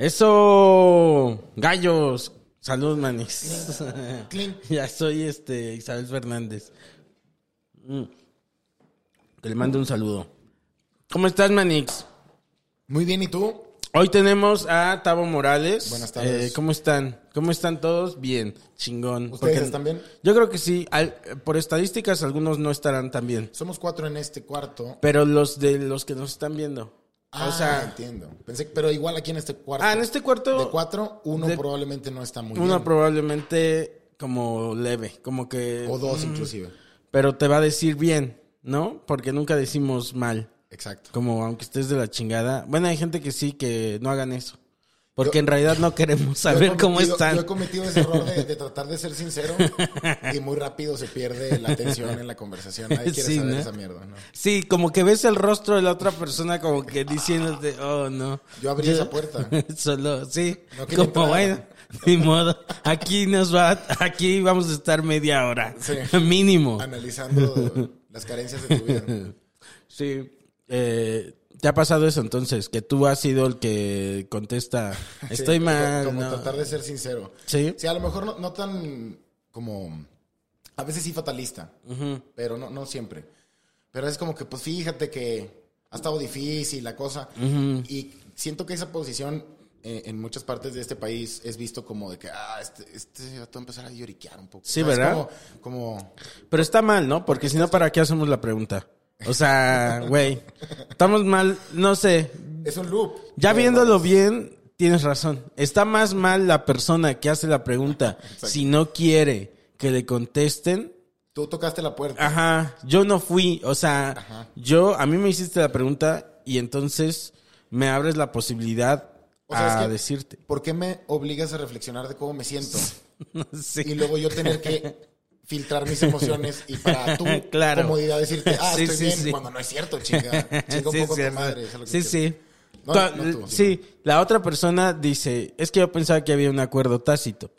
Eso, gallos. Salud, manis. ya soy este Isabel Fernández. Mm. Que le mando un saludo. ¿Cómo estás, Manix? Muy bien, ¿y tú? Hoy tenemos a Tavo Morales. Buenas tardes. Eh, ¿Cómo están? ¿Cómo están todos? Bien, chingón. ¿Ustedes Porque- están bien? Yo creo que sí. Al- por estadísticas, algunos no estarán tan bien. Somos cuatro en este cuarto. Pero los de los que nos están viendo. Ah, o sea, entiendo. Pensé, pero igual aquí en este cuarto. Ah, en este cuarto- De cuatro, uno de- probablemente no está muy uno bien. probablemente como leve, como que... O dos, mm, inclusive. Pero te va a decir bien, ¿no? Porque nunca decimos mal. Exacto. Como aunque estés de la chingada. Bueno, hay gente que sí, que no hagan eso. Porque Yo- en realidad no queremos saber cómo están. Yo he cometido ese error de, de tratar de ser sincero y muy rápido se pierde la atención en la conversación. Nadie quiere Sí, saber ¿no? esa mierda, ¿no? Sí, como que ves el rostro de la otra persona como que diciéndote, oh, no. Yo abrí esa puerta. Solo, sí. No como entrar. bueno, ni modo. Aquí nos va, aquí vamos a estar media hora. Sí. Mínimo. Analizando las carencias de tu vida. Sí. Eh, ¿Te ha pasado eso entonces? Que tú has sido el que contesta, estoy Sí, mal. Como no". tratar de ser sincero. Sí. Sí, a lo mejor no, no tan como... A veces sí fatalista, pero no, no siempre. Pero es como que, pues fíjate que ha estado difícil la cosa. Y siento que esa posición eh, en muchas partes de este país es visto como de que, ah, este, este va a empezar a lloriquear un poco. Sí. ¿verdad? Como, como Pero está mal, ¿no? Porque si no, ¿para qué hacemos la pregunta? O sea, güey, estamos mal, no sé. es un loop. Ya viéndolo bien, tienes razón. Está más mal la persona que hace la pregunta si no quiere que le contesten. Tú tocaste la puerta. Ajá, yo no fui, o sea, Ajá. yo, a mí me hiciste la pregunta y entonces me abres la posibilidad O sea, es a que- decirte. ¿Por qué me obligas a reflexionar de cómo me siento? Sí. y luego yo tener que filtrar mis emociones y para tu Claro. comodidad decirte, ah, Sí, estoy sí, bien, sí. cuando no es cierto, chinga. Chinga un poco tu cierto. madre. eso es lo que Sí, quiero. sí. No, Ta- no tú, sí, la otra persona dice, es que yo pensaba que había un acuerdo tácito.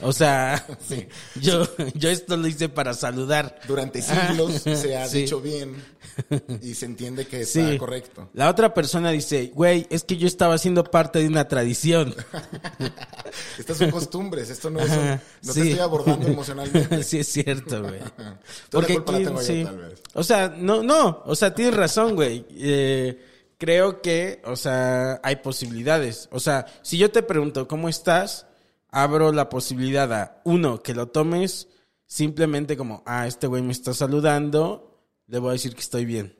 O sea, Sí. yo, yo esto lo hice para saludar. Durante siglos se ha Sí. dicho bien y se entiende que está Sí. correcto. La otra persona dice, güey, es que yo estaba siendo parte de una tradición. Estas son costumbres, esto no es un- no sí. te estoy abordando emocionalmente. sí, es cierto, güey. La tengo yo, sí. tal vez. O sea, no, no, o sea, tienes razón, güey. Eh, creo que, o sea, hay posibilidades. O sea, si yo te pregunto, ¿cómo estás? Abro la posibilidad a, uno, que lo tomes simplemente como, ah, este güey me está saludando, le voy a decir que estoy bien.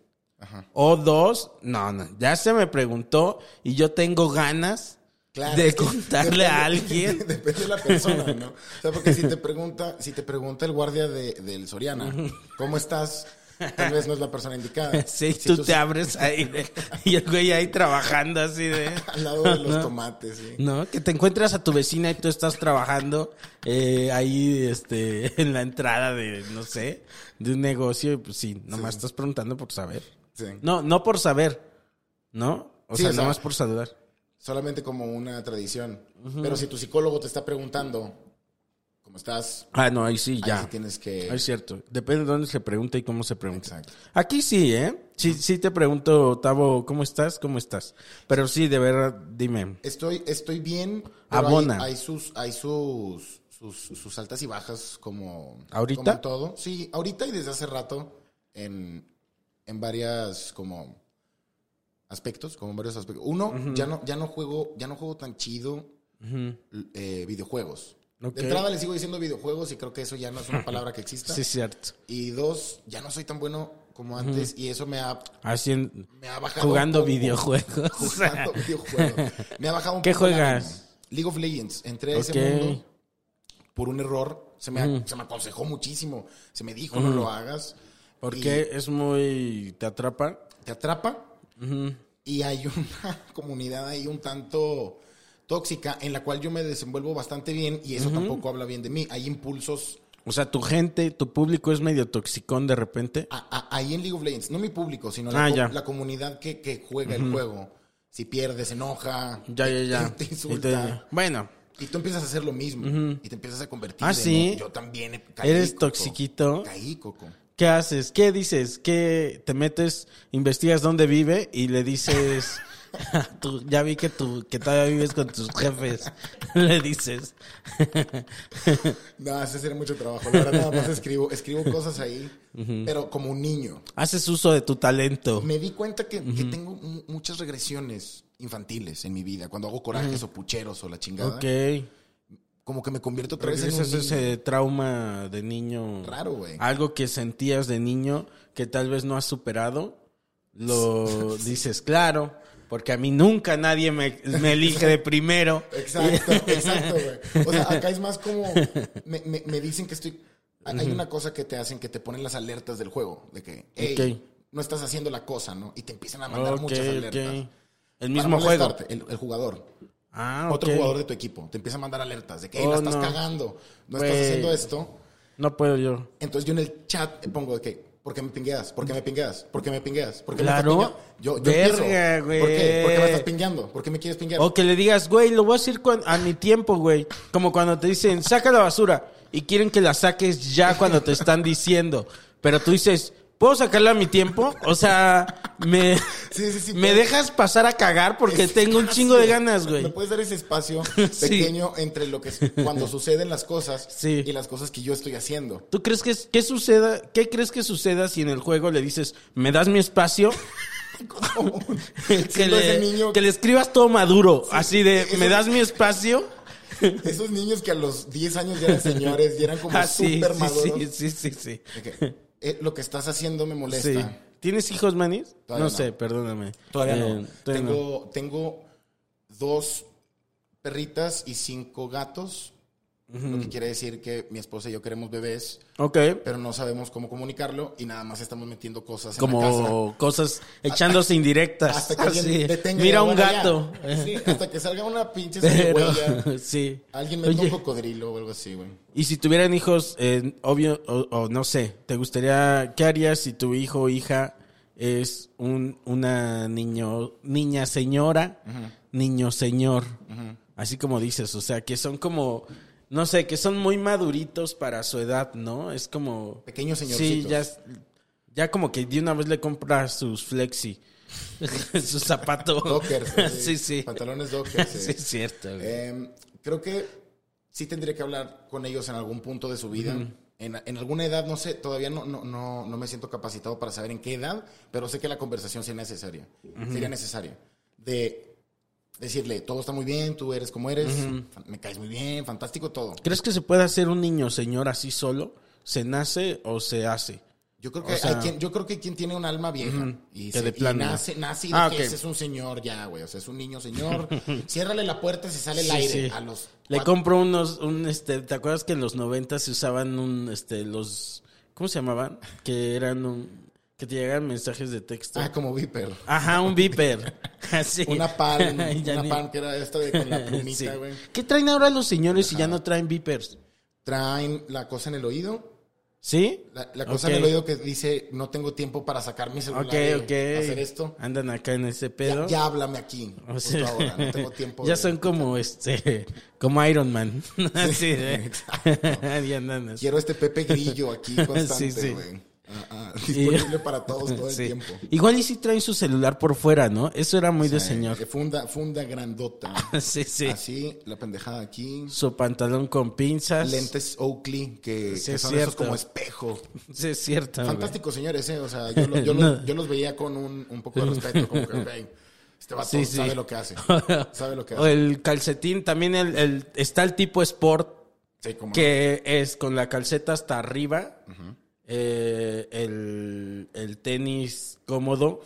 O dos, no, no, ya se me preguntó y yo tengo ganas Claro, de contarle a alguien. Depende de la persona, ¿no? O sea, porque si te pregunta, si te pregunta el guardia de, del Soriana, ¿cómo estás? Tal vez no es la persona indicada. Sí, Si tú te abres ahí de- y el güey ahí trabajando así de... Al lado de los No. tomates, sí. ¿No? Que te encuentras a tu vecina y tú estás trabajando eh, ahí este, en la entrada de, no sé, de un negocio y pues sí, nomás estás preguntando por saber. Sí. No, no por saber, ¿no? O Sí, sea, o sea, nomás por saludar. Solamente como una tradición. Pero si tu psicólogo te está preguntando, ¿cómo estás? Ah, no, ahí sí, Ahí ya. sí tienes que... Ahí Es cierto. Depende de dónde se pregunta y cómo se pregunta. Exacto. Aquí sí, ¿eh? Sí, sí te pregunto, Tavo, ¿cómo estás? ¿Cómo estás? Pero sí, de verdad, dime. Estoy, estoy bien. Abona. Hay, hay sus, hay sus, sus, sus altas y bajas como. ¿Ahorita? como todo. Sí, ahorita y desde hace rato en, en varias como aspectos, como en varios aspectos. Uno, ya no, ya no juego, ya no juego tan chido eh, videojuegos. De entrada le sigo diciendo videojuegos y creo que eso ya no es una palabra que exista. Sí, cierto. Y dos, ya no soy tan bueno como antes y eso me ha, Haciendo, me ha bajado. jugando un poco. videojuegos. Jugando videojuegos. Me ha bajado un ¿Qué poco juegas? League of Legends. Entré a Ok. ese mundo por un error. Se me, se me aconsejó muchísimo. Se me dijo, no lo hagas. Y Porque es muy... ¿Te atrapa? Te atrapa. Y hay una comunidad ahí un tanto tóxica en la cual yo me desenvuelvo bastante bien y eso tampoco habla bien de mí. Hay impulsos O sea, tu gente, tu público es medio toxicón de repente. a- a- ahí en League of Legends. No mi público, sino la, Ah, la comunidad que, que juega el juego. Si pierdes, se enoja. Ya, ya, ya. Te, insulta. Bueno, Y tú empiezas a hacer lo mismo. Y te empiezas a convertir. Ah, en- ¿sí? Yo también he- caí, ¿Eres Coco. toxiquito? Caí, Coco. ¿qué haces? ¿Qué dices? ¿Qué te metes, investigas dónde vive y le dices... tú, ya vi que, tú, que todavía vives con tus jefes. le dices... No, ese sería mucho trabajo. La verdad, nada más escribo, escribo cosas ahí, pero como un niño. Haces uso de tu talento. Me di cuenta que, que tengo mu- muchas regresiones infantiles en mi vida. Cuando hago corajes o pucheros o la chingada. Ok. Como que me convierto otra vez en un niño. ese trauma de niño. Raro, güey. Algo que sentías de niño que tal vez no has superado. Lo dices, claro, porque a mí nunca nadie me, me elige de primero. Exacto, exacto, güey. O sea, acá es más como. Me, me- me dicen que estoy. hay- una cosa que te hacen que te ponen las alertas del juego. De que, hey, no estás haciendo la cosa, ¿no? Y te empiezan a mandar muchas alertas. El mismo juego. El, el jugador. Ah, Otro jugador de tu equipo. Te empieza a mandar alertas de que hey, Oh, la estás no. cagando. No estás haciendo esto. No puedo yo. Entonces yo en el chat pongo de que. ¿Por qué me pingueas? ¿Por qué me pingueas? ¿Por qué me pingueas? ¿Por qué Claro. me estás? Yo, yo Verga, empiezo. ¿Por qué? güey. ¿Por qué me estás pingueando? ¿Por qué me quieres pinguear? O que le digas, güey, lo voy a cuan- a mi tiempo, güey. Como cuando te dicen, saca la basura. Y quieren que la saques ya cuando te están diciendo. Pero tú dices, ¿puedo sacarla a mi tiempo? O sea, me, Sí, sí, sí, me dejas pasar a cagar porque tengo un chingo de ganas, ¿Me güey. puedes dar ese espacio pequeño entre lo que es cuando suceden las cosas y las cosas que yo estoy haciendo? ¿Tú crees que qué suceda? ¿Qué crees que suceda si en el juego le dices, "¿Me das mi espacio"? que, le, niño- que le escribas todo maduro, así de, "¿Me das mi espacio"? Esos niños que a los 10 años ya eran señores y eran como Ah, súper sí, maduros. sí, sí, sí, sí. Que, eh, lo que estás haciendo me molesta. Sí. ¿Tienes hijos, Manis? Todavía no, no. sé, perdóname. Todavía Eh, no. todavía no. tengo, tengo dos perritas y cinco gatos. Lo que quiere decir que mi esposa y yo queremos bebés, Ok. pero no sabemos cómo comunicarlo y nada más estamos metiendo cosas en la casa. Como cosas echándose indirectas. Hasta que alguien detenga Mira un "Bueno, gato. ya". Sí, hasta que salga una pinche Pero, huella. sí. Alguien mete Oye, un cocodrilo o algo así, güey. Y si tuvieran hijos, eh, obvio, o, o no sé, ¿te gustaría, qué harías si tu hijo o hija es un, una niño, niña señora, niño señor? Así como dices, o sea, que son como, no sé, que son muy maduritos para su edad, ¿no? Es como... Pequeños Sí, señorcitos. ya, es- ya como que de una vez le compras sus flexi, sus zapatos. Dockers. sí, sí. Pantalones dockers. Sí, sí. es cierto. Eh, creo que sí tendría que hablar con ellos en algún punto de su vida. en, en alguna edad, no sé, todavía no, no, no, no me siento capacitado para saber en qué edad, pero sé que la conversación sería necesaria. Sería necesaria. De decirle, todo está muy bien, tú eres como eres, me caes muy bien, fantástico todo. ¿Crees que se puede hacer un niño señor así solo? ¿Se nace o se hace? Yo creo que O sea- hay quien, yo creo que hay quien tiene un alma vieja y, se- de y nace, nace y de Ah, que ok. ese es un señor ya, güey. O sea, es un niño señor. Ciérrale la puerta, se sale el Sí, aire sí. a los. Le cuatro- compro unos, un, este, ¿te acuerdas que en los 90 se usaban un, este, los, ¿cómo se llamaban? Que eran un, que te llegaban mensajes de texto. Ah, como Viper. Ajá, un viper. Así. Una pan, una pan que era esta de con la Sí. plumita, güey. ¿Qué traen ahora los señores si ya no traen vipers? Traen la cosa en el oído. ¿Sí? La, la cosa en el oído que dice, no tengo tiempo para sacar mi celular Ok, y ok. hacer esto. Andan acá en ese pedo. ya háblame aquí. O justo sea, ahora, no tengo tiempo. ya de- son como este, como Iron Man. Así de. Quiero este Pepe Grillo aquí constante, Sí, sí. Ah, ah, disponible para todos todo el Sí. tiempo. Igual y si traen su celular por fuera, ¿no? Eso era muy de Eh, señor. Funda, funda grandota. sí, sí. Así, la pendejada aquí. Su pantalón con pinzas. Lentes Oakley, que, Sí, que es son esos como espejo. Sí, es cierto. güey. Fantásticos señores, ¿eh? O sea, yo, lo- yo, lo- yo los veía con un, un poco de respeto, como que, "Ey, este vato Sí, sabe lo que hace. Sabe lo que O hace. el calcetín, también el, el- está el tipo sport, Sí, como que es con la calceta hasta arriba, eh, el, el tenis cómodo,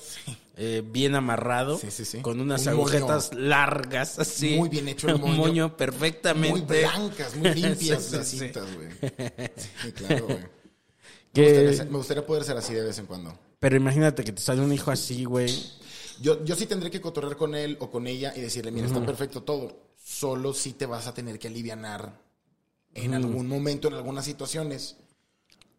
eh, bien amarrado, Sí, sí, sí. con unas Un agujetas largas así. Muy bien hecho el moño. perfectamente. muy blancas, muy limpias las cintas, güey. Sí, claro, güey. Me gustaría poder ser así de vez en cuando. Pero imagínate que te sale un hijo así, güey. Yo, yo sí tendré que cotorrear con él o con ella y decirle, mira, está perfecto todo. Solo si te vas a tener que alivianar en algún momento, en algunas situaciones.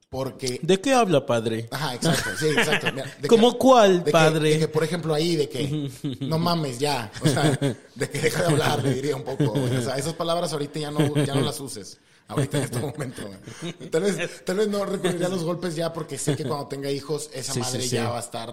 Porque ¿De qué habla, padre? Ajá, exacto, sí, exacto. Mira, de ¿Cómo cuál, de que- padre? de que, por ejemplo, ahí, de que no mames ya. O sea, de que deja de hablar, le diría un poco. O sea, esas palabras ahorita ya no, ya no las uses. Ahorita en este momento. Tal vez, tal vez no recurriría a los golpes ya porque sé que cuando tenga hijos, esa Sí, madre sí. ya va a estar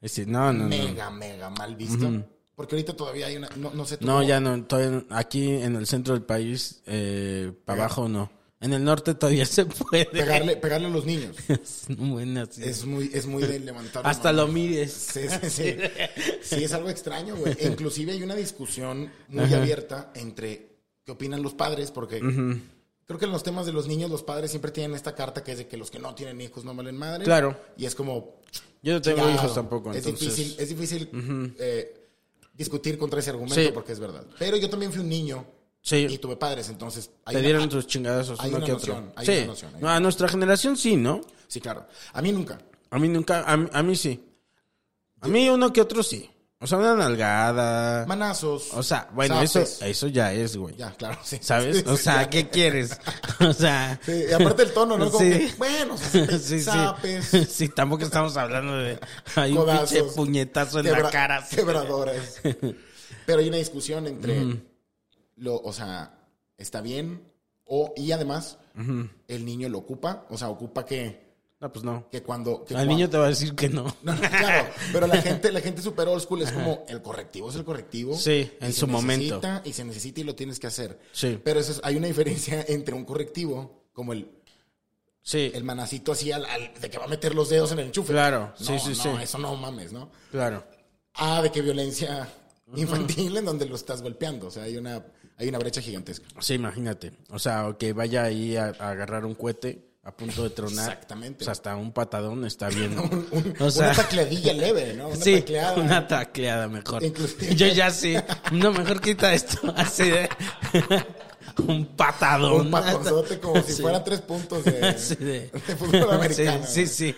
Es decir, no, no, no. mega, mega mal vista. Porque ahorita todavía hay una. No, no sé No, cómo- ya no. Todavía aquí en el centro del país, eh, para abajo no. En el norte todavía se puede. Pegarle, pegarle a los niños. Es buena, sí. Es muy, es muy de levantar. Hasta mano. lo mides. Sí, sí, sí. Sí, es algo extraño, güey. E inclusive hay una discusión muy abierta entre qué opinan los padres, porque creo que en los temas de los niños, los padres siempre tienen esta carta que es de que los que no tienen hijos no valen madre. Claro. Y es como. Yo no tengo hijos tampoco, Es entonces. difícil, es difícil eh, discutir contra ese argumento Sí. porque es verdad. Pero yo también fui un niño Sí. y tuve padres, entonces. Te una- dieron tus chingadazos hay uno una que otro. hay sí. una noción, hay No, una a nuestra generación sí, ¿no? Sí, claro. A mí nunca. A mí nunca, a, mí- a mí sí. A mí uno que otro sí. O sea, una nalgada. Manazos. O sea, bueno, eso, zapes. eso ya es, güey. Ya, claro, sí. ¿Sabes? Sí, O sí, sea, ya. ¿qué quieres? O sea. Sí, y aparte el tono, ¿no? Como Sí. que, bueno, o sea, Sí, sí. zapes, Sí, tampoco estamos hablando de. Hay un pinche puñetazo en la cara. Quebradoras. Pero hay una discusión entre lo, o sea, está bien, o, y además, el niño lo ocupa, o sea, ocupa que, No, pues no. que cuando. que Al niño te va a decir que no. No, no, claro, pero la gente, la gente super old school es como el correctivo es el correctivo. Sí, en su momento. necesita, Y se necesita y lo tienes que hacer. Sí. Pero eso es- hay una diferencia entre un correctivo, como el, Sí, el manacito así al, al- de que va a meter los dedos en el enchufe. Claro, sí, No, sí, no, sí. Eso no mames, ¿no? claro. Ah, de que violencia infantil en donde lo estás golpeando. O sea, hay una, hay una brecha gigantesca. Sí, imagínate. O sea, que vaya ahí a, a agarrar un cohete a punto de tronar. Exactamente. O sea, hasta un patadón está bien. Un- O sea- una tacleadilla leve, ¿no? Una sí, tacleada. una tacleada mejor. Inclusive- Yo ya sí. No, mejor quita esto. Así de. un patadón. Un patonzote como si Sí. fuera tres puntos de, Así de- de fútbol americano. Sí, sí, sí.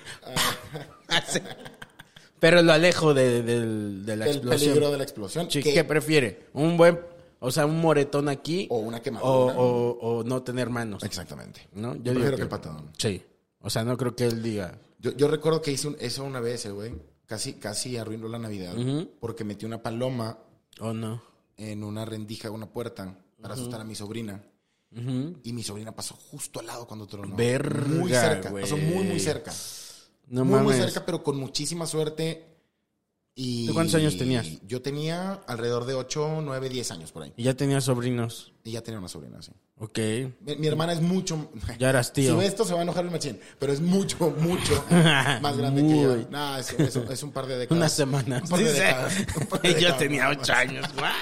Pero lo alejo de, de- la El explosión. peligro de la explosión. Sí, que- ¿Qué prefiere? ¿Un buen, o sea, un moretón aquí? O una quemadura. O, o- o no tener manos. Exactamente. ¿No? Yo, digo prefiero que el patadón. Sí. O sea, no creo que él diga. Yo, yo recuerdo que hice un- eso una vez, güey. Casi, casi arruinó la Navidad. Porque metí una paloma O no. en una rendija, una puerta, para asustar a mi sobrina. Y mi sobrina pasó justo al lado cuando tronó. Verga, Muy cerca. Pasó muy, muy cerca. No muy, muy cerca, pero con muchísima suerte. Y ¿De cuántos años tenías? Yo tenía alrededor de 8, 9, 10 años por ahí. Y ya tenía sobrinos. Y ya tenía una sobrina, sí. Ok. Mi, mi hermana es mucho. Ya eras tío. Si ve esto, se va a enojar el machín. Pero es mucho, mucho más grande que yo. No, es, es- es un par de décadas. Una semana. Un par de Dice. décadas. Un par de Yo décadas, tenía nada ocho más. años. ¡Guau!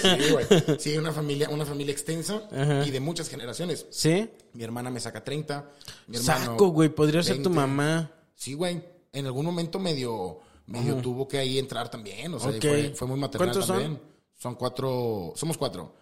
Sí, güey. Sí, una familia, una familia extensa y de muchas generaciones. ¿Sí? Mi hermana me saca 30. Mi hermano, Saco, güey. Podría ser tu 20. mamá. Sí, güey. En algún momento medio, medio tuvo que ahí entrar también. O sea, Ok. fue, fue muy maternal ¿Cuántos son? también. Son cuatro. Somos cuatro.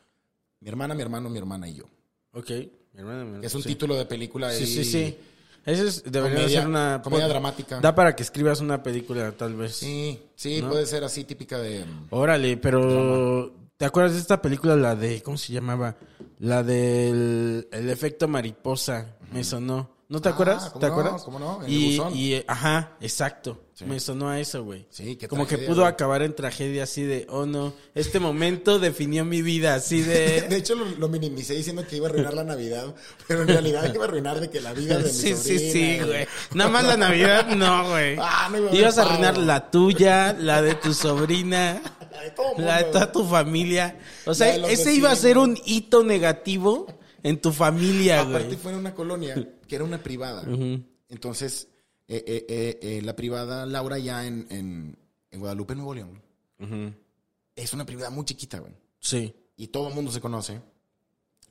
Mi hermana, mi hermano, mi hermana y yo. Ok. Mi hermana, mi hermana. Es un Sí. título de película. Sí, sí, sí. Ese es, debería Comedia- ser una... comedia dramática. Da para que escribas una película, tal vez. Sí, sí, ¿No? puede ser así típica de. Órale, pero... ¿Te acuerdas de esta película, la de... ¿Cómo se llamaba? La del... El efecto mariposa. Me sonó. ¿No te Ah, acuerdas? ¿cómo ¿Te no? acuerdas? ¿Cómo no? En el Y, buzón. y, ajá, exacto. Sí. Me sonó a eso, güey. Sí, qué Como que pudo güey. acabar en tragedia así de, oh no, este momento definió mi vida, así De de... hecho, lo, lo minimicé diciendo que iba a arruinar la Navidad, pero en realidad iba a arruinar de que la vida de mi Sí, sí, sobrina, sí, güey. Nada más la Navidad, no, güey. Ah, no a Ibas a pavo. arruinar la tuya, la de tu sobrina, La de todo la de mundo. toda tu familia. O sea, ese iba a ser un hito negativo en tu familia, Aparte güey. fue en una colonia que era una privada. Entonces, eh, eh, la privada Laura ya en, en, en Guadalupe, Nuevo León, es una privada muy chiquita, güey. Sí. Y todo el mundo se conoce.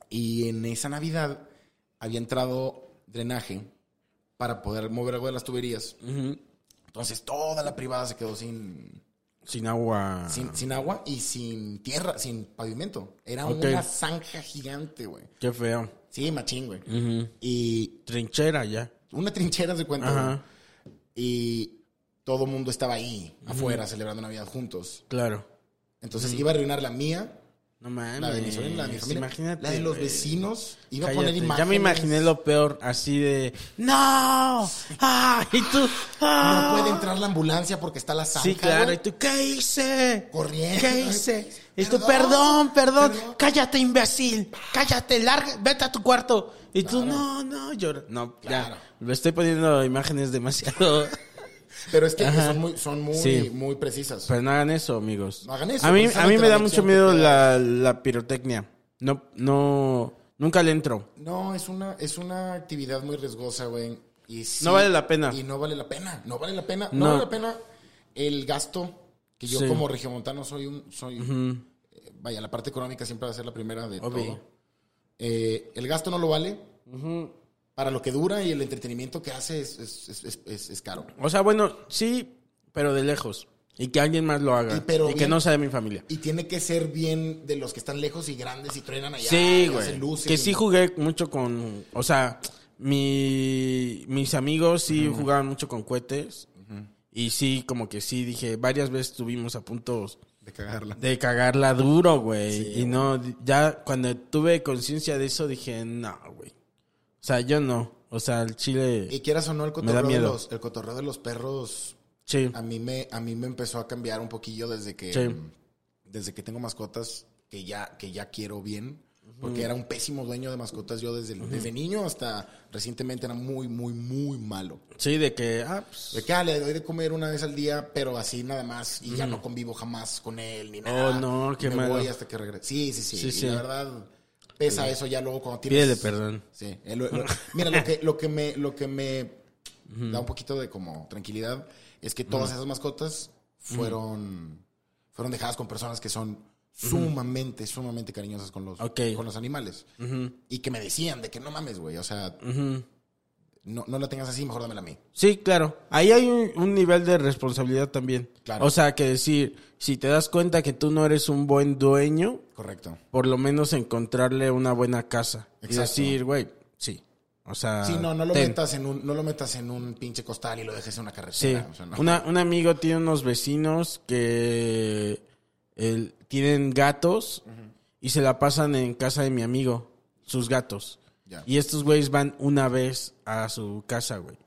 Y en esa Navidad había entrado drenaje para poder mover agua de las tuberías. Entonces toda la privada se quedó sin, Sin agua. sin, sin agua y sin tierra, sin pavimento. Era una zanja gigante, güey. Qué feo. Sí, machín, güey. Y Trinchera ya. Una trinchera se cuenta. Ajá. Y todo el mundo estaba ahí, afuera, celebrando Navidad juntos. Claro. Entonces iba a arruinar la mía, No mames. la de mi sobrina, la de mi familia, Imagínate. la de los vecinos. Iba a poner imágenes. Ya me imaginé lo peor, así de ¡No! ¡Ah! Y tú ¡Ah! No puede entrar la ambulancia porque está la zanja. Sí, claro, y tú ¿qué hice? Corriendo. ¿Qué hice? Y tú, Perdón, perdón, perdón, perdón. cállate, imbécil, cállate, larga, vete a tu cuarto. Y tú, no, no, llora. No, Claro. ya, me estoy poniendo imágenes demasiado. Pero es que Ajá. son muy, son muy, Sí. muy precisas. Pero no hagan eso, amigos. No hagan eso, A mí, a mí me da mucho miedo la, la pirotecnia. No, no, nunca le entro. No, es una, es una actividad muy riesgosa, güey. Y sí- No vale la pena. Y no vale la pena. No vale la pena. No, No. vale la pena el gasto que yo Sí. como regiomontano soy un... Soy, eh, vaya, la parte económica siempre va a ser la primera de Obvio. todo. Eh, el gasto no lo vale. Para lo que dura y el entretenimiento que hace es, es, es- es- caro. O sea, bueno, sí, pero de lejos. Y que alguien más lo haga. Y pero y que no sea de mi familia. Y tiene que ser bien de los que están lejos y grandes y truenan allá. Sí, güey. luces Que y- sí jugué mucho con. O sea, mi, mis amigos sí jugaban mucho con cohetes. Y sí, como que sí, dije, varias veces estuvimos a punto De cagarla. de cagarla duro, güey. y no, ya cuando tuve conciencia de eso, dije, no, güey. O sea, yo no. O sea, el chile. Y quieras o no, el cotorreo, de los, el cotorreo de los perros Sí. a mí me a mí me empezó a cambiar un poquillo desde que Sí. desde que tengo mascotas que ya que ya quiero bien porque era un pésimo dueño de mascotas. Yo desde, desde niño hasta recientemente era muy muy muy malo. Sí, de que, ah, pues, de que ah, le doy de comer una vez al día pero así nada más y ya no convivo jamás con él ni nada. Oh, no, qué me malo. voy hasta que regrese sí sí sí, Sí, y la verdad pesa eso ya luego cuando tienes Pídele perdón. Sí, lo- lo- mira, lo que, lo que me, lo que me da un poquito de como tranquilidad es que todas esas mascotas fueron, fueron dejadas con personas que son sumamente, sumamente cariñosas con los, con los animales. Y que me decían de que no mames, güey, o sea, no, no la tengas así, mejor dámela a mí. Sí, claro. Ahí hay un, un nivel de responsabilidad también. Claro. O sea, que decir, si te das cuenta que tú no eres un buen dueño, Correcto. por lo menos encontrarle una buena casa. Y Exacto. decir, güey, sí. O sea, Sí, no, no lo ten. metas en un, no lo metas en un pinche costal y lo dejes en una Sí. carretera. o sea, no. Una- un amigo tiene unos vecinos que el- tienen gatos y se la pasan en casa de mi amigo, sus gatos. Y estos güeyes van una vez a su casa, güey.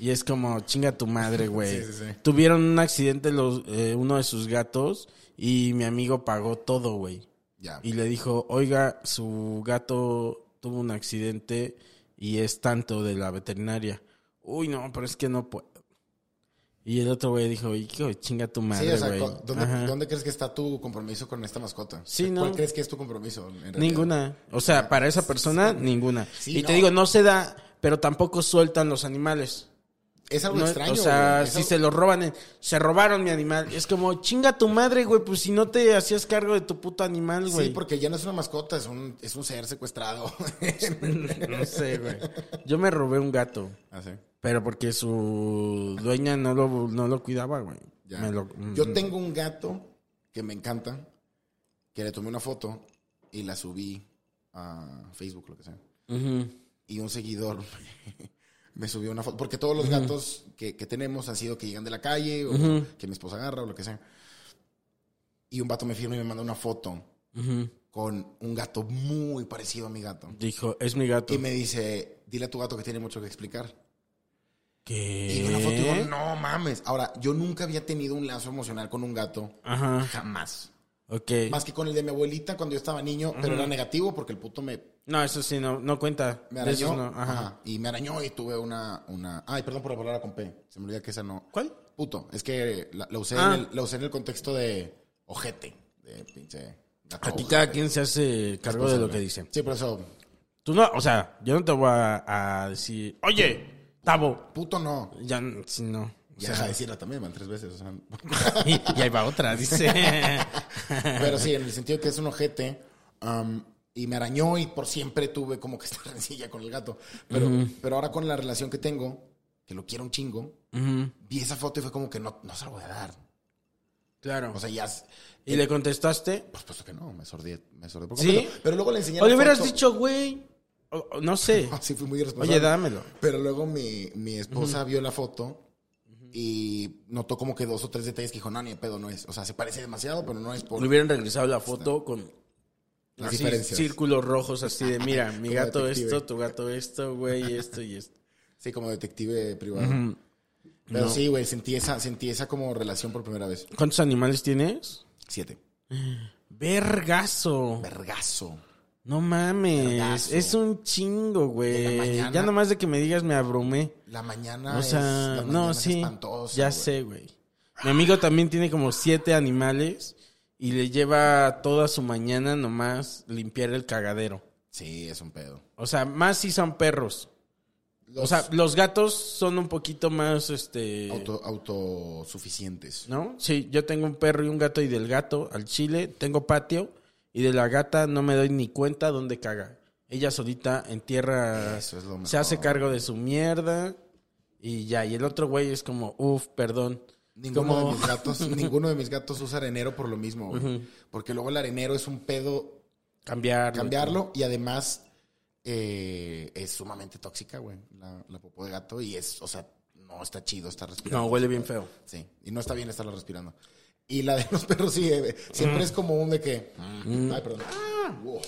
Y es como, chinga tu madre, güey. Sí, sí, sí. Tuvieron un accidente los, eh, uno de sus gatos y mi amigo pagó todo, güey. Y le dijo, oiga, su gato tuvo un accidente y es tanto de la veterinaria. Uy, no, pero es que no puedo. Y el otro güey dijo, hijo, chinga tu Sí, madre, o sea, güey. co- ¿dónde, crees que está tu compromiso con esta mascota? Sí, ¿Cuál no. crees que es tu compromiso? en? Ninguna. O sea, para esa persona, ninguna. Sí, y te digo, no se da, pero tampoco sueltan los animales. Es algo No, extraño. o sea, si algo- se lo roban, en- se robaron mi animal. Es como, chinga tu madre, güey, pues si no te hacías cargo de tu puto animal, güey. Sí, porque ya no es una mascota, es un, es un ser secuestrado. No sé, güey. Yo me robé un gato, Ah, sí. Pero porque su dueña no lo, no lo cuidaba, güey. Lo- Yo tengo un gato que me encanta, que le tomé una foto y la subí a Facebook, lo que sea. Y un seguidor me subió una foto, porque todos los gatos que, que tenemos han sido que llegan de la calle o que mi esposa agarra o lo que sea. Y un vato me firma y me manda una foto con un gato muy parecido a mi gato. Dijo, es mi gato. Y me dice, dile a tu gato que tiene mucho que explicar. ¿Qué? Y vi una foto y digo, no mames. Ahora, yo nunca había tenido un lazo emocional con un gato. Ajá. Jamás. Ok. Más que con el de mi abuelita cuando yo estaba niño, pero era negativo porque el puto me, No, eso sí, no, no cuenta. me De esos arañó. no, Ajá. Ajá. Y me arañó y tuve una, una. Ay, perdón por la palabra con P. Se me olvida que esa no. ¿Cuál? Puto. Es que la, la usé, Ah. en el, la usé en el contexto de ojete. De pinche. gato Aquí cada quien se hace cargo de lo que dice. Sí, por eso. Tú no, o sea, yo no te voy a, a decir, oye, Tavo. Puto no. Ya, si no. O Ya sea, deja de decirla también, man, tres veces. o sea. y, y ahí va otra, dice. Pero sí, en el sentido que es un ojete. um, y me arañó y por siempre tuve como que esta rencilla con el gato. Pero, pero ahora con la relación que tengo, que lo quiero un chingo, vi esa foto y fue como que no, no se la voy a dar. Claro. O sea, ya. ¿Y le contestaste? Por supuesto que no, me sordí. Me sordí ¿Sí? Pero luego le enseñé O le hubieras dicho, güey. No sé. Sí, fui muy irresponsable. Oye, dámelo. Pero luego mi, mi esposa vio la foto y notó como que dos o tres detalles que dijo, no, ni pedo, no es. O sea, se parece demasiado, pero no es por Le hubieran regresado la foto con las así, diferencias. círculos rojos así de, mira, mi gato detective. esto, tu gato esto, güey, esto y esto. Sí, como detective privado. Pero No. sí, güey, sentí esa, sentí esa como relación por primera vez. ¿Cuántos animales tienes? Siete. Vergazo. Vergazo. No mames. Vergazo. Es un chingo, güey. Ya nomás de que me digas me abrumé. La mañana O es, sea, la mañana no, es sí. espantosa, Ya sé, güey. Mi amigo también tiene como siete animales y le lleva toda su mañana nomás limpiar el cagadero. Sí, es un pedo. O sea, más si son perros. O Los sea, los gatos son un poquito más, este... auto, autosuficientes. ¿No? Sí, yo tengo un perro y un gato y del gato al chile tengo patio y de la gata no me doy ni cuenta dónde caga. Ella solita en tierra es se hace cargo de su mierda y ya. Y el otro güey es como, uff, perdón. Ninguno Como- de mis gatos, ninguno de mis gatos usa arenero por lo mismo, güey. Porque luego el arenero es un pedo Cambiarlo. cambiarlo y además eh, es sumamente tóxica, güey, la, la popó de gato y es, o sea, no está chido estar respirando. No, huele bien feo. Sí, y no está bien estarla respirando. Y la de los perros sí, siempre es como un de que, ay, perdón, Uf.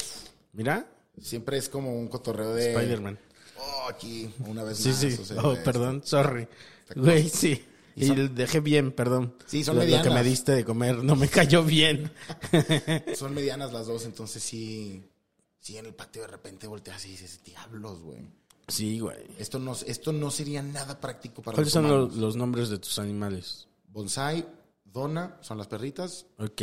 Mira, siempre es como un cotorreo de, Spider-Man. oh, aquí, una vez Sí, más. sí. sea, oh, este, perdón, sorry. Güey, sí. Y Y son- le dejé bien, perdón. Sí, son lo, lo que medianas. me diste de comer no me cayó bien. Son medianas las dos, entonces sí, sí en el patio de repente volteas y dices, diablos, güey. Sí, güey. Esto no, esto no sería nada práctico para ¿Cuáles los son los nombres de tus animales? Bonsai, Donna, son las perritas. Ok.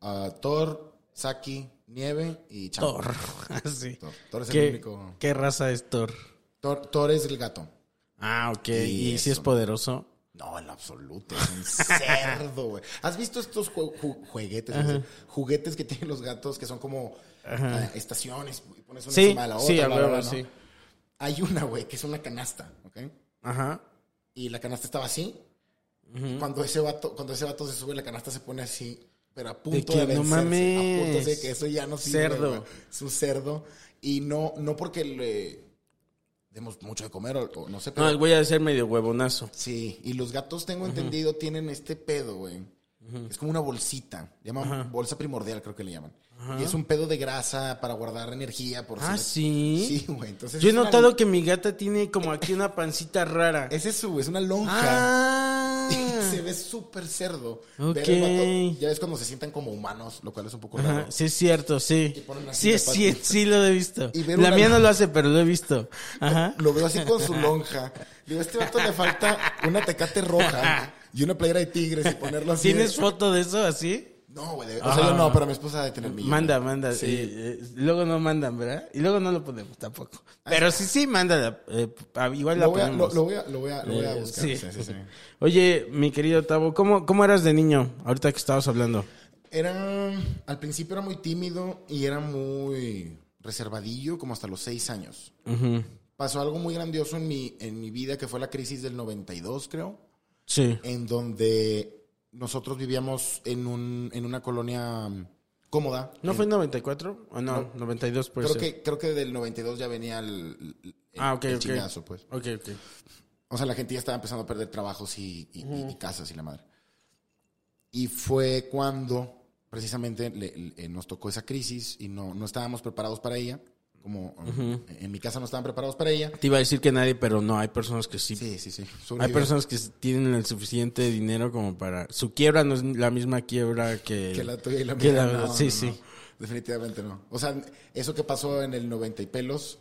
ah, Thor, Saki, Nieve y Champ. Thor. Así. Thor. Thor es el ¿Qué, único. ¿Qué raza es Thor? Thor, Thor es el gato. Ah, ok. Y ¿Y, si es poderoso? No, en lo absoluto. Es un cerdo, güey. ¿Has visto estos ju- juguetes? Juguetes que tienen los gatos que son como ah, estaciones y pones una Sí, encima de la otra. sí, bla, bla, bla, ¿no? sí. Hay una, güey, que es una canasta, ¿ok? Ajá. Y la canasta estaba así. Cuando ese vato, cuando ese vato se sube, la canasta se pone así. Pero a punto de, no vencerse. A punto de que eso ya no sirve. Cerdo. güey. Es un cerdo. Y no, no porque le demos mucho de comer o, o no sé, pero... No, el güey ha de ser medio huevonazo. Sí, y los gatos, tengo entendido, tienen este pedo, güey. Es como una bolsita. Llaman bolsa primordial, creo que le llaman. Y es un pedo de grasa para guardar energía. Por Ah, sí. Sí, güey. Entonces Yo he una- notado que mi gata tiene como aquí una pancita rara. Es eso, güey, es una lonja. Ah. Y se ve súper cerdo. Ok. Ver el vato- ya ves cuando se sientan como humanos, lo cual es un poco raro. Sí es cierto, sí. Sí, es- sí, sí lo he visto. Y La mía no lo hace, pero lo he visto. Ajá. Lo veo así con su lonja. Digo, a este vato le falta una tecate roja y una playera de tigres y ponerlo así. ¿Tienes foto de eso así? No, güey. de- O sea, yo no, pero mi esposa debe tener millones. Manda, manda. Sí. eh, eh, luego no mandan, ¿verdad? Y luego no lo ponemos tampoco. Pero sí, sí, mándala. eh, pa- igual la a, lo, ponemos. lo voy a, lo voy a, lo voy a Eh, buscar. sí. Sí, sí. Oye, mi querido Tavo, ¿cómo, ¿cómo eras de niño? Ahorita que estabas hablando. Era, al principio era muy tímido y era muy reservadillo, como hasta los seis años. Pasó algo muy grandioso en mi, en mi vida, que fue la crisis del 92, creo, Sí. en donde nosotros vivíamos en, un, en una colonia mm, cómoda. ¿No fue en 94? ¿O no? 92 puede Creo ser. que, creo que del 92 ya venía el, el- Ah, ok, el ok. chingazo, pues. Ok, ok. O sea, la gente ya estaba empezando a perder trabajos y, y- y- y casas y la madre. Y fue cuando precisamente le- le- nos tocó esa crisis y no, no estábamos preparados para ella. Como en mi casa no estaban preparados para ella. Te iba a decir que nadie, pero no, hay personas que sí. Sí, sí, sí. Hay personas que tienen el suficiente dinero como para... Su quiebra no es la misma quiebra que... que la tuya y la mía. la- no, sí, no, sí. no. Definitivamente no. O sea, eso que pasó en el 90 y pelos,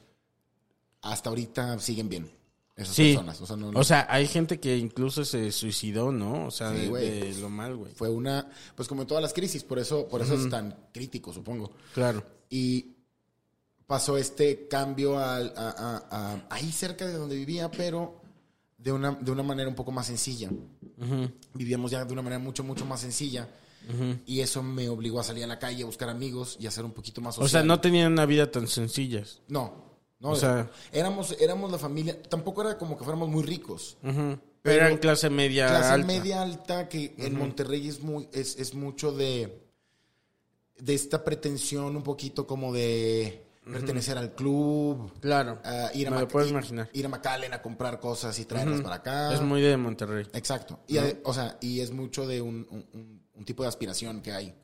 hasta ahorita siguen bien. Esas Sí. personas. O sea, no, no- O sea, hay gente que incluso se suicidó, ¿no? O sea, Sí, de, güey, de pues, lo mal, güey. fue una, pues como en todas las crisis, por eso, por eso es tan crítico, supongo. Claro. Y pasó este cambio a, a- a- ahí cerca de donde vivía, pero de una, de una manera un poco más sencilla. Vivíamos ya de una manera mucho, mucho más sencilla. Y eso me obligó a salir a la calle, a buscar amigos y a ser un poquito más O sea, social. no tenían una vida tan sencilla. No, no. O sea- éramos, éramos la familia. Tampoco era como que fuéramos muy ricos. Pero Pero eran clase media Clase alta. media alta que en Monterrey es muy, es, es mucho de, de esta pretensión un poquito como de pertenecer al club. Claro. ah, ir, a lo puedes imaginar. ir a McAllen a comprar cosas y traerlas para acá. Es muy de Monterrey. Exacto. Y, o sea, y es mucho de un, un- un- un tipo de aspiración que hay.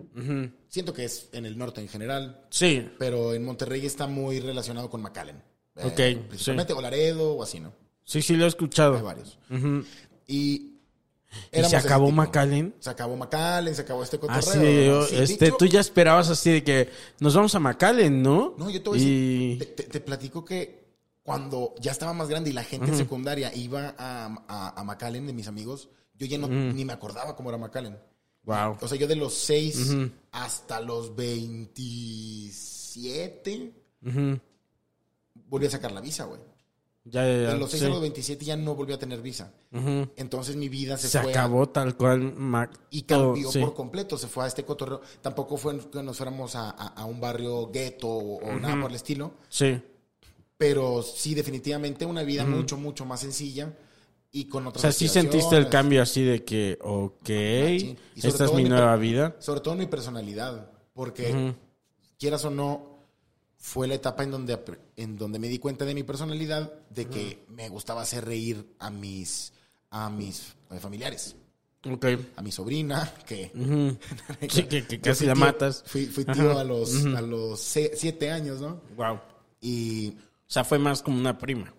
Siento que es en el norte en general, Sí. pero en Monterrey está muy relacionado con McAllen. Eh, Ok, Principalmente o Laredo o así, ¿no? Sí, sí, lo he escuchado. Hay varios. Y, ¿Y se acabó tipo. McAllen? Se acabó McAllen, se acabó este cotorreo. Así, ¿no? yo- Sí, este, dicho- tú ya esperabas así de que nos vamos a McAllen, ¿no? No, yo te voy a y... decir, te, te- te platico que cuando ya estaba más grande y la gente en secundaria iba a, a, a McAllen de mis amigos, yo ya no, ni me acordaba cómo era McAllen. Wow. O sea, yo de los 6 hasta los 27 volví a sacar la visa, güey. Ya, ya, ya, De los 6 sí. a los 27 ya no volví a tener visa. Entonces mi vida se, Se fue a- acabó tal cual. Mac- y cambió sí. por completo, se fue a este cotorreo. Tampoco fue que nos fuéramos a, a- a un barrio gueto o, o nada por el estilo, Sí. pero sí definitivamente una vida mucho, mucho más sencilla y con O otras sea, sí sentiste el cambio así de que, ok, esta es mi nueva vida. Sobre todo mi personalidad, porque quieras o no, fue la etapa en donde, en donde me di cuenta de mi personalidad, de que me gustaba hacer reír a mis, a mis eh, familiares. Ok. A mi sobrina, que, Sí, que, casi la tío- matas. Fui, fui tío a los, a los siete años, ¿no? Wow. O Y sea, fue más como una prima.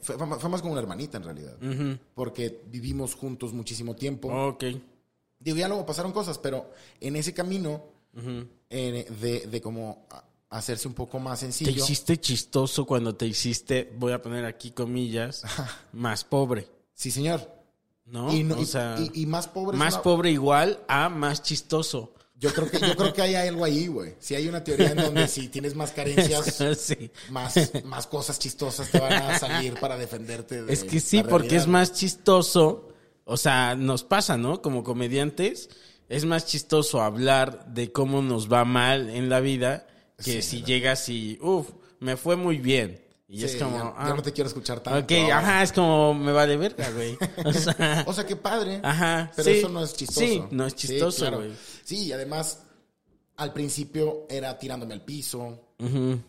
fue, fue más como una hermanita en realidad. Porque vivimos juntos muchísimo tiempo. Ok. Digo, ya luego pasaron cosas, pero en ese camino eh, de, de como a- hacerse un poco más Te sencillo. hiciste chistoso cuando te hiciste, voy a poner aquí comillas, más pobre. Sí, señor. ¿No? Y, no- o y- sea, y- y más pobre. más una- pobre igual a más chistoso. Yo creo que, yo creo que hay algo ahí, güey. Si hay una teoría en donde si tienes más carencias, sí. más, más cosas chistosas te van a salir para defenderte. de Es que sí, porque es más chistoso. O sea, nos pasa, ¿no? Como comediantes, es más chistoso hablar de cómo nos va mal en la vida que si llegas y, uff, me fue muy bien. Y Sí, es como, ya, ah, ya no te quiero escuchar tanto. Ok, ajá, es como, me vale verga, güey. O sea, O sea, qué padre. Ajá, Pero sí. eso no es chistoso. Sí, no es chistoso, claro. güey. Sí, y además, al principio era tirándome al piso.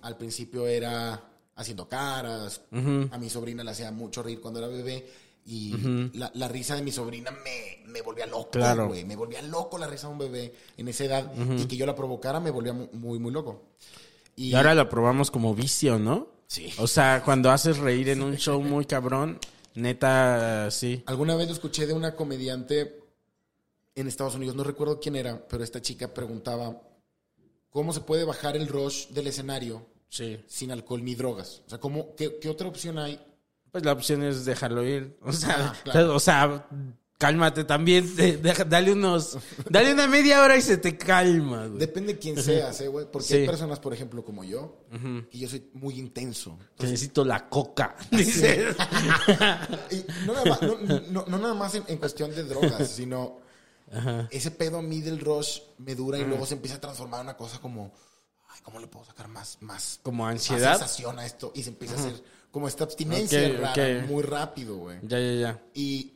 Al principio era haciendo caras. A mi sobrina le hacía mucho reír cuando era bebé. Y la, la risa de mi sobrina me, me volvía loco, Claro. güey. Me volvía loco la risa de un bebé en esa edad. Y que yo la provocara me volvía mu- muy, muy loco. y ahora lo probamos como vicio, ¿no? Sí. O sea, cuando haces reír en un show muy cabrón, neta, sí. Alguna vez lo escuché de una comediante en Estados Unidos, no recuerdo quién era, pero esta chica preguntaba cómo se puede bajar el rush del escenario Sí. sin alcohol ni drogas. O sea, ¿cómo, qué, qué otra opción hay? Pues la opción es dejarlo ir. O sea, Ah, claro. o sea, cálmate también. de- dale unos. Dale una media hora y se te calma, güey. Depende de quién seas, ¿eh, güey? Porque Sí. hay personas, por ejemplo, como yo, que yo soy muy intenso. Necesito la coca. Dice. Y no nada más, no, no- no nada más en, en cuestión de drogas, sino ese pedo a mí del rush me dura y luego se empieza a transformar en una cosa como, ay, ¿cómo le puedo sacar más, más, Como más ansiedad. sensación a esto? Y se empieza a hacer como esta abstinencia rara, muy rápido, güey. Ya, ya, ya. Y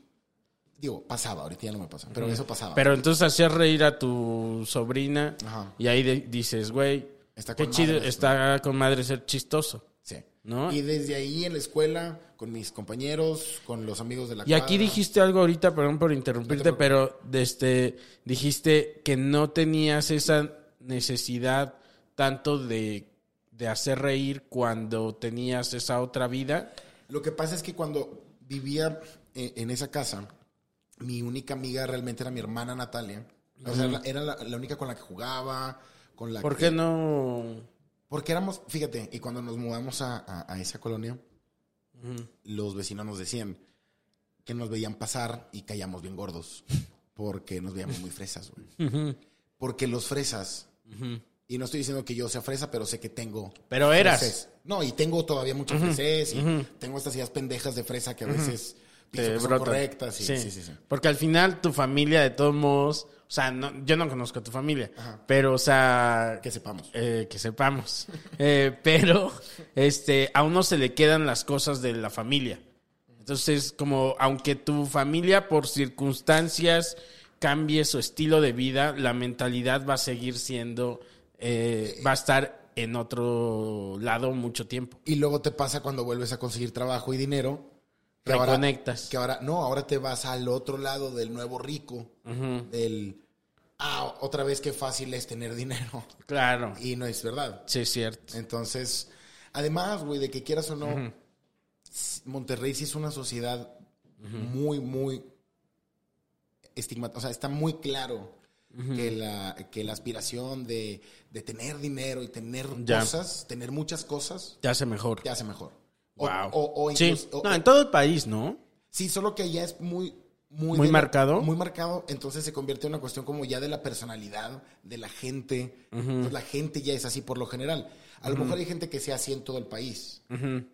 digo, pasaba, ahorita ya no me pasa, pero eso pasaba. Pero entonces hacías reír a tu sobrina Ajá. y ahí de- dices, güey, Está qué chido, madre, está con madre ser chistoso. sí. ¿no? Y desde ahí en la escuela, con mis compañeros, con los amigos de la Y aquí dijiste algo ahorita, perdón por interrumpirte, No pero este, dijiste que no tenías esa necesidad tanto de, de hacer reír cuando tenías esa otra vida. Lo que pasa es que cuando vivía eh, en esa casa, mi única amiga realmente era mi hermana Natalia. O sea, era la, la única con la que jugaba, con la ¿Por que- qué no? Porque éramos, fíjate, y cuando nos mudamos a, a- a esa colonia, los vecinos nos decían que nos veían pasar y caíamos bien gordos. Porque nos veíamos muy fresas, güey. Porque los fresas, y no estoy diciendo que yo sea fresa, pero sé que tengo. Pero eras. No, y tengo todavía muchas freses, y tengo estas ideas pendejas de fresa que a veces pienso te que son correctas. Sí, sí, sí. sí. Porque al final tu familia, de todos modos, o sea, no, yo no conozco a tu familia, pero, o sea, Que sepamos. eh, que sepamos. Eh, pero, este, a uno se le quedan las cosas de la familia. Entonces, como, aunque tu familia por circunstancias cambie su estilo de vida, la mentalidad va a seguir siendo, eh, va a estar en otro lado mucho tiempo. Y luego te pasa cuando vuelves a conseguir trabajo y dinero. Reconectas. que ahora, no, ahora te vas al otro lado del nuevo rico. Del, ah, otra vez qué fácil es tener dinero. Claro. Y no es verdad. Sí, es cierto. Entonces, además, güey, de que quieras o no, Monterrey sí es una sociedad muy, muy estigmatizada. O sea, está muy claro que, la, que la aspiración de, de tener dinero y tener Ya. cosas, tener muchas cosas, Te hace mejor. te hace mejor. Wow. o- o sí. incluso- o- no, en todo el país, ¿no? Sí, solo que allá es muy... Muy, Muy la- marcado. muy marcado, entonces se convierte en una cuestión como ya de la personalidad de la gente. Pues la gente ya es así por lo general. A lo mejor hay gente que sea así en todo el país,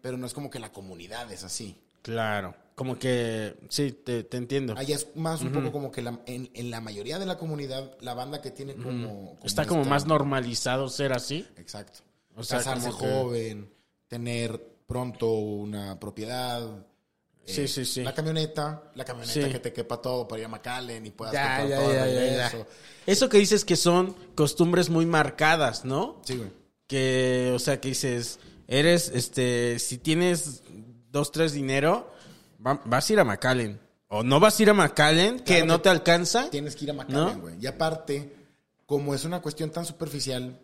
pero no es como que la comunidad es así. Claro. Como que, sí, te, te entiendo. Allá es más un poco como que la- en, en la mayoría de la comunidad, la banda que tiene como... Está como esta- más normalizado ser así. Exacto. O sea, Casarse que- joven, tener pronto una propiedad. Sí, eh, sí, sí. La camioneta, la camioneta Sí. que te quepa todo para ir a McAllen y puedas Ya, ya, todo ya. Eso que dices que son costumbres muy marcadas, ¿no? Sí, güey. Que, o sea, que dices, eres, este, si tienes dos, tres dinero, va- vas a ir a McAllen. O no vas a ir a McAllen, que Claro no que te alcanza. Tienes que ir a McAllen, ¿No? güey. Y aparte, como es una cuestión tan superficial,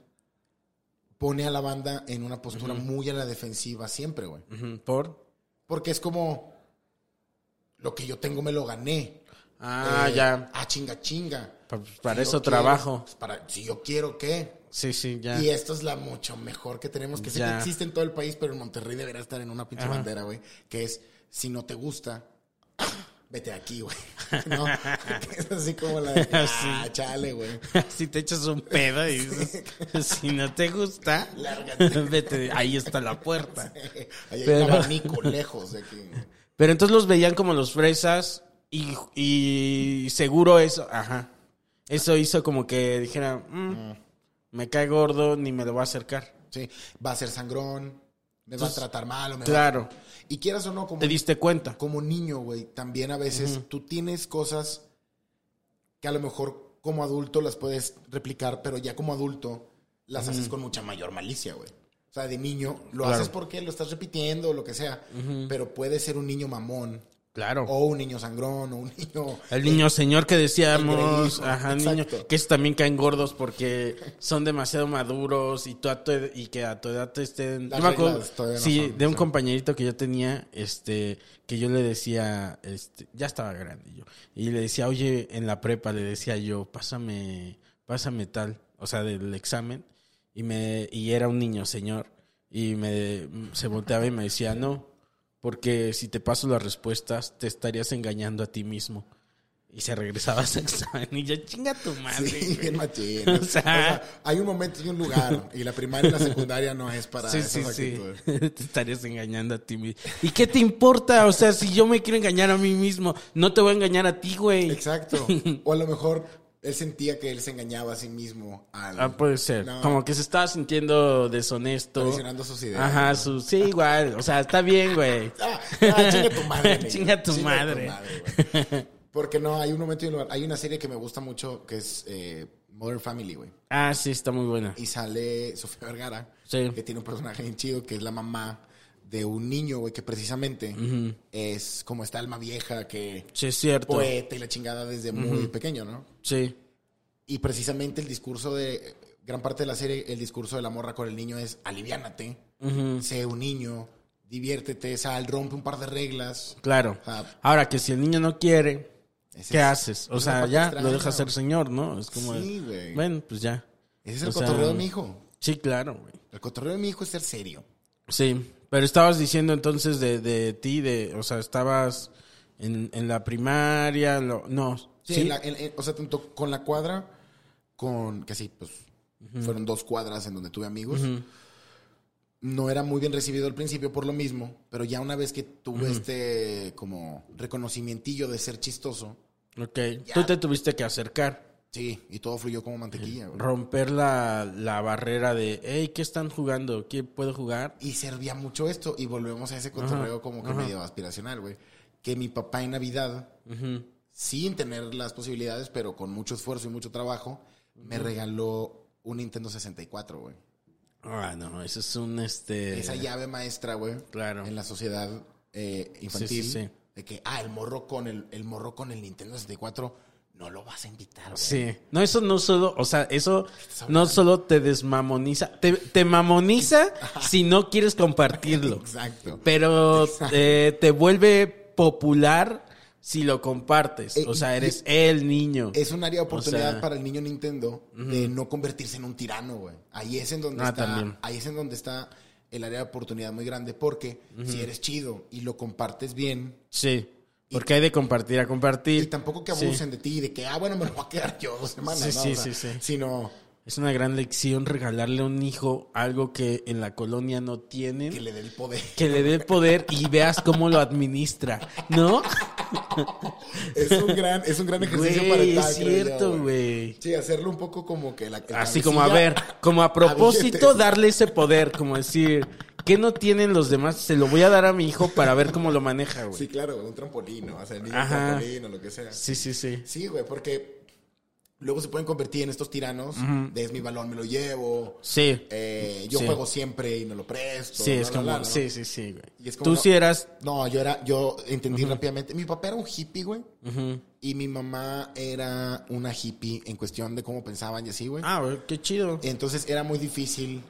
pone a la banda en una postura muy a la defensiva siempre, güey. ¿Por? Porque es como, lo que yo tengo me lo gané. Ah, Eh, ya. Ah, chinga, chinga. Pa- para Si eso quiero, trabajo. pues, para, si yo quiero, ¿qué? Sí, sí, ya. Y esto es la mucho mejor que tenemos, que sé que existe en todo el país, pero en Monterrey debería estar en una pinche Ajá. bandera, güey. Que es, si no te gusta, vete de aquí, güey. ¿No? Es así como la de, ah, chale, güey. si te echas un pedo y dices, si no te gusta, Lárgate. vete, ahí está la puerta. Ahí hay Pero- un abanico lejos de aquí. Pero entonces los veían como los fresas y, y seguro eso, ajá. Eso hizo como que dijera, "Mm, me cae gordo, ni me lo voy a acercar. Sí, va a ser sangrón, me va a tratar mal o me va- Claro, Y quieras o no, como, te diste cuenta. como niño, güey, también a veces tú tienes cosas que a lo mejor como adulto las puedes replicar, pero ya como adulto las haces con mucha mayor malicia, güey. O sea, de niño lo Claro. haces porque lo estás repitiendo o lo que sea, pero puede ser un niño mamón Claro. o un niño sangrón o un niño... El niño señor que decíamos, ajá, niño, que esos también caen gordos porque son demasiado maduros y tú a tu ed- y que a tu edad te estén. Las yo me acuerdo, reglas todavía no sí, son, de un sí. compañerito que yo tenía, este, que yo le decía, este, ya estaba grande yo, y le decía, oye, en la prepa le decía yo, pásame, pásame tal, o sea, del examen, y me, y era un niño señor, y me, se volteaba y me decía, no, porque si te paso las respuestas, te estarías engañando a ti mismo. Y se regresaba a su examen. Y yo, chinga tu madre. Sí, güey". bien machín. O O sea- hay un momento y un lugar. Y la primaria y la secundaria no es para Sí, esas sí, sí. Te estarías engañando a ti mismo. ¿Y qué te importa? O sea, si yo me quiero engañar a mí mismo, no te voy a engañar a ti, güey. Exacto. O a lo mejor él sentía que él se engañaba a sí mismo al... Ah, puede ser. No. Como que se estaba sintiendo deshonesto. Traicionando sus ideas, Ajá, ¿no? su, sí, igual. O sea, está bien, güey. Ah, ah, chinga tu madre. Chinga tu madre. güey. Porque no, hay un momento y un lugar. Hay una serie que me gusta mucho que es eh, Modern Family, güey. Ah, sí, está muy buena. Y sale Sofía Vergara, Sí. que tiene un personaje bien chido, que es la mamá de un niño, güey, que precisamente es como esta alma vieja que Sí, es cierto. poeta y la chingada desde muy pequeño, ¿no? Sí. Y precisamente el discurso de, gran parte de la serie, el discurso de la morra con el niño es aliviánate, sé un niño, diviértete, sal, rompe un par de reglas. Claro. O sea, Ahora que si el niño no quiere, ¿qué es- haces? O sea, ya extraña, lo dejas ser señor, ¿no? Es como, Sí, güey. bueno, pues ya. Ese es el O sea, cotorreo de mi hijo. Sí, claro, güey. El cotorreo de mi hijo es ser serio. Sí, pero estabas diciendo entonces de, de ti, de, o sea, estabas en, en la primaria, lo- no. Sí, Sí, en la- en- en- o sea, tanto con la cuadra, con que sí, pues fueron dos cuadras en donde tuve amigos. No era muy bien recibido al principio por lo mismo, pero ya una vez que tuve este como reconocimientillo de ser chistoso, ok. Tú te tuviste que acercar, sí, y todo fluyó como mantequilla. güey. romper la, la barrera de, hey, ¿qué están jugando? ¿Quién puede jugar? Y servía mucho esto, y volvemos a ese cotorreo como que medio aspiracional, güey. Que mi papá en Navidad, sin tener las posibilidades, pero con mucho esfuerzo y mucho trabajo, me regaló un Nintendo 64, güey. Ah, no, eso es un, este... esa llave maestra, güey. Claro. En la sociedad eh, infantil. Sí, sí, sí. De que, ah, el morro con el, el morro con el Nintendo 64, no lo vas a invitar, güey. Sí, no, eso no solo, o sea, eso no solo te desmamoniza, te, te mamoniza si no quieres compartirlo. Exacto. Pero eh, te vuelve popular si lo compartes. Eh, O sea, eres el niño. Es un área de oportunidad O sea, para el niño Nintendo de no convertirse en un tirano, güey. Ahí es en donde Ah, está, también. ahí es en donde está el área de oportunidad muy grande porque si eres chido y lo compartes bien Sí, porque hay de compartir a y compartir. tampoco que Sí. abusen de ti de que ah bueno me lo voy a quedar yo dos semanas, Sí, ¿no? sí, O sea, sí, sí. sino Es una gran lección regalarle a un hijo algo que en la colonia no tienen. que le dé el poder. que le dé el poder y veas cómo lo administra, ¿no? Es un gran, es un gran ejercicio Güey, parental. es creo yo, cierto, güey. Sí, hacerlo un poco como que la. el Así como a ver, como a propósito darle ese poder, como decir, ¿qué no tienen los demás? Se lo voy a dar a mi hijo para ver cómo lo maneja, güey. Sí, claro, un trampolín, ¿no? O sea, el niño un Ajá. trampolín o lo que sea. Sí, sí, sí. Sí, güey, porque luego se pueden convertir en estos tiranos de es mi balón, me lo llevo. Sí. eh, yo Sí. juego siempre y me lo presto. Sí, es como, sí, sí, sí, güey. Y es como Tú no- sí eras, No, yo era, yo entendí rápidamente. Mi papá era un hippie, güey. Y mi mamá era una hippie en cuestión de cómo pensaban y así, güey. ah, güey, qué chido. Entonces era muy difícil.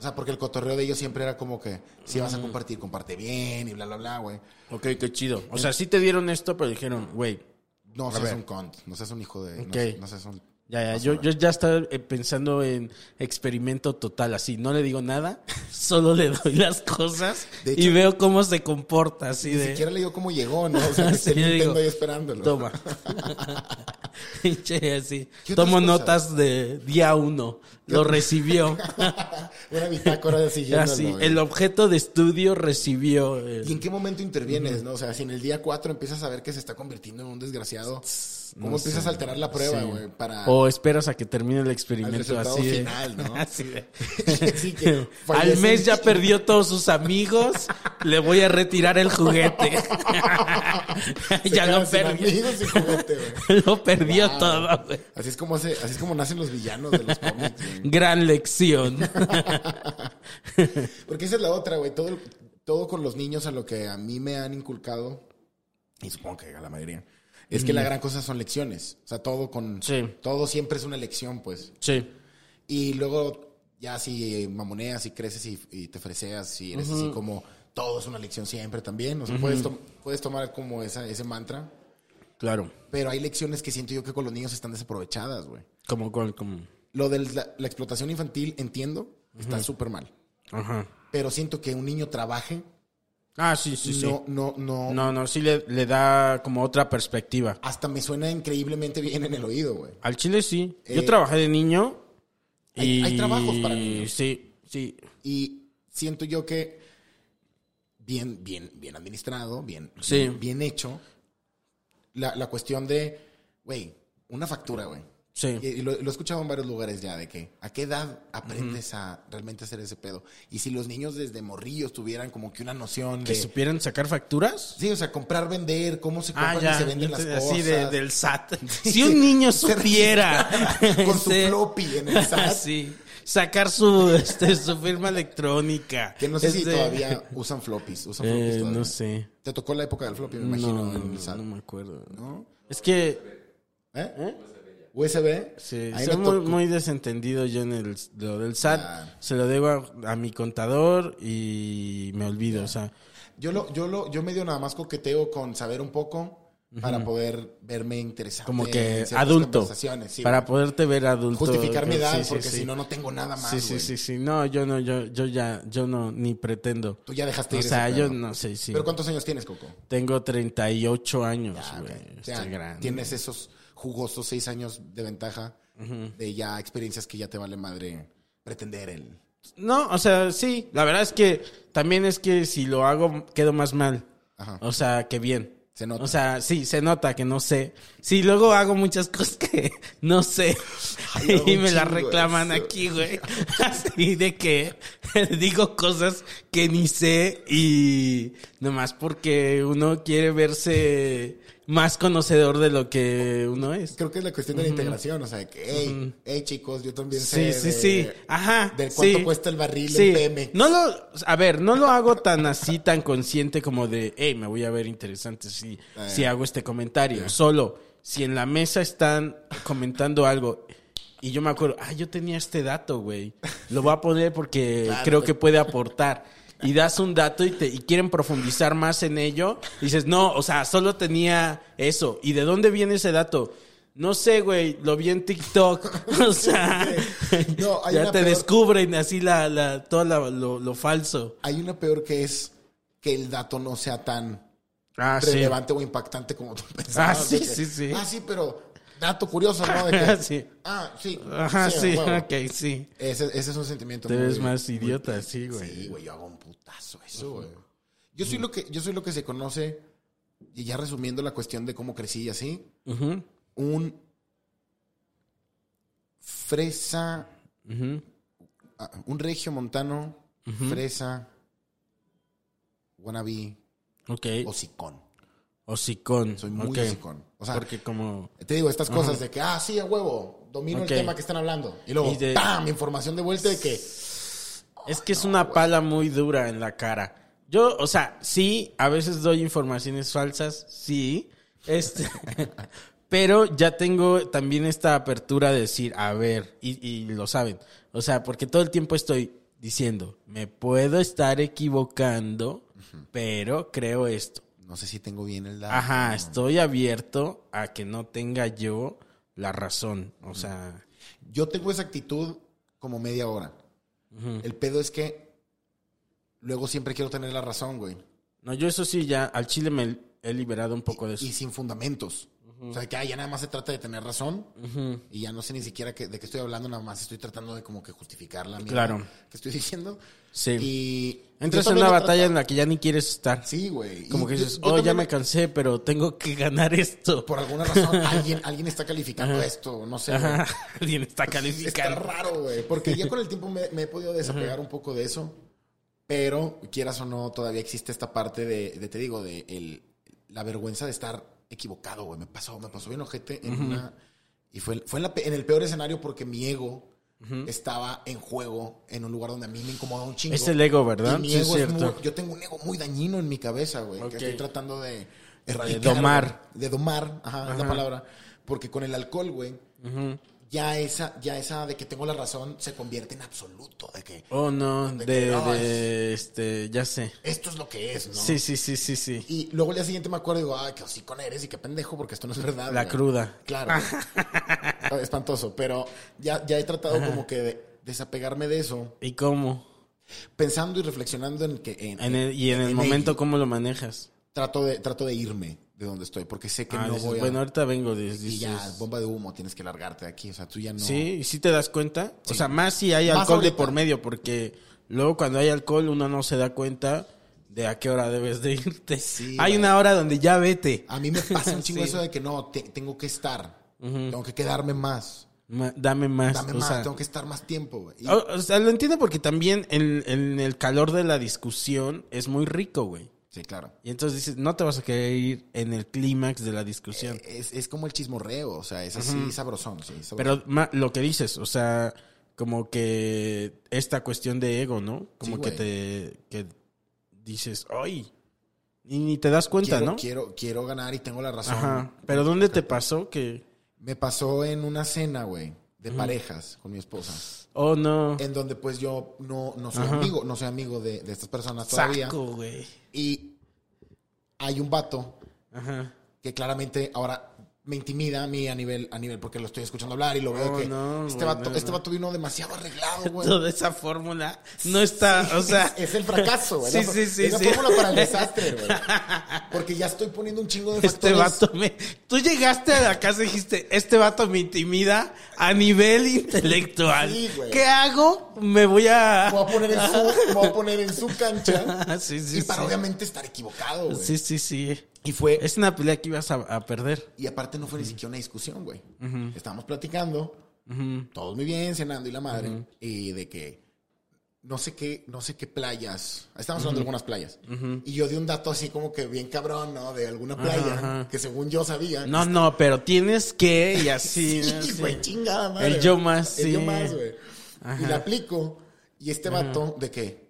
O sea, porque el cotorreo de ellos siempre era como que si vas a compartir, comparte bien y bla, bla, bla, güey. Ok, qué chido. O sea, sí te dieron esto, pero dijeron, güey, No seas ver. un cont, no seas un hijo de. Ok. No, seas un. Ya, ya, yo, yo ya estaba eh, pensando en experimento total, así, no le digo nada, solo le doy las cosas De y veo cómo se comporta, así Ni de... siquiera le digo cómo llegó, ¿no? O sea, que Sí, Nintendo digo, ahí esperándolo. Toma. Pinche, así. ¿Qué otras Tomo notas de día uno. Lo recibió. Una bitácora siguiéndolo. así, güey. el objeto de estudio recibió. eh, ¿Y en qué momento intervienes, no? O sea, si en el día 4 empiezas a ver que se está convirtiendo en un desgraciado, ¿cómo no empiezas sé. a alterar la prueba, Sí. güey? Para... O esperas a que termine el experimento resultado así de, final, ¿no? así de- Sí, que Al mes ya perdió todos sus amigos, le voy a retirar el juguete. Ya lo perdió. juguete. Lo perdió Wow. todo, güey. Así es como hace- así es como nacen los villanos de los cómics, güey. Gran lección. Porque esa es la otra, güey. Todo, todo con los niños a lo que a mí me han inculcado, y supongo que a la mayoría, es que la gran cosa son lecciones. O sea, todo con... Sí. Todo siempre es una lección, pues. Sí. Y luego, ya si mamoneas y creces y, y te freseas y eres así como... Todo es una lección siempre también. O sea, puedes, puedes tomar como esa, ese mantra. Claro. Pero hay lecciones que siento yo que con los niños están desaprovechadas, güey. Como, como, Lo de la, la explotación infantil, entiendo, está súper mal. Ajá. Pero siento que un niño trabaje, Ah, sí, sí, sí. no, no, no, No, no, sí le, le da como otra perspectiva. Hasta me suena increíblemente bien en el oído, güey. Al chile sí. Yo Eh, trabajé de niño hay- y... hay trabajos para niños. Sí, sí. Y siento yo que bien, bien, bien administrado, bien, Sí. bien, bien hecho, la, la cuestión de, güey, una factura, güey. Sí. Y, y lo, lo he escuchado en varios lugares ya, de que a qué edad aprendes a realmente hacer ese pedo. Y si los niños desde morrillos tuvieran como que una noción ¿Que de... supieran sacar facturas? Sí, o sea, comprar, vender, cómo se compran Ah, y ya. se venden las cosas. Así de- del SAT. Si un niño supiera... Con su floppy en el SAT. Sí. Sacar su, este, su firma electrónica. Que no sé si Este, todavía usan floppies. Usan floppies Eh, todavía. no sé. Te tocó la época del floppy, me imagino, No, en el SAT. no me acuerdo. ¿No? Es que... ¿Eh? USB. Sí, ahí soy muy, desentendido yo en el, lo del SAT. Ah. Se lo debo a, a mi contador y me olvido. O sea, Yo lo, yo lo, yo medio nada más coqueteo con saber un poco para poder verme interesante. como que adulto. sí, para güey. poderte ver adulto. justificar mi edad, sí, porque si no, no tengo nada más. Sí, sí, güey. sí, sí. No, yo no, yo, yo ya, yo no, ni pretendo. Tú ya dejaste O ir sea, ese yo no sé, sí. Pero ¿cuántos años tienes, Coco? Tengo 38 años, Ah, güey. ok. O sea, Estoy grande. tienes esos jugosos seis años de ventaja de ya experiencias que ya te vale madre pretender el... No, o sea, sí. La verdad es que también es que si lo hago, quedo más mal. Ajá. O sea, que bien. Se nota. O sea, sí, se nota que no sé. Sí, luego hago muchas cosas que no sé. Ay, y me las reclaman eso. aquí, güey. Así de que digo cosas que ni sé y nomás porque uno quiere verse más conocedor de lo que uno es. Creo que es la cuestión de la integración, o sea, que, hey, hey chicos, yo también Sí, sé sí, de- sí. Ajá. de cuánto sí. cuesta el barril Sí. en PM. No lo, a ver, no lo hago tan así, tan consciente como de, hey, me voy a ver interesante si, Ah, si hago este comentario. Solo, si en la mesa están comentando algo y yo me acuerdo, ah, yo tenía este dato, güey. Lo voy a poner porque Claro. creo que puede aportar. Y das un dato y, te, y quieren profundizar más en ello. Y dices, no, o sea, solo tenía eso. ¿Y de dónde viene ese dato? No sé, güey, lo vi en TikTok. O sea, No, hay ya una te peor- descubren así la, la, todo la- lo, lo falso. Hay una peor que es que el dato no sea tan Ah, relevante o impactante como tú pensabas. Ah, sí, que, sí, sí. Ah, sí, pero dato curioso, ¿no? De que, Sí. Ah, sí. Ajá, sí, huevo. ok, sí. Ese, ese es un sentimiento Te muy- ves más muy- idiota, sí, güey. Sí, güey, yo hago un putazo eso, güey. Yo soy lo que, yo soy lo que se conoce, y ya resumiendo la cuestión de cómo crecí y así, un fresa, ah, un regio montano, fresa, wannabe, Ok. hocicón. Hocicón. Soy muy hocicón. O sea, Porque como... te digo estas cosas de que, ah, sí, a huevo, domino el tema que están hablando. Y luego, Y de- ¡pam! Información de vuelta de que, Es que es una pala muy dura en la cara. Yo, o sea, sí, a veces doy informaciones falsas, sí. Este, pero ya tengo también esta apertura de decir, a ver, y, y lo saben. O sea, porque todo el tiempo estoy diciendo, me puedo estar equivocando, pero creo esto. No sé si tengo bien el dato. Ajá, estoy abierto a que no tenga yo la razón. O sea, Yo tengo esa actitud como media hora. El pedo es que luego siempre quiero tener la razón, güey. no, yo eso sí, ya al chile me he liberado un poco de eso. Y sin fundamentos. O sea, que ah, ya nada más se trata de tener razón. Y ya no sé ni siquiera que- de qué estoy hablando, nada más estoy tratando de como que justificar la mierda Claro. que estoy diciendo. Sí. Y Entras yo en una batalla en la que ya ni quieres estar. Sí, güey. Como Y que yo- dices, yo oh, ya me cansé, pero tengo que ganar esto. Por alguna razón, alguien, alguien está calificando esto. No sé. Ajá. Alguien está Está calificando. raro, güey. Porque ya con el tiempo me, me he podido desapegar un poco de eso. Pero, quieras o no, todavía existe esta parte de, de, te digo, de el, la vergüenza de estar equivocado, güey. Me pasó, me pasó bien ojete en una... Y fue, fue en, la en el peor escenario porque mi ego estaba en juego en un lugar donde a mí me incomodaba un chingo. Es el ego, ¿verdad? Y mi Sí, es ego es cierto. muy- yo tengo un ego muy dañino en mi cabeza, güey. Que estoy tratando de erradicar. De domar. De domar, ajá, es la palabra. Porque con el alcohol, güey, ya esa, ya esa de que tengo la razón se convierte en absoluto. De que Oh, no, de, De que, no, de, este, ya sé. esto es lo que es, ¿no? Sí, sí, sí, sí, sí. Y luego el día siguiente me acuerdo y digo, ay, que así con eres y qué pendejo, porque esto no es verdad. La güey". cruda. Claro. güey. Espantoso. Pero ya, ya he tratado como que de desapegarme de eso, ¿Y cómo? pensando y reflexionando en que. En, En el- y en el en momento. ¿cómo lo manejas? trato de, trato de irme de donde estoy, porque sé que Ah, no dices, voy a. bueno, ahorita vengo. y Dices, ya, bomba de humo, tienes que largarte de aquí. O sea, tú ya no. Sí, ¿y si te das cuenta? O sea, más si hay Más alcohol de por medio, porque luego cuando hay alcohol uno no se da cuenta de a qué hora debes de irte. Sí, hay una hora donde ya vete. A mí me pasa un chingo Sí. eso de que no, te- tengo que estar. Tengo que quedarme más. Ma- Dame más. Dame o más, sea, tengo que estar más tiempo, güey. Y- o- o sea, lo entiendo porque también en, en el calor de la discusión es muy rico, güey. Sí, claro. Y entonces dices, no te vas a querer ir en el clímax de la discusión. Es, es como el chismorreo, o sea, es así sabrosón, sí. sabrosón. Pero ma- lo que dices, o sea, como que esta cuestión de ego, ¿no? Como Sí, que te que dices, ¡ay! Y ni te das cuenta, quiero, ¿no? quiero, quiero ganar y tengo la razón. Ajá. Pero ¿dónde te pasó que Me pasó en una cena, güey, de parejas con mi esposa. Oh, no. En donde pues yo no, no soy amigo, no soy amigo de, de estas personas todavía. Saco, güey. Y hay un vato Ajá. que claramente ahora me intimida a mí a nivel, a nivel porque lo estoy escuchando hablar y lo veo Oh, que no, este, vato, no, este vato vino demasiado arreglado, güey. Toda esa fórmula no está, o sea... es, es el fracaso, güey. Sí, sí, sí, Es la sí. fórmula para el desastre, güey. Porque ya estoy poniendo un chingo de Este factores. vato me... Tú llegaste a la casa y dijiste, este vato me intimida a nivel intelectual. Sí, güey. ¿Qué hago? Me voy a... Me voy a poner en su, me voy a poner en su cancha. Sí, sí, y para sí. obviamente estar equivocado, güey. Sí, sí, sí. Y fue, Es una pelea que ibas a, a perder. y aparte no fue ni siquiera una discusión, güey. Estábamos platicando, todos muy bien, cenando y la madre, y de que no sé qué, no sé qué playas. Estamos hablando de algunas playas. Y yo di un dato así como que bien cabrón, ¿no? De alguna playa que según yo sabía. No, no, pero tienes que y así. Sí, güey, chingada madre. El yo más, El yo más, güey. Y la aplico. Y este vato, de que,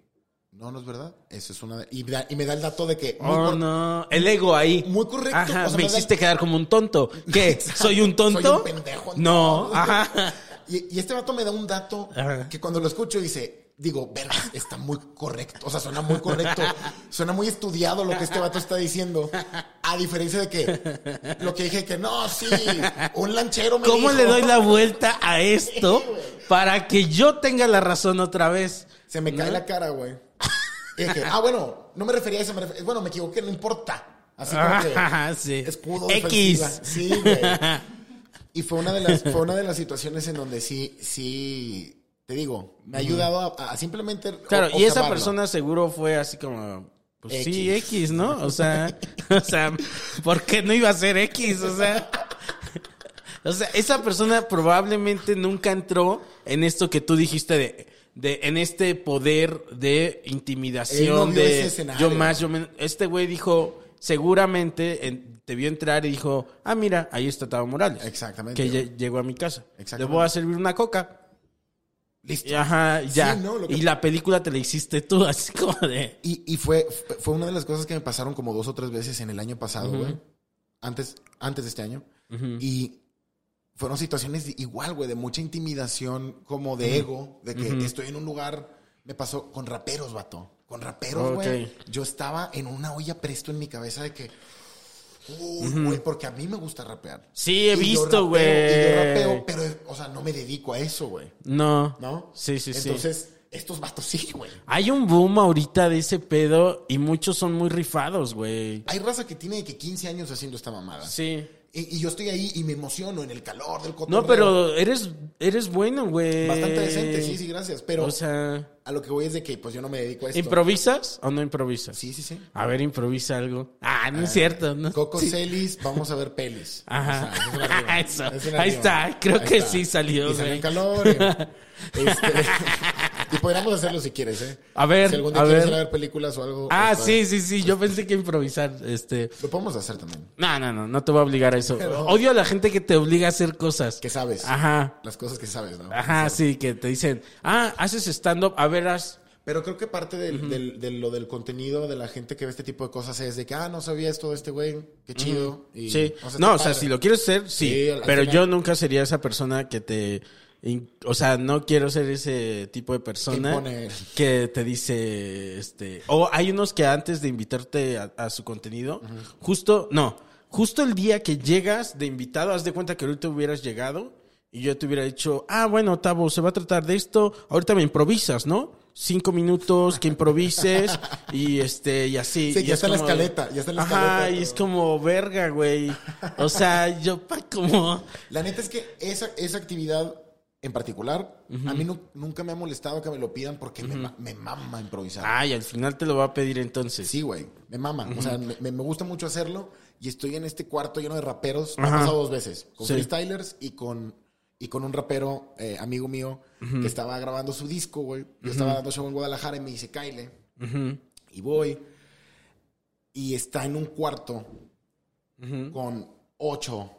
no, no es verdad. Eso es una. Y, da- y me da el dato de que. muy Oh, no. El ego ahí. Muy correcto. Ajá, O sea, me me da- hiciste quedar como un tonto. ¿Qué? ¿Soy un tonto? Soy un pendejo. No, ajá. Y, y este vato me da un dato Ajá. que cuando lo escucho dice, digo, verga, está muy correcto. O sea, suena muy correcto. Suena muy estudiado lo que este vato está diciendo. A diferencia de que lo que dije que no, sí, un lanchero me ¿Cómo dijo- le doy la vuelta a esto para que yo tenga la razón otra vez? Se me cae la cara, güey. Y ah, bueno, no me refería a eso. me refer- Bueno, me equivoqué, no importa. Así como que Ajá, sí. escudo X. defensiva. Sí, güey. Y fue una de las, fue una de las situaciones en donde sí, sí, te digo, me ha ayudado a, a simplemente. Claro, o- y esa persona seguro fue así como, pues sí, X. X, ¿no? O sea, o sea, ¿por qué no iba a ser X? O sea, o sea, esa persona probablemente nunca entró en esto que tú dijiste de, de en este poder de intimidación de yo más, yo menos. Este güey dijo, seguramente en- te vio entrar y dijo, ah, mira, ahí está Tavo Morales. Exactamente. Que lle- llegó a mi casa. Le voy a servir una coca. Listo. Ajá, ya. Sí, no, lo que- Y la película te la hiciste tú, así como de. Y, y fue, fue una de las cosas que me pasaron como dos o tres veces en el año pasado, güey. Antes, antes de este año. Y fueron situaciones de- igual, güey, de mucha intimidación, como de ego, de que estoy en un lugar. Me pasó con raperos, vato. Con raperos, güey. Yo estaba en una olla presto en mi cabeza de que. Uy, güey, porque a mí me gusta rapear. Sí, he Y visto, güey. Y yo rapeo, pero, o sea, no me dedico a eso, güey. No. ¿No? Sí, sí, sí. Entonces, estos vatos sí, güey. Hay un boom ahorita de ese pedo y muchos son muy rifados, güey. Hay raza que tiene de que 15 años haciendo esta mamada. Sí. Y, y yo estoy ahí y me emociono en el calor del cotorreo. No, pero eres, eres bueno, güey. Bastante decente, sí, sí, gracias. Pero O sea, a lo que voy es de que pues yo no me dedico a esto. ¿improvisas o no improvisas? Sí, sí, sí. A ver, improvisa algo. Ah, no es cierto, ¿no? Coco Sí. Celis, vamos a ver pelis. Ajá. O sea, es una rima, Eso. es Ahí está, creo Ahí que sí salió, Y salió en calor. Y, este, y podríamos hacerlo si quieres, ¿eh? A ver, Si algún día a quieres ver. ir a ver películas o algo. Ah, pues, sí, sí, sí. Yo pensé que improvisar, este. Lo podemos hacer también. No, no, no, no te voy a obligar a eso. Odio a la gente que te obliga a hacer cosas. Que sabes. Ajá. Las cosas que sabes, ¿no? Ajá, sí, que te dicen, ah, haces stand-up, a ver, haz. Pero creo que parte del, del- de lo del contenido de la gente que ve este tipo de cosas es de que, ah, no sabía esto de este güey, qué chido. Y, Sí. o sea, no, o sea, si lo quieres hacer, sí. Pero final- yo nunca sería esa persona que te. O sea, no quiero ser ese tipo de persona que te dice, este, o hay unos que antes de invitarte a, a su contenido, justo, no, justo el día que llegas de invitado, haz de cuenta que ahorita hubieras llegado y yo te hubiera dicho, ah, bueno, Tavo, se va a tratar de esto, ahorita me improvisas, ¿no? Cinco minutos que improvises y este y así. Sí, Y ya es está la escaleta, ya está la Ajá, escaleta, y todo. es como verga, güey. O sea, yo pa como La neta es que esa, esa actividad en particular, a mí nu- nunca me ha molestado que me lo pidan porque me, me mama improvisar. Ay, al final te lo va a pedir entonces. Sí, güey, me mama. O sea, me, me gusta mucho hacerlo y estoy en este cuarto lleno de raperos. Me ha pasado dos veces, con Sí. freestylers y con, y con un rapero, eh, amigo mío, que estaba grabando su disco, güey. Yo estaba dando show en Guadalajara y me dice, Kyle. Y voy. Y está en un cuarto con ocho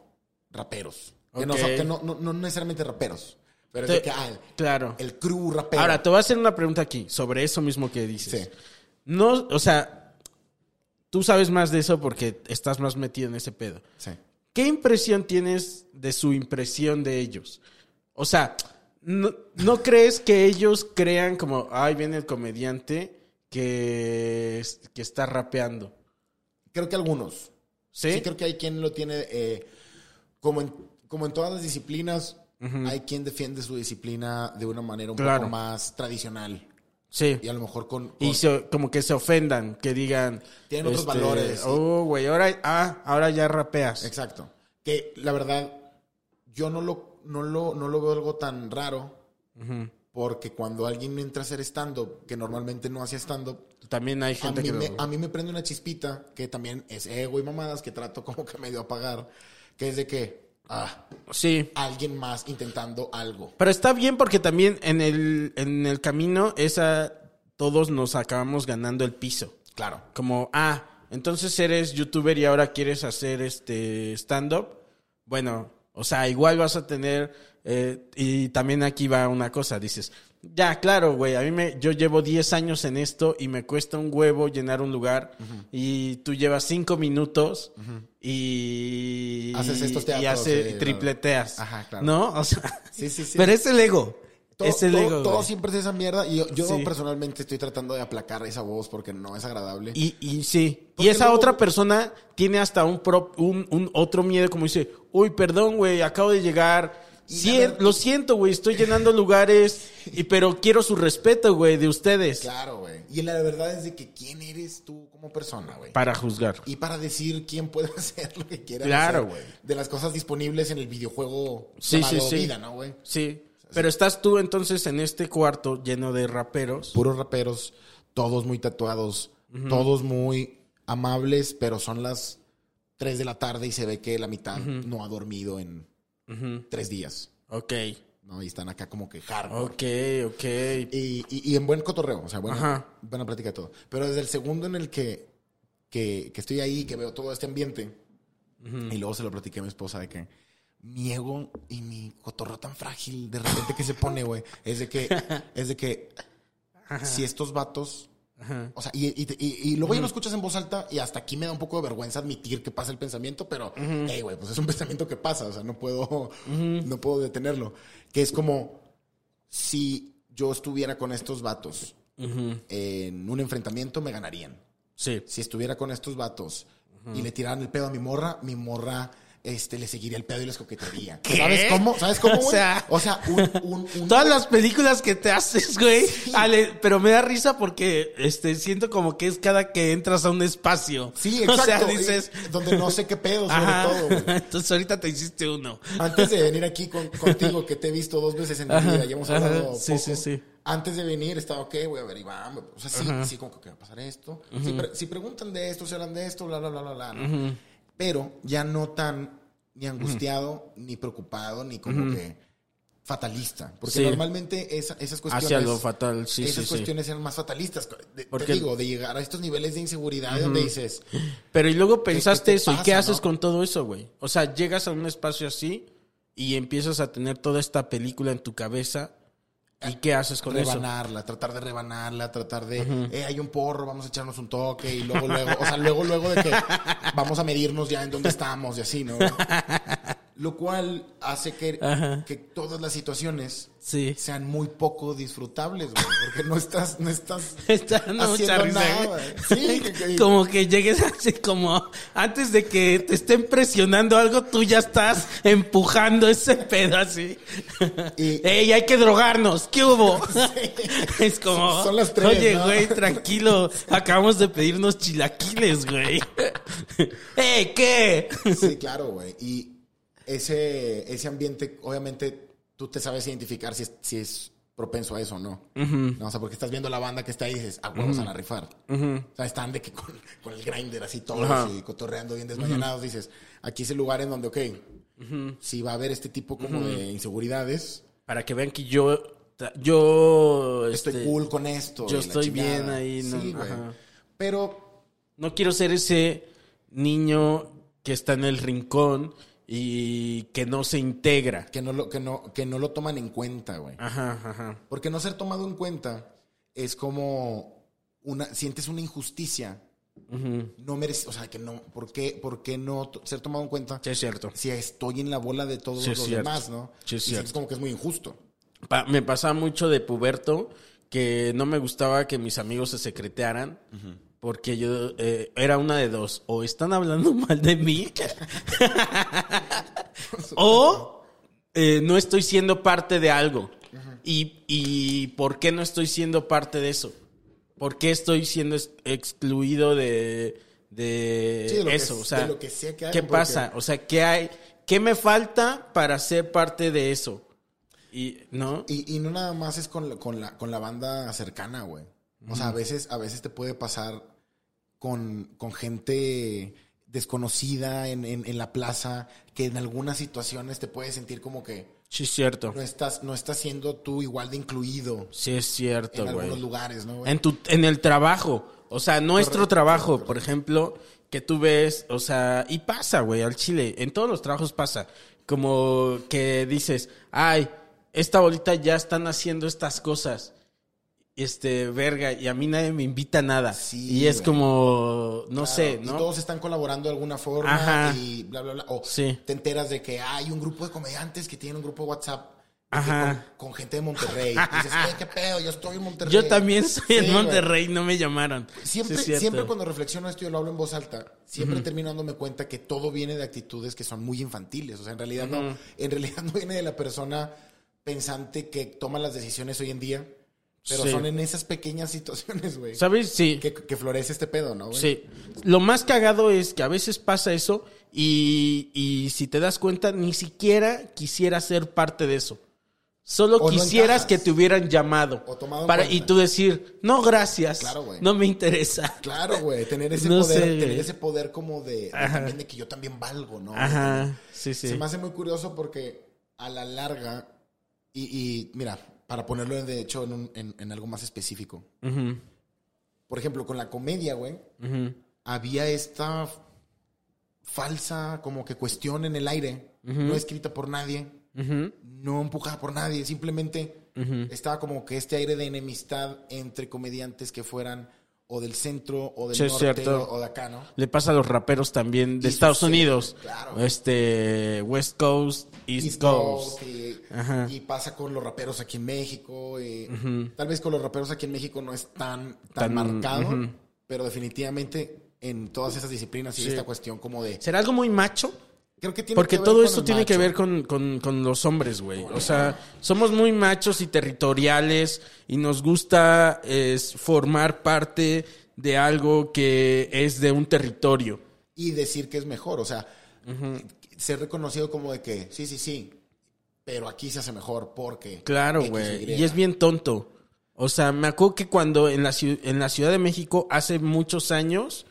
raperos. Que, no, que no, no- no necesariamente raperos. Pero Te- es de que, ah, el, Claro. el crew rapero. Ahora, te voy a hacer una pregunta aquí sobre eso mismo que dices. Sí. No, o sea, tú sabes más de eso porque estás más metido en ese pedo. Sí. ¿qué impresión tienes de su impresión de ellos? O sea, ¿no, no crees que ellos crean como, ay, viene el comediante que, que está rapeando? Creo que algunos. ¿Sí? Sí, creo que hay quien lo tiene, eh, como, en, como en todas las disciplinas, hay quien defiende su disciplina de una manera un Claro. poco más tradicional. Sí. Y a lo mejor con... con- Y se- como que se ofendan, que digan... Tienen otros valores, sí. Oh, güey, ahora, ah, ahora ya rapeas. Exacto. Que la verdad, yo no lo, no lo, no lo veo algo tan raro, porque cuando alguien entra a hacer stand-up, que normalmente no hace stand-up, También hay a gente mí, que... me, lo- a mí me prende una chispita, que también es ego y mamadas, que trato como que medio apagar, que es de que, ah, Sí. alguien más intentando algo. Pero está bien porque también en el, en el camino esa todos nos acabamos ganando el piso. Claro. Como, ah, entonces eres youtuber y ahora quieres hacer este stand-up. Bueno, o sea, igual vas a tener... eh, y también aquí va una cosa, dices, ya, claro, güey, a mí me... Yo llevo 10 años en esto y me cuesta un huevo llenar un lugar y tú llevas 5 minutos y... Haces estos y teatros, hace sí, tripleteas. Ajá, claro. ¿No? O sea... Sí, sí, sí. Pero es el ego. todo, es el todo- ego. todo siempre es esa mierda y yo, yo Sí. personalmente estoy tratando de aplacar esa voz porque no es agradable. Y, y sí. Porque y esa luego- otra persona tiene hasta un, pro- un, un otro miedo, como dice, uy, perdón, güey, acabo de llegar. Lo siento, güey, estoy llenando lugares, y, pero quiero su respeto, güey, de ustedes. Claro, güey. Y la verdad es de que quién eres tú como persona, güey. Para juzgar. Y para decir quién puede hacer lo que quiera Claro, güey. de las cosas disponibles en el videojuego Sí, llamado sí, sí. vida, ¿no, güey? Sí. Pero estás tú entonces en este cuarto lleno de raperos. Puros raperos, todos muy tatuados, todos muy amables, pero son las 3 de la tarde y se ve que la mitad no ha dormido en tres días, Ok. ¿no? Y están acá como que hardcore. Ok, ok. Y, y- y en buen cotorreo, o sea, buena, buena plática de todo. Pero desde el segundo en el que, que, que estoy ahí, que veo todo este ambiente, y luego se lo platiqué a mi esposa de que mi ego y mi cotorreo tan frágil de repente que se pone, güey, es de que, es de que si estos vatos... O sea, y, y- y- y luego ya lo escuchas en voz alta y hasta aquí me da un poco de vergüenza admitir que pasa el pensamiento, pero, hey, güey, pues es un pensamiento que pasa, o sea, no puedo, no puedo detenerlo. Que es como, si yo estuviera con estos vatos en un enfrentamiento, me ganarían. Sí. Si estuviera con estos vatos y le tiraran el pedo a mi morra, mi morra este, le seguiría el pedo y les coquetearía. ¿Sabes cómo? ¿Sabes cómo, güey? O sea- o sea, un, un- un- Todas las películas que te haces, güey. Ale, pero me da risa porque este siento como que es cada que entras a un espacio. Sí, exacto. O sea, dices. donde no sé qué pedo, sobre Ajá. todo, güey. Entonces ahorita te hiciste uno. Antes de venir aquí con- contigo, que te he visto dos veces en mi Ajá, vida, ya hemos ajá, hablado sí, poco. sí, sí. Antes de venir estaba, ok, voy a ver, Iván. O sea, sí, sí, como que va a pasar esto. si, pre- si preguntan de esto, se hablan de esto, bla, bla, bla, bla, bla. ¿no? Pero ya no tan ni angustiado, ni preocupado, ni como que fatalista. Porque Sí. normalmente esa- esas cuestiones... Hacia lo fatal, sí, Esas sí, cuestiones eran más fatalistas. De- Porque- Te digo, de llegar a estos niveles de inseguridad donde dices... Pero y luego qué pensaste te eso. ¿Y qué haces no? con todo eso, güey? O sea, llegas a un espacio así y empiezas a tener toda esta película en tu cabeza. ¿Y qué haces con eso? rebanarla, tratar de rebanarla, tratar de, eh, hay un porro, vamos a echarnos un toque y luego, luego, o sea, luego, luego de que vamos a medirnos ya en dónde estamos y así, ¿no? Lo cual hace que, que todas las situaciones Sí. sean muy poco disfrutables, güey, porque no estás, no estás Está haciendo nada. güey. Sí, que- Como que llegues así como antes de que te estén presionando algo, tú ya estás empujando ese pedo así. Y- ¡Ey, hay que drogarnos! ¿Qué hubo? Es como, Son las tres, oye, ¿no? güey, tranquilo, acabamos de pedirnos chilaquiles, güey. ¡Ey, qué! Sí, claro, güey. Y ese, ese ambiente, obviamente, tú te sabes identificar si es, si es propenso a eso o no. no. O sea, porque estás viendo la banda que está ahí y dices, ah, huevos van a rifar. O sea, están de que con, con el grinder así todos y cotorreando bien desmañanados. Dices, aquí es el lugar en donde, ok, si va a haber este tipo como de inseguridades, Para que vean que yo, yo, estoy este, cool con esto. yo la estoy bien ahí, ¿no? Sí. Ajá. Pero No quiero ser ese niño que está en el rincón y que no se integra. que no lo, que no, que no lo toman en cuenta, güey. Ajá, ajá. Porque no ser tomado en cuenta es como una, sientes una injusticia no merece, o sea, que no, ¿por qué, por qué no ser tomado en cuenta? Sí, es cierto. Si estoy en la bola de todos Sí, los cierto. demás, ¿no? Sí, es Y cierto. como que es muy injusto. Pa- me pasaba mucho de puberto que no me gustaba que mis amigos se secretearan. Porque yo eh, era una de dos. O están hablando mal de mí. o eh, no estoy siendo parte de algo. y, ¿Y por qué no estoy siendo parte de eso? ¿Por qué estoy siendo ex- excluido de, de Sí, de lo que- eso? o sea, de lo que sea que hagan, ¿qué porque- pasa? O sea, ¿qué hay? ¿Qué me falta para ser parte de eso? Y, ¿no? Y, y no nada más es con, la- con, la, con la banda cercana, güey. O sea, a veces, a veces te puede pasar con, con gente desconocida en, en, en la plaza que en algunas situaciones te puedes sentir como que Sí, es cierto. no estás, no estás siendo tú igual de incluido Sí, es cierto, en algunos lugares, ¿no? En, tu, en el trabajo. O sea, nuestro Correcto, trabajo, correcto. por ejemplo, que tú ves, o sea, y pasa, güey, al chile. En todos los trabajos pasa. Como que dices, ay, esta bolita ya están haciendo estas cosas. Este, verga, y a mí nadie me invita a nada. Sí, y es güey. como, no Claro, sé, Y ¿no? todos están colaborando de alguna forma Ajá. y bla, bla, bla. O Sí. te enteras de que hay un grupo de comediantes que tienen un grupo de WhatsApp Ajá. Con, con gente de Monterrey. Y dices, "Oye, qué pedo, yo estoy en Monterrey. Yo también soy Sí, en güey. Monterrey, no me llamaron. Siempre, Sí, siempre cuando reflexiono esto y lo hablo en voz alta, siempre termino dándome cuenta que todo viene de actitudes que son muy infantiles. O sea, en realidad no, en realidad no viene de la persona pensante que toma las decisiones hoy en día, pero Sí. son en esas pequeñas situaciones, güey, ¿Sabes? Sí. que, que florece este pedo, ¿no? güey? Sí. Lo más cagado es que a veces pasa eso y, y si te das cuenta, ni siquiera quisiera ser parte de eso. Solo O quisieras que te hubieran llamado. O tomado para, cuenta. y tú decir, no, gracias. Claro, güey. No me interesa. Claro, güey, tener ese No poder, sé, tener güey. ese poder como de, también de que yo también valgo, ¿no? Ajá. Sí, sí. Se me hace muy curioso porque a la larga, y, y mira, para ponerlo de hecho en, un- en- en algo más específico, por ejemplo, con la comedia, güey, había esta falsa como que cuestión en el aire, no escrita por nadie, no empujada por nadie, simplemente estaba como que este aire de enemistad entre comediantes que fueran o del centro o del Sí, norte cierto. o, de acá, ¿no? Le pasa a los raperos también de Estados Unidos. claro. Este, West Coast, East, East Coast. Coast, y, pasa con los raperos aquí en México. y Tal vez con los raperos aquí en México no es tan, Tan, tan, marcado, pero definitivamente en todas esas disciplinas y esta cuestión como de... ¿Será algo muy macho? Creo que tiene Porque que todo esto tiene que ver con, con- con los hombres, güey. O sea, somos muy machos y territoriales y nos gusta es, formar parte de algo que es de un territorio. Y decir que es mejor, o sea, ser reconocido como de que sí, sí, sí, pero aquí se hace mejor porque... Claro, güey. Y. Es bien tonto. O sea, me acuerdo que cuando en la, en la Ciudad de México, hace muchos años,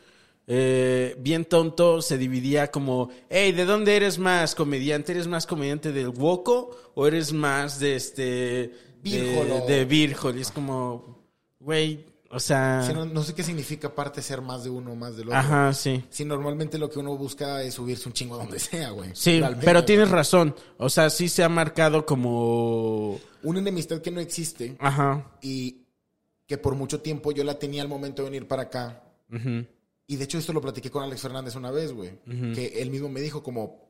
eh, bien tonto, se dividía como, hey, ¿de dónde eres más comediante? ¿Eres más comediante del Woco o eres más de este... Virgol o- De, de Virgol? Y es como, güey, o sea... Sí, no, no sé qué significa aparte ser más de uno o más del otro. Ajá, sí. Si normalmente lo que uno busca es subirse un chingo donde sea, güey. Sí, Realmente, pero güey. tienes razón. O sea, sí se ha marcado como... Una enemistad que no existe Ajá. y que por mucho tiempo yo la tenía al momento de venir para acá. ujú, Y de hecho esto lo platiqué con Alex Fernández una vez, güey. Que él mismo me dijo como,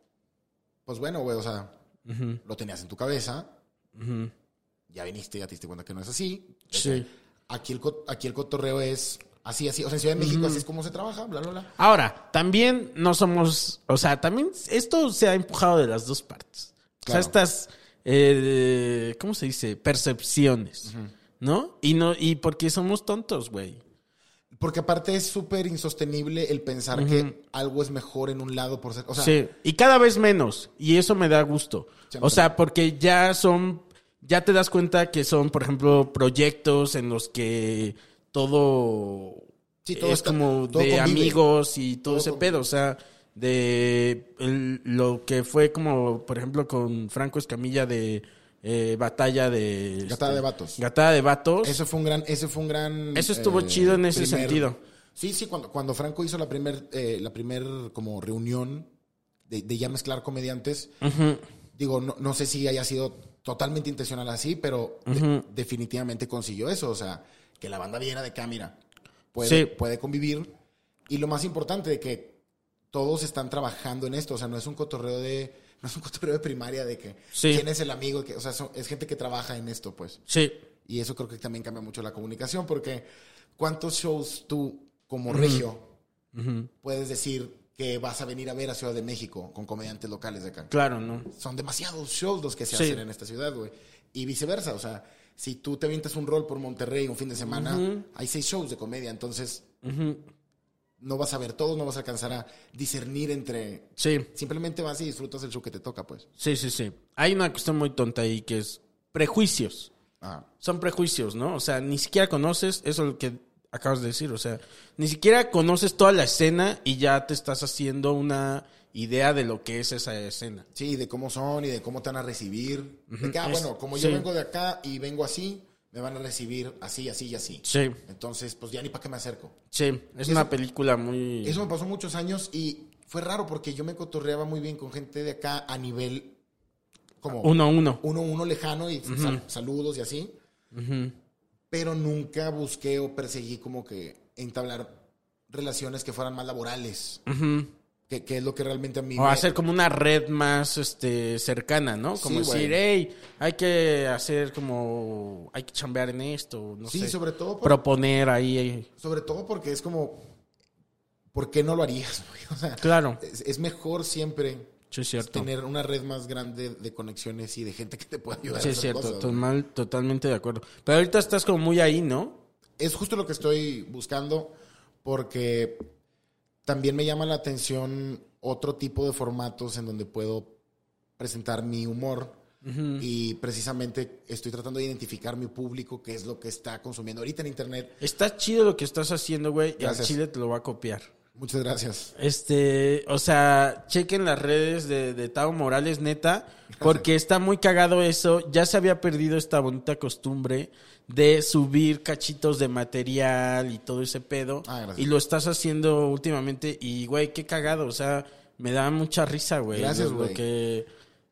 pues bueno, güey, o sea, lo tenías en tu cabeza, ya viniste, ya te diste cuenta que no es así. Sí. Aquí el, aquí el cotorreo es así, así. O sea, en Ciudad de México así es como se trabaja, bla, bla, bla. Ahora, también no somos, o sea, también esto se ha empujado de las dos partes. O sea, estas, eh, ¿cómo se dice? Percepciones, ¿no? Y no y porque somos tontos, güey. Porque aparte es súper insostenible el pensar que algo es mejor en un lado por ser... O sea, sí, y cada vez menos, y eso me da gusto. Siempre. O sea, porque ya son, ya te das cuenta que son, por ejemplo, proyectos en los que todo, Sí, todo es está- como todo de convive. amigos y todo, Todo ese convive. pedo, o sea, de el- lo que fue como, por ejemplo, con Franco Escamilla de eh, Batalla de... Gatada este, de Vatos. Gatada de Vatos. Eso fue un gran... Ese fue un gran... eh, Eso estuvo chido en ese sentido. Sí, sí, cuando, cuando Franco hizo la primer, eh, la primer como reunión de, de ya mezclar comediantes, digo, no, no sé si haya sido totalmente intencional así, pero de- definitivamente consiguió eso, o sea, que la banda viera de cámara, puede, Sí. puede convivir Y lo más importante de que todos están trabajando en esto, o sea, no es un cotorreo de no es un cotorreo de primaria de que Sí. quién es el amigo, que, o sea, son- es gente que trabaja en esto, pues. Sí. Y eso creo que también cambia mucho la comunicación, porque ¿cuántos shows tú, como regio, puedes decir que vas a venir a ver a Ciudad de México con comediantes locales de acá? Claro, ¿no? Son demasiados shows los que se Sí. hacen en esta ciudad, güey. Y viceversa, o sea, si tú te avientas un rol por Monterrey un fin de semana, hay seis shows de comedia, entonces no vas a ver todos, no vas a alcanzar a discernir entre... Sí. Simplemente vas y disfrutas el show que te toca, pues. Sí, sí, sí. Hay una cuestión muy tonta ahí que es prejuicios. Ah, Son prejuicios, ¿no? O sea, ni siquiera conoces, eso es lo que acabas de decir, o sea, ni siquiera conoces toda la escena y ya te estás haciendo una idea de lo que es esa escena. sí, de cómo son y de cómo te van a recibir. De que, ah, bueno, como sí. yo vengo de acá y vengo así, me van a recibir así, así y así. Sí, Entonces, pues ya ni para qué me acerco. sí, es una película muy... Eso me pasó muchos años y fue raro porque yo me cotorreaba muy bien con gente de acá a nivel como Uno a uno. uno uno lejano y sal- saludos y así. Pero nunca busqué o perseguí como que entablar relaciones que fueran más laborales. Que, que es lo que realmente a mí O me- hacer como una red más este cercana, ¿no? Como Sí, decir, hey, hay que hacer como, hay que chambear en esto, no Sí, sé. sobre todo por- Proponer ahí. Sobre todo porque es como, ¿por qué no lo harías? güey? O sea, Claro, es, es mejor siempre sí es cierto. tener una red más grande de conexiones y de gente que te pueda ayudar. Sí a es cierto, cosas, güey. total- totalmente de acuerdo. Pero ahorita estás como muy ahí, ¿no? Es justo lo que estoy buscando porque también me llama la atención otro tipo de formatos en donde puedo presentar mi humor. Y precisamente estoy tratando de identificar mi público, qué es lo que está consumiendo ahorita en internet. Está chido lo que estás haciendo, güey, y al. Chile te lo va a copiar. Muchas gracias. Este, o sea, chequen las redes de, de Tao Morales, neta, porque está muy cagado eso. Ya se había perdido esta bonita costumbre de subir cachitos de material y todo ese pedo. Ah, gracias. y lo estás haciendo últimamente y, güey, qué cagado. O sea, me da mucha risa, güey. Gracias, güey. que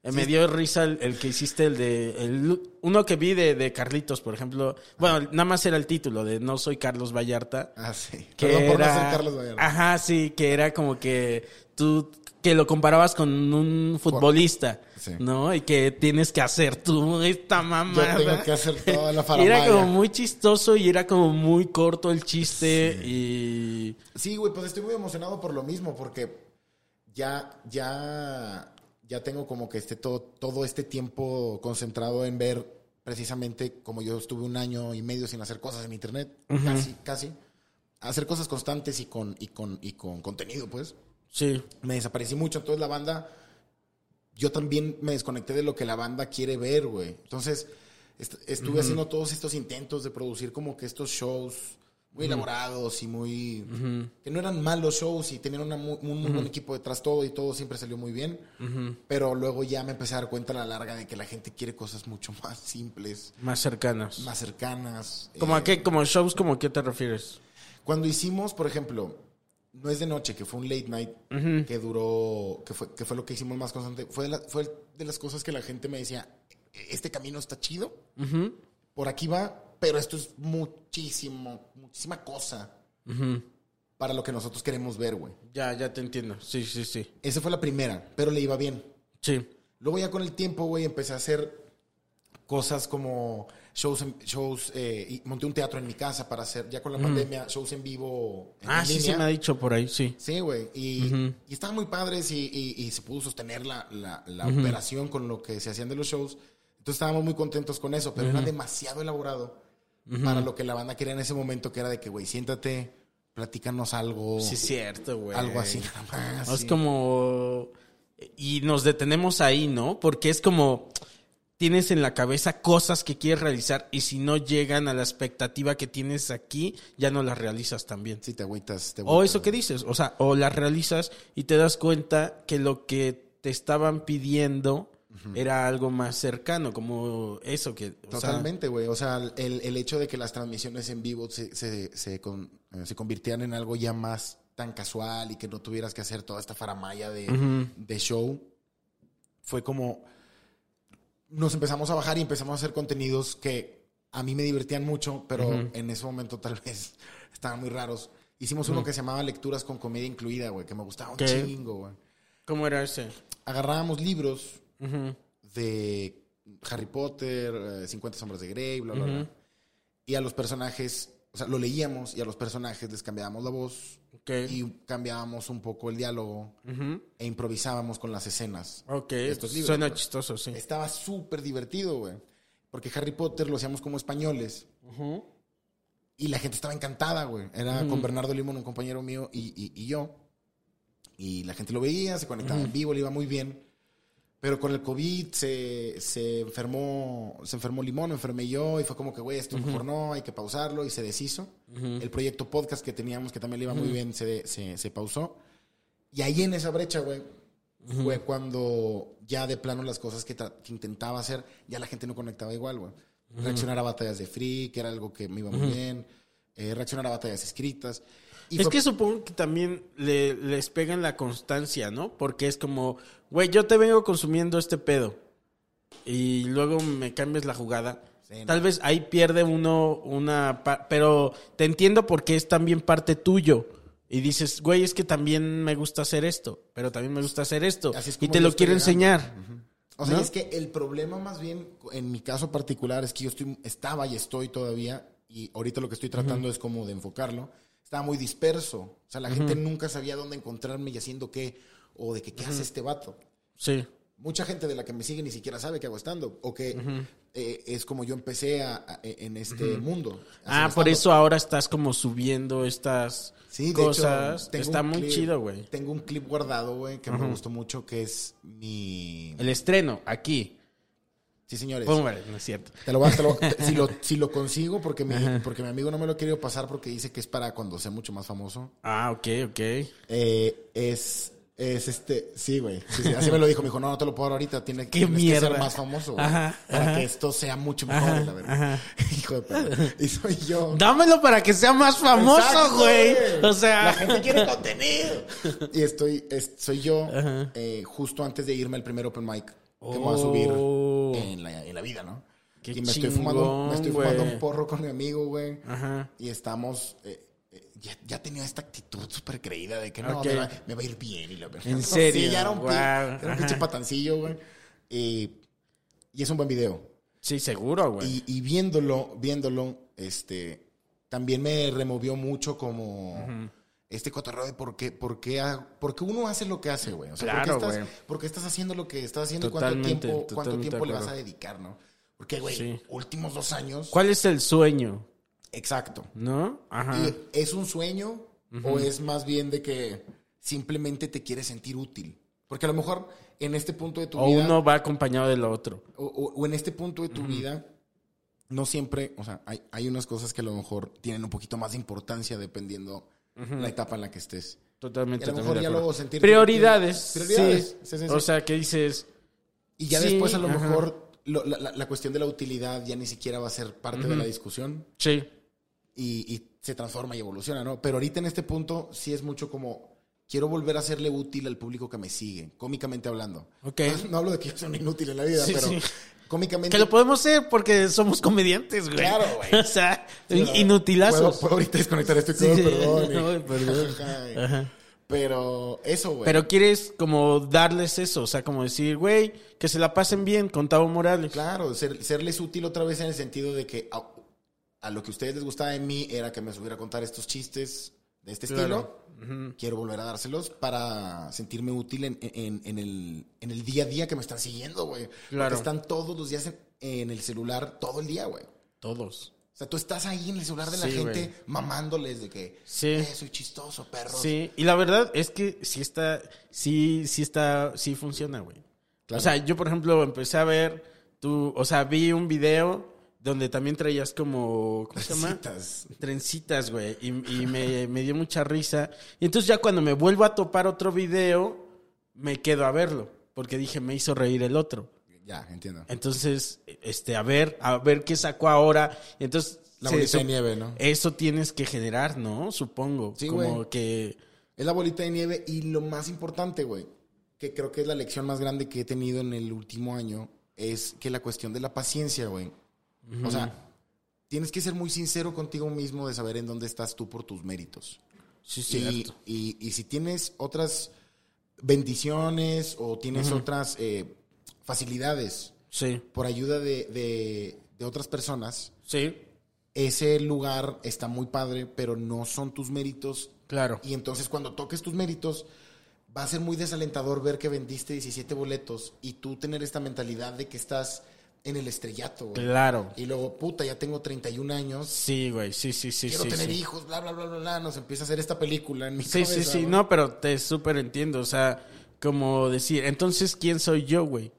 eh, me dio risa el, el que hiciste, el de. el- uno que vi de, de Carlitos, por ejemplo. Bueno, nada más era el título de No soy Carlos Vallarta. Ah, sí. Que Perdón por no era- ser Carlos Vallarta. Ajá, sí, que era como que tú que lo comparabas con un futbolista, Sí. ¿no? Y que tienes que hacer tú esta mamada. Yo tengo que hacer toda la faramaya. Era como muy chistoso y era como muy corto el chiste y Sí, güey, pues estoy muy emocionado por lo mismo, porque ya, ya, ya tengo como que este todo, todo este tiempo concentrado en ver precisamente como yo estuve un año y medio sin hacer cosas en internet, casi, casi, hacer cosas constantes y con, y con, y con contenido, pues. Sí, Me desaparecí mucho, entonces la banda, yo también me desconecté de lo que la banda quiere ver, güey. Entonces, est- estuve haciendo todos estos intentos de producir como que estos shows muy elaborados y muy... que no eran malos shows y tenían una un muy buen equipo detrás todo y todo siempre salió muy bien. Pero luego ya me empecé a dar cuenta a la larga de que la gente quiere cosas mucho más simples, más cercanos. más cercanas. ¿Como eh, a qué? ¿Como shows? ¿Como a qué te refieres? cuando hicimos, por ejemplo, No es de noche, que fue un late night que duró, que fue, que fue lo que hicimos más constante, fue de, la- fue de las cosas que la gente me decía, este camino está chido, por aquí va, pero esto es muchísimo, muchísima cosa para lo que nosotros queremos ver, güey. Ya, ya te entiendo. Sí, sí, sí. Esa fue la primera, pero le iba bien. Sí. Luego ya con el tiempo, güey, empecé a hacer cosas como shows, en- shows eh, y monté un teatro en mi casa para hacer, ya con la pandemia, shows en vivo. En Ah, sí, línea. sí me ha dicho por ahí, sí. Sí, güey. Y, y estaban muy padres y, y- y se pudo sostener la, la- la operación con lo que se hacían de los shows. Entonces estábamos muy contentos con eso, pero era demasiado elaborado para lo que la banda quería en ese momento, que era de que, güey, siéntate, platícanos algo. Sí, cierto, güey. Algo así nada más. Es sí. como... Y nos detenemos ahí, ¿no? Porque es como... Tienes en la cabeza cosas que quieres realizar y si no llegan a la expectativa que tienes aquí, ya no las realizas también. Sí, te agüitas. te O eso que dices, o sea, o las realizas y te das cuenta que lo que te estaban pidiendo era algo más cercano, como eso que... o Totalmente, güey. O sea, el, el hecho de que las transmisiones en vivo se, se, se, con- eh, se convirtieran en algo ya más tan casual y que no tuvieras que hacer toda esta faramaya de, de show, fue como... Nos empezamos a bajar y empezamos a hacer contenidos que a mí me divertían mucho, pero en ese momento tal vez estaban muy raros. hicimos uno que se llamaba Lecturas con Comedia Incluida, güey, que me gustaba un ¿Qué? chingo, güey. ¿Cómo era ese? Agarrábamos libros de Harry Potter, eh, 50 sombras de Grey, bla, bla, bla. Y a los personajes, o sea, lo leíamos y a los personajes les cambiábamos la voz Ok. y cambiábamos un poco el diálogo e improvisábamos con las escenas. Ok, estos libros, suena chistoso, sí. Estaba súper divertido, güey. Porque Harry Potter lo hacíamos como españoles. Y la gente estaba encantada, güey. Era con Bernardo Limón, un compañero mío, y, y- y yo. Y la gente lo veía, se conectaba en vivo, le iba muy bien. Pero con el COVID se, se enfermó, se enfermó Limón, enfermé yo, y fue como que, güey, esto mejor no, hay que pausarlo, y se deshizo. El proyecto podcast que teníamos, que también le iba muy bien, se, se, se pausó. Y ahí en esa brecha, güey, fue cuando ya de plano las cosas que, que intentaba hacer, ya la gente no conectaba igual, güey. Reaccionar a batallas de free, que era algo que me iba muy bien. eh, reaccionar a batallas escritas. Y es fue- que supongo que también le, les pega en la constancia, ¿no? Porque es como, güey, yo te vengo consumiendo este pedo y luego me cambias la jugada. Sí, no. Tal vez ahí pierde uno una... Pero te entiendo porque es también parte tuyo. Y dices, güey, es que también me gusta hacer esto, pero también me gusta hacer esto. Así es Y te lo quiero enseñar. O sea, ¿no? es que el problema más bien, en mi caso particular, es que yo estoy, estaba y estoy todavía, y ahorita lo que estoy tratando es como de enfocarlo, estaba muy disperso. O sea, la gente nunca sabía dónde encontrarme y haciendo qué, o de que qué hace este vato. Sí. Mucha gente de la que me sigue ni siquiera sabe que hago stand o que eh, es como yo empecé a- a- en este mundo. Ah, por eso ahora estás como subiendo estas Sí, de cosas. hecho, tengo Está muy clip- chido, güey. Tengo un clip guardado, güey, que me gustó mucho, que es mi... El estreno, aquí. Sí, señores. No es cierto. Te lo voy a- te lo- te- si, lo, si lo consigo, porque mi, porque mi amigo no me lo ha querido pasar porque dice que es para cuando sea mucho más famoso. Ah, ok, ok. Eh, es, es este, sí, güey. Sí, sí, así me lo dijo. Me dijo, no, no te lo puedo dar ahorita. Tiene, que ser más famoso, güey, Ajá, Para ajá. que esto sea mucho mejor, Ajá, la verdad. ajá. Hijo de perra. Y soy yo. Dámelo para que sea más famoso, Exacto, güey. O sea, La gente quiere contenido. Y estoy, es- soy yo, eh, justo antes de irme al primer open mic que voy a subir Oh. en la, en la vida, ¿no? Qué y me estoy fumando, me estoy fumando un porro con mi amigo, güey. Ajá. Y estamos. eh, ya, ya tenía esta actitud súper creída de que no, me, va, me va a ir bien. Y la verdad. ¿En serio? Sí, ya era un, Guau, era un pinche patancillo, güey. Y, y es un buen video. Sí, seguro, güey. Y, y viéndolo, viéndolo, este, también me removió mucho como este cotorreo de por qué, por qué, por qué uno hace lo que hace, güey. O sea, Claro, ¿por, qué estás, por qué estás haciendo lo que estás haciendo Totalmente, y cuánto tiempo, cuánto tiempo le vas a dedicar, ¿no? Porque, güey, Sí. últimos dos años. ¿Cuál es el sueño? Exacto. ¿No? Ajá. Y ¿Es un sueño o es más bien de que simplemente te quieres sentir útil? Porque a lo mejor en este punto de tu O vida... uno va acompañado del otro. o, o- o en este punto de tu vida, no siempre, o sea, hay, hay unas cosas que a lo mejor tienen un poquito más de importancia dependiendo la etapa en la que estés. Totalmente. Y a lo mejor ya luego sentirte- Prioridades. Prioridades, Sí. sí, sí, sí. O sea, que dices, Y ya después a lo mejor lo- la, la- la cuestión de la utilidad ya ni siquiera va a ser parte de la discusión sí. Y, y se transforma y evoluciona, ¿no? Pero ahorita en este punto sí es mucho como... Quiero volver a serle útil al público que me sigue, cómicamente hablando. Ok. No hablo de que yo sea un inútil en la vida, Sí, pero sí. cómicamente... Que lo podemos hacer porque somos comediantes, güey. Claro, güey. O sea, ¿verdad? inutilazos. Puedo, puedo ahorita desconectar esto Sí, perdón. y- Ay, perdón. Ajá. Ajá. Pero eso, güey. Pero quieres como darles eso, o sea, como decir, güey, que se la pasen bien con Tavo Morales. Claro, ser- serles útil otra vez en el sentido de que a, lo que a ustedes les gustaba de mí era que me subiera a contar estos chistes de este Claro. estilo. Quiero volver a dárselos para sentirme útil en, en- en el, en el día a día que me están siguiendo, güey. Claro. Porque están todos los días en, en el celular todo el día, güey. Todos. O sea, tú estás ahí en el celular de la Sí, gente mamándoles de que Sí. "Eh, soy chistoso, perros. Sí, y la verdad es que sí está, sí, sí está, sí funciona, güey. Claro. O sea, yo por ejemplo empecé a ver, tú, o sea, vi un video donde también traías como, ¿cómo se llama? Trencitas. Trencitas, güey, y, y me, me dio mucha risa. Y entonces ya cuando me vuelvo a topar otro video, me quedo a verlo, porque dije, me hizo reír el otro. Ya, entiendo. Entonces, este, a ver, a ver qué sacó ahora. Entonces, La bolita de nieve, ¿no? Eso tienes que generar, ¿no? Supongo. Sí, como güey. que Es la bolita de nieve y lo más importante, güey, que creo que es la lección más grande que he tenido en el último año, es que la cuestión de la paciencia, güey. O sea, tienes que ser muy sincero contigo mismo de saber en dónde estás tú por tus méritos. Sí, y, cierto. y, y si tienes otras bendiciones o tienes otras eh, facilidades Sí, por ayuda de, de- de otras personas, sí, ese lugar está muy padre, pero no son tus méritos. claro. Y entonces cuando toques tus méritos, va a ser muy desalentador ver que vendiste 17 boletos y tú tener esta mentalidad de que estás en el estrellato. güey. Claro. Y luego, puta, ya tengo 31 años, Sí, güey, sí, sí, sí, quiero sí. tener sí. hijos, bla, bla, bla, bla, bla. Nos empieza a hacer esta película en mi Sí, cabeza. sí, sí, no, pero te súper entiendo, o sea, como decir, entonces, ¿quién soy yo, güey?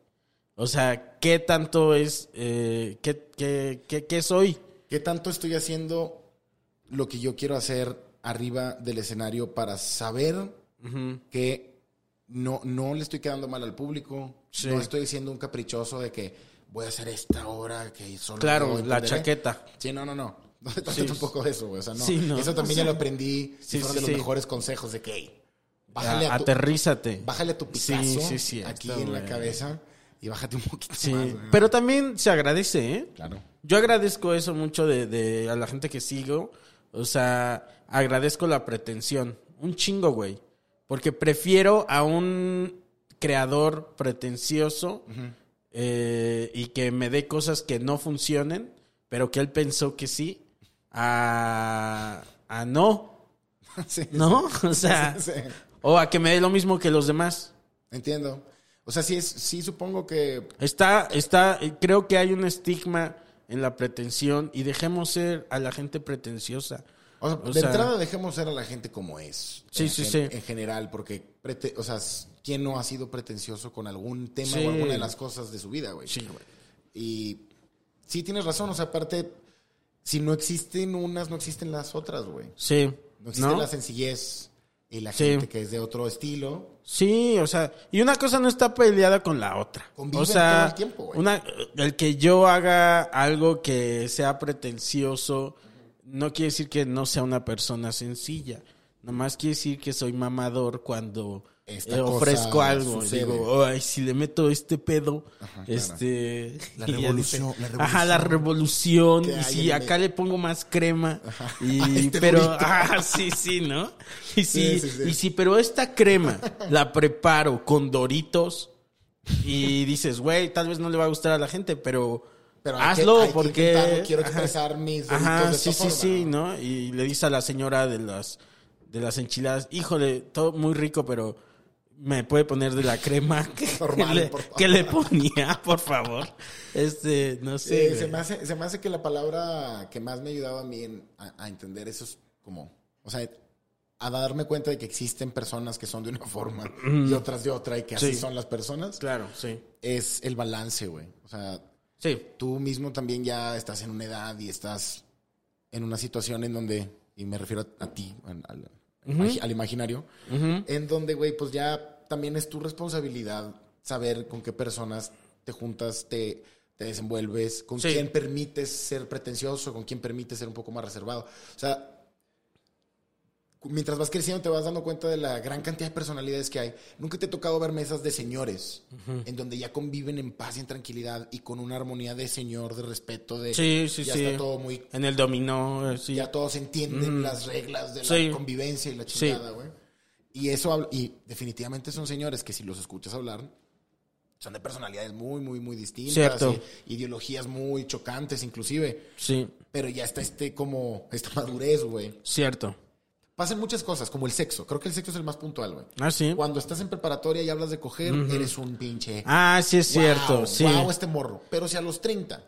O sea, ¿qué tanto es, eh, qué, qué, qué, qué soy? ¿Qué tanto estoy haciendo lo que yo quiero hacer arriba del escenario para saber que no, no le estoy quedando mal al público? Sí. No estoy siendo un caprichoso de que voy a hacer esta hora que solo Claro, la entenderé. chaqueta. Sí, no, no, no. No se trata Sí. tampoco de eso, güey. O sea, no. Sí, no. Eso también O sea, ya lo aprendí. sí, fueron de los mejores consejos de que, bájale A- a tu, aterrízate. bájale a tu Sí, Picasso sí, sí, aquí está, en la cabeza y bájate un poquito Sí, más. pero también se agradece, ¿eh? Claro. Yo agradezco eso mucho de, de a la gente que sigo. O sea, agradezco la pretensión. Un chingo, güey. Porque prefiero a un creador pretencioso eh, y que me dé cosas que no funcionen, pero que él pensó que sí, a, a no, Sí, ¿no? O sea, sí. o a que me dé lo mismo que los demás. Entiendo. O sea, sí, es, sí supongo que Está, está, eh, creo que hay un estigma en la pretensión y dejemos ser a la gente pretenciosa. O sea, O de sea- entrada dejemos ser a la gente como es. Sí, en sí, sí. En general, porque, prete- o sea, ¿quién no ha sido pretencioso con algún tema Sí. o alguna de las cosas de su vida, güey? Sí, güey. Y sí tienes razón, o sea, aparte, si no existen unas, no existen las otras, güey. Sí. No existe ¿No? la sencillez y la Sí. gente que es de otro estilo. Sí, o sea, y una cosa no está peleada con la otra. Conviven o sea, todo el tiempo, güey. una, el que yo haga algo que sea pretencioso no quiere decir que no sea una persona sencilla. Nomás quiere decir que soy mamador cuando Esta eh, ofrezco cosa algo. sucede. Digo, ay, si le meto este pedo, este... La y revolución, dice, la Ajá, la revolución. Y si acá le pongo más crema. Y, A este pero, ah, sí, sí, ¿no? Y Sí, si, sí, sí. y si, pero esta crema la preparo con doritos y dices, güey, tal vez no le va a gustar a la gente, pero, Pero hay que- hazlo que porque quiero Ajá. expresar mis doritos Ajá, de sí, sí, forma, sí, ¿no? ¿no? Y le dice a la señora de las de las enchiladas, híjole, todo muy rico, pero me puede poner de la crema que, Normal, le, por favor. que le ponía, por favor. Este, no sé. Eh, se, me hace, se me hace que la palabra que más me ha ayudado a mí en- a, a entender eso es como, o sea, a darme cuenta de que existen personas que son de una forma y otras de otra y que así Sí. son las personas, Claro, sí. es el balance, güey. O sea, Sí. tú mismo también ya estás en una edad y estás en una situación en donde, y me refiero a, a ti, al, al imaginario, en donde, güey, pues ya también es tu responsabilidad saber con qué personas te juntas, te, te desenvuelves, con Sí. quién permites ser pretencioso, con quién permites ser un poco más reservado. O sea, mientras vas creciendo te vas dando cuenta de la gran cantidad de personalidades que hay. Nunca te ha tocado ver mesas de señores, en donde ya conviven en paz y en tranquilidad y con una armonía de señor, de respeto, de... Sí, sí, ya sí. está todo muy... En el dominó, eh, sí. Ya todos entienden las reglas de la convivencia y la chingada, güey. Y eso, y definitivamente son señores que si los escuchas hablar, son de personalidades muy, muy, muy distintas. Cierto. y ideologías muy chocantes, inclusive. Sí, Pero ya está este, como, esta madurez, güey. cierto. Pasan muchas cosas, como el sexo. Creo que el sexo es el más puntual, güey. Ah, sí. Cuando estás en preparatoria y hablas de coger, eres un pinche. Ah, sí es cierto, wow, sí. wow, este morro. Pero si a los 30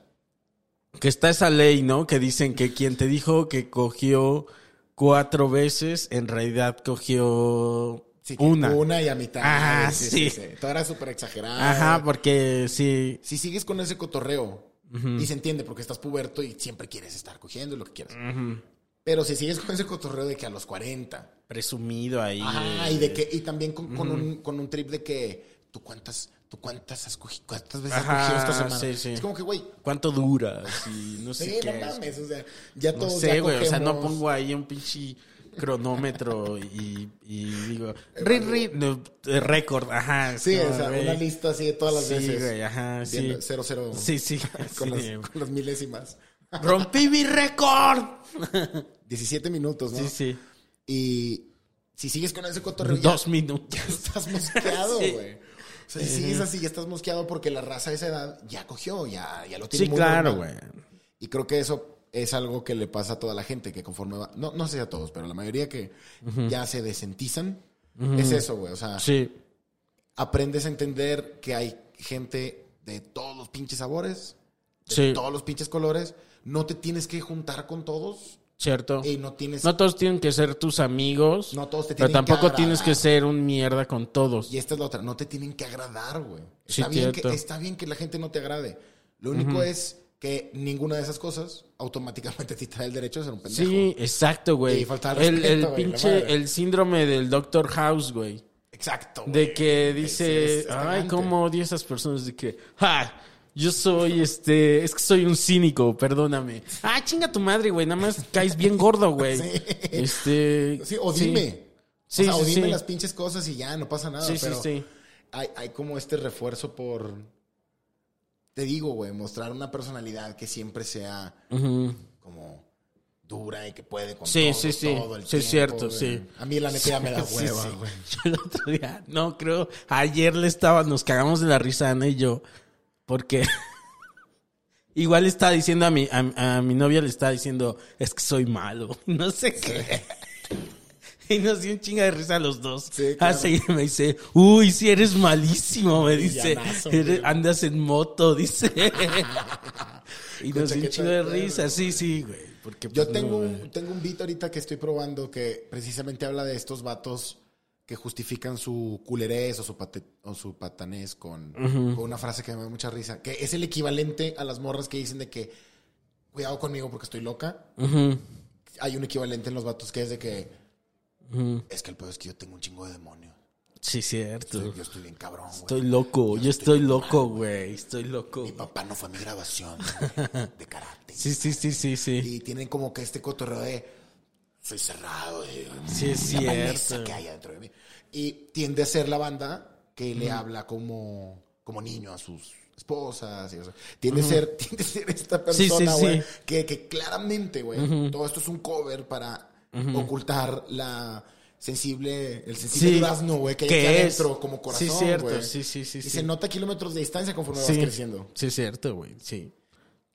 Que está esa ley, ¿no? Que dicen que quien te dijo que cogió cuatro veces, en realidad cogió Sí, una. Una y a mitad. Ah, sí. Todo era súper exagerado. Ajá, porque sí. Si sigues con ese cotorreo, y se entiende porque estás puberto y siempre quieres estar cogiendo lo que quieras. Pero si sigues con ese cotorreo de que a los 40. Presumido ahí. Ajá, y de que, y también con, con un, con un trip de que tú cuántas, tú cuántas has cogido, cuántas veces has Ajá, cogido esta semana. sí, sí. Es como que, güey, ¿Cuánto dura? Sí, no sé sí, qué. no es. mames, o sea, ya No todos sé, ya güey. O sea, no pongo ahí un pinche cronómetro y, y digo, ri, ri, no, eh, récord, ajá. Sí, no, o sea, güey. una lista así de todas las Sí, veces. güey, ajá, sí. Viendo Cero, cero. Sí, sí. Con, sí. Las, con las milésimas. Rompí mi récord. 17 minutos, ¿no? Sí, sí. Y si sigues con ese cotorreo, ya- Dos minutos. ya estás mosqueado, güey. O sea, si sigues así, ya estás mosqueado porque la raza de esa edad ya cogió, ya, ya lo tiene Sí, muy claro, güey. Y creo que eso es algo que le pasa a toda la gente que conforme va. No, no sé a todos, pero la mayoría que ya se desentizan. Es eso, güey. O sea, Sí. aprendes a entender que hay gente de todos los pinches sabores, de Sí. todos los pinches colores. No te tienes que juntar con todos Cierto. y no tienes. No todos tienen que ser tus amigos. No todos te Pero tienen que tampoco agradar. tienes que ser un mierda con todos. Y esta es la otra, no te tienen que agradar, güey. Sí, Está, bien que, cierto. está bien que la gente no te agrade. Lo único es que ninguna de esas cosas automáticamente te da el derecho de ser un pendejo. Sí, exacto, güey. Y falta de el, respeto, el güey, pinche, el síndrome del Doctor House, güey. Exacto. De güey. que Es- dice, ay, cómo odio a esas personas de que, ja, yo soy este, es que soy un cínico, perdóname. Ah, chinga tu madre, güey, nada más caes bien gordo, güey. Sí. Este, Sí, o dime. Sí, o sea, sí, o dime sí. las pinches cosas y ya, no pasa nada. Sí, sí, pero sí. Hay, hay como este refuerzo por. Te digo, güey, mostrar una personalidad que siempre sea como dura y que puede con Sí, todo, sí, sí. todo el Sí, es tiempo, cierto, güey. sí. A mí la neta ya me da Sí, hueva, sí. güey. Yo el otro día, no, creo, ayer le estaba, nos cagamos de la risa Ana y yo, porque igual estaba diciendo a mi, a, a mi novia, le estaba diciendo, es que soy malo, no sé qué. Y nos dio un chinga de risa a los dos. Sí, claro. Así me dice, uy, si eres malísimo, me dice. Villanazo, "Eres- güey. andas en moto, dice. y nos dio un chingo de risa, sí, sí, güey. Porque, Yo pues, tengo, no, un, tengo un beat ahorita que estoy probando que precisamente habla de estos vatos que justifican su culerés o su, pate- o su patanés con, con una frase que me da mucha risa. Que es el equivalente a las morras que dicen de que cuidado conmigo porque estoy loca. Hay un equivalente en los vatos que es de que es que el peor es que yo tengo un chingo de demonios. Sí, cierto. Estoy- yo estoy bien cabrón, güey. Estoy loco, yo estoy loco, güey. Estoy loco. Mi papá no fue a mi graduación güey, de karate. Sí, sí, sí, sí, sí. Y tienen como que este cotorreo de soy cerrado. eh, Sí, es cierto. que hay adentro de mí. Y tiende a ser la banda que le habla como, como niño a sus esposas. Y, o sea, tiende, a ser, tiende a ser esta Sí, sí, persona, sí. güey, que, que claramente, güey, todo esto es un cover para ocultar la sensible, el sensible Sí. durazno, güey, que hay adentro como corazón, Sí, cierto. güey. Sí, sí, sí, Y sí. se nota kilómetros de distancia conforme vas Sí, creciendo. sí, cierto, güey. Sí.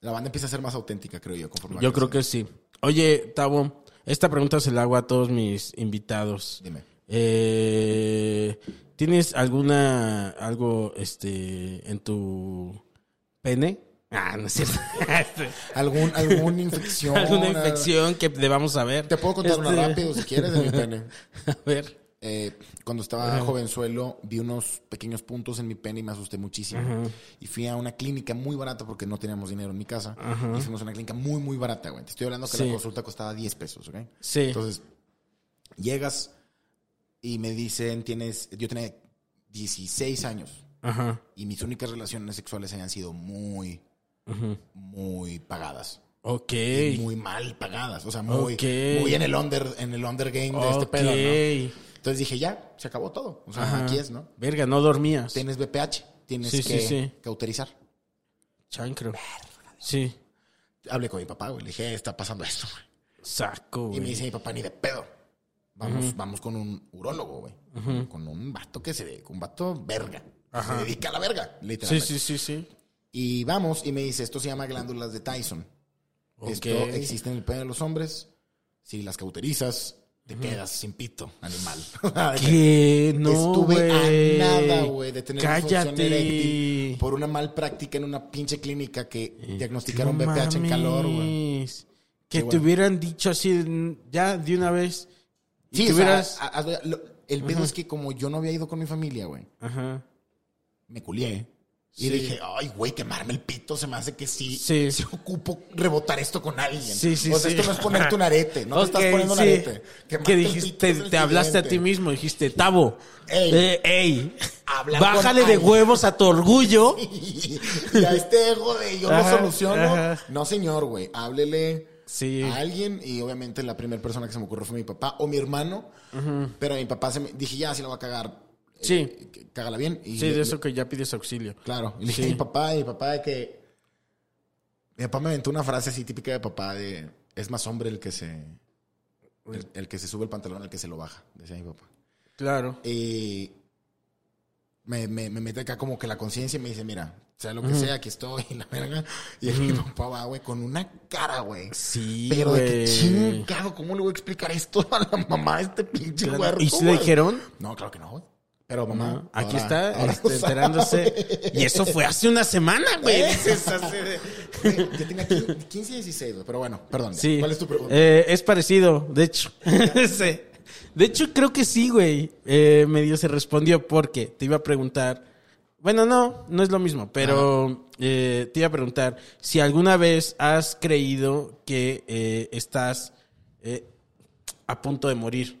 La banda empieza a ser más auténtica, creo yo, conforme Yo creo que sí. Oye, Tabo, esta pregunta se la hago a todos mis invitados. Dime. Eh, ¿Tienes alguna, algo, este, en tu pene? Ah, no es cierto. ¿Algún, alguna infección? ¿Alguna infección que debamos saber? Te puedo contar una Este, rápido si quieres de mi pene. A ver. Eh, cuando estaba jovenzuelo vi unos pequeños puntos en mi pene y me asusté muchísimo. Y fui a una clínica muy barata porque no teníamos dinero en mi casa. Y fuimos a una clínica muy, muy barata, güey. Te estoy hablando que Sí. la consulta costaba 10 pesos, ¿ok? Sí. Entonces, llegas y me dicen, tienes, yo tenía 16 años Ajá. y mis únicas relaciones sexuales habían sido muy, muy pagadas. Ok. Y muy mal pagadas. O sea, muy, muy en el under, en el under game de este pedo, ¿no? Entonces dije, ya, se acabó todo. O sea, Ajá. aquí es, ¿no? Verga, no dormías. Tienes BPH, tienes Sí, que sí, sí. cauterizar. Chancro. Sí. Hablé con mi papá, güey. Le dije, "Eh, está pasando esto, güey. Saco, Y me güey. dice mi papá, ni de pedo. Vamos, vamos con un urólogo, güey. Con un vato que se ve, un vato verga. que Se dedica a la verga, Sí, literalmente. sí, sí, sí. Y vamos, y me dice, esto se llama glándulas de Tyson. Ok. Esto existe en el pene de los hombres. Si las cauterizas, te quedas sin pito, animal. ¿Qué? No, Estuve a nada, güey, de tener Cállate. eréctil por una mal práctica en una pinche clínica que diagnosticaron No BPH en calor, güey. Que Sí, te hubieran dicho así ya de una vez. Y Sí, que o sea, hubieras- a- a- lo- el pedo es que como yo no había ido con mi familia, güey, Ajá. me culié. Y Sí. dije, ay, güey, quemarme el pito se me hace que sí, Sí. sí ocupo rebotar esto con alguien. Sí, sí, o sea, sí. esto no es ponerte un arete, no te estás poniendo un arete. Que dijiste, te hablaste a ti mismo, dijiste, Tabo, Ey. eh, ey, bájale de alguien". huevos a tu orgullo. y a este ego de yo Ajá, lo soluciono. ajá. No, señor, güey. Háblele Sí. a alguien. Y obviamente la primera persona que se me ocurrió fue mi papá o mi hermano. Pero a mi papá se me... dije, ya, si la va a cagar. Eh, Sí. cágala bien. Y Sí, le- de eso que ya pides auxilio. Claro. Y le dije Sí. papá, y mi papá de que. Mi papá me aventó una frase así típica de papá de. Es más hombre el que se. El, el que se sube el pantalón, el que se lo baja, decía mi papá. Claro. Y me, me, me mete acá como que la conciencia y me dice, mira, sea lo que sea, aquí estoy, la verga. Y el mi papá va, güey, con una cara, güey. Sí, Pero de que chingado, ¿cómo le voy a explicar esto a la mamá de este pinche Claro. huerto, ¿Y si le dición? No, claro que no, güey. Pero mamá. Aquí ahora- está ahora este, enterándose. Y eso fue hace una semana, güey. Güey, Yo tenía 15, 15 y 16, güey. Pero bueno, perdón. Sí. ¿Cuál es tu pregunta? Eh, es parecido, de hecho. Sí. De hecho, creo que sí, güey. Eh, medio se respondió porque te iba a preguntar. Bueno, no, no es lo mismo, pero eh, te iba a preguntar si alguna vez has creído que eh, estás eh, a punto de morir.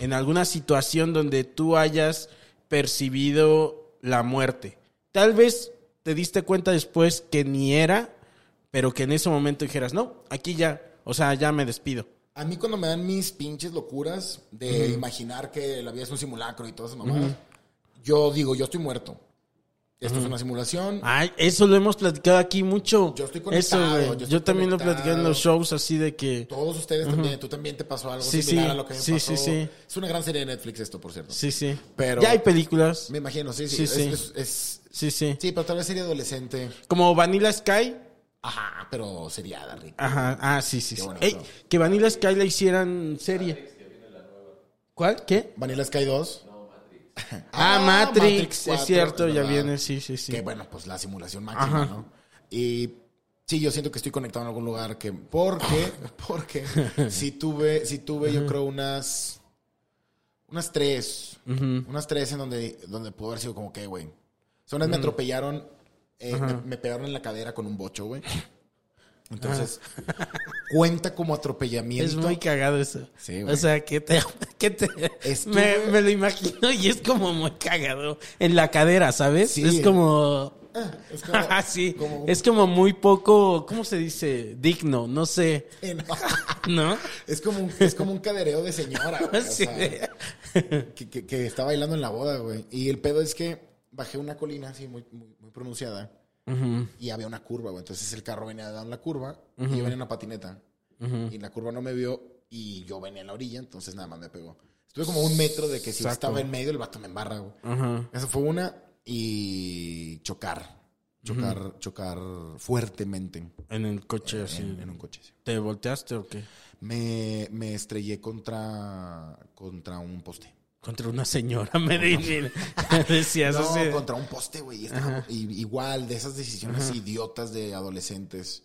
En alguna situación donde tú hayas percibido la muerte. Tal vez te diste cuenta después que ni era, pero que en ese momento dijeras, no, aquí ya, o sea, ya me despido. A mí cuando me dan mis pinches locuras de imaginar que la vida es un simulacro y todas esas mamadas, yo digo, yo estoy muerto. Esto es una simulación. Ay, eso lo hemos platicado aquí mucho. Yo estoy Eso, conectado, güey. yo Yo, también lo platiqué en los shows así de que... Todos ustedes también, tú también te pasó algo Sí, similar sí. a lo que me Sí, pasó. sí, sí. Es una gran serie de Netflix esto, por cierto. Sí, sí. Pero- Ya hay películas. Me imagino, sí, sí. Sí, es, sí. es- es- Sí, sí. sí, pero tal vez serie adolescente. Como Vanilla Sky. Ajá, pero seriada, rico. Ajá. Ah, sí, sí. Qué bueno, Ey, que Vanilla Sky la hicieran serie. ¿Cuál? ¿Qué? Vanilla Sky 2. Ah, Matrix. 4, es cierto, ya viene, sí, sí, sí. Que bueno, pues la simulación máxima, ¿no? Y sí, yo siento que estoy conectado en algún lugar que. Porque, porque si tuve, si tuve, yo creo, unas. Unas tres. Unas tres en donde, donde pudo haber sido como que, güey. O sea, unas me atropellaron, eh, me, me pegaron en la cadera con un bocho, güey. Entonces, cuenta como atropellamiento. Es muy cagado eso. Sí, güey. o sea, que te... Que te me, me lo imagino y es como muy cagado. En la cadera, ¿sabes? Sí. Es como... Es como- Ah, sí. como- Es como muy poco... ¿Cómo se dice? Digno, no sé. No. ¿No? Es como un, es como un cadereo de señora, güey. o Sí. sea, que, que- que está bailando en la boda, güey. Y el pedo es que bajé una colina así muy, muy, muy pronunciada y había una curva, güey. Entonces el carro venía dando la curva y yo venía en una patineta. Y la curva no me vio y yo venía en la orilla, entonces nada más me pegó. Estuve como un metro de que si estaba en medio, el vato me embarra, güey. Esa fue una y chocar. Chocar, chocar fuertemente En el coche así. en, en un coche. sí. ¿Te volteaste o qué? Me, me estrellé contra, contra un poste. Contra una señora, me decías No, así. contra un poste, güey. Igual, de esas decisiones idiotas de adolescentes,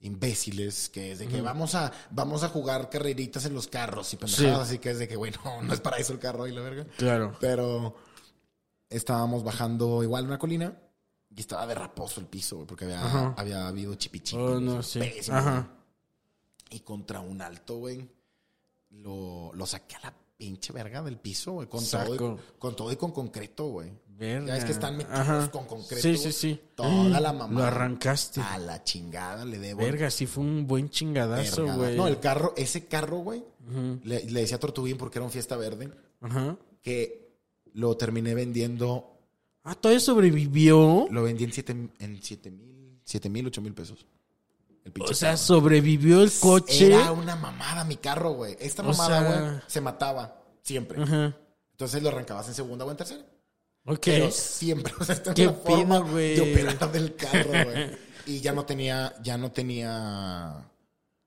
imbéciles, que es de que vamos, a, vamos a jugar carreritas en los carros y pendejadas, así que es de que, güey, no, es para eso el carro y la verga. Claro. Pero estábamos bajando igual una colina y estaba derraposo el piso, porque había, había habido chipichipi. Oh, no, sí. Y contra un alto, güey, lo, lo saqué a la pinche verga del piso, güey. Con, todo y, con todo y con concreto, güey. Ya ves que están metidos Ajá. con concreto. Sí, sí, sí. Toda la Lo mamá. arrancaste. A la chingada le debo. Verga, sí fue un buen chingadazo, güey. No, el carro, ese carro, güey, le, le decía a Tortubín porque era un fiesta verde, Ajá. que lo terminé vendiendo Ah, ¿todavía sobrevivió? Lo vendí en 7 en siete mil, siete mil, ocho mil pesos. El pinche O sea, carro. sobrevivió el coche. Era una mamada mi carro, güey. Esta O mamada, sea- güey, se mataba siempre. Ajá. Entonces lo arrancabas en segunda o en tercera. Ok. Pero siempre, o sea, esta es Qué la forma pena, güey. de operar del carro, güey. Y ya no tenía, ya no tenía,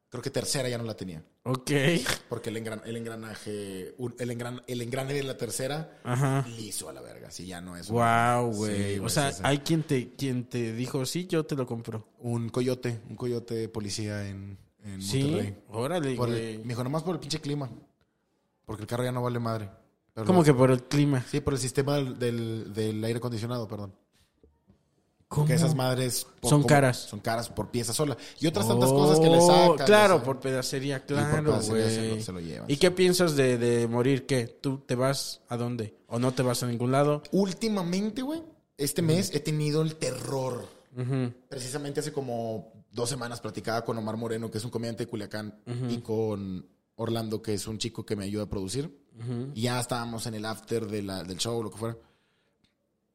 creo que tercera ya no la tenía. Ok. Porque el, engran- el engranaje, el, engran- el engrane de la tercera, Ajá. liso a la verga. Si ya no es. Wow, Sí, güey. o sea, sí, sí. hay quien te, quien te dijo, sí, yo te lo compro. Un coyote, un coyote policía en, en Sí. Monterrey. Órale, güey. me dijo, nomás por el pinche clima. Porque el carro ya no vale madre. Pero ¿Cómo que por el clima? Sí, por el sistema del, del, del aire acondicionado, perdón. ¿Cómo? Que esas madres... por- Son caras. Son caras por pieza sola. Y otras tantas cosas que le sacan. Oh, Claro, por pedacería, por claro, pedacería se lo- se lo llevan, ¿Y qué piensas de, de morir? ¿Qué? ¿Tú te vas a dónde? ¿O no te vas a ningún lado? Últimamente, güey, este mes he tenido el terror. Precisamente hace como dos semanas platicaba con Omar Moreno, que es un comediante de Culiacán, y con Orlando, que es un chico que me ayuda a producir. Y ya estábamos en el after de la- del show, lo que fuera.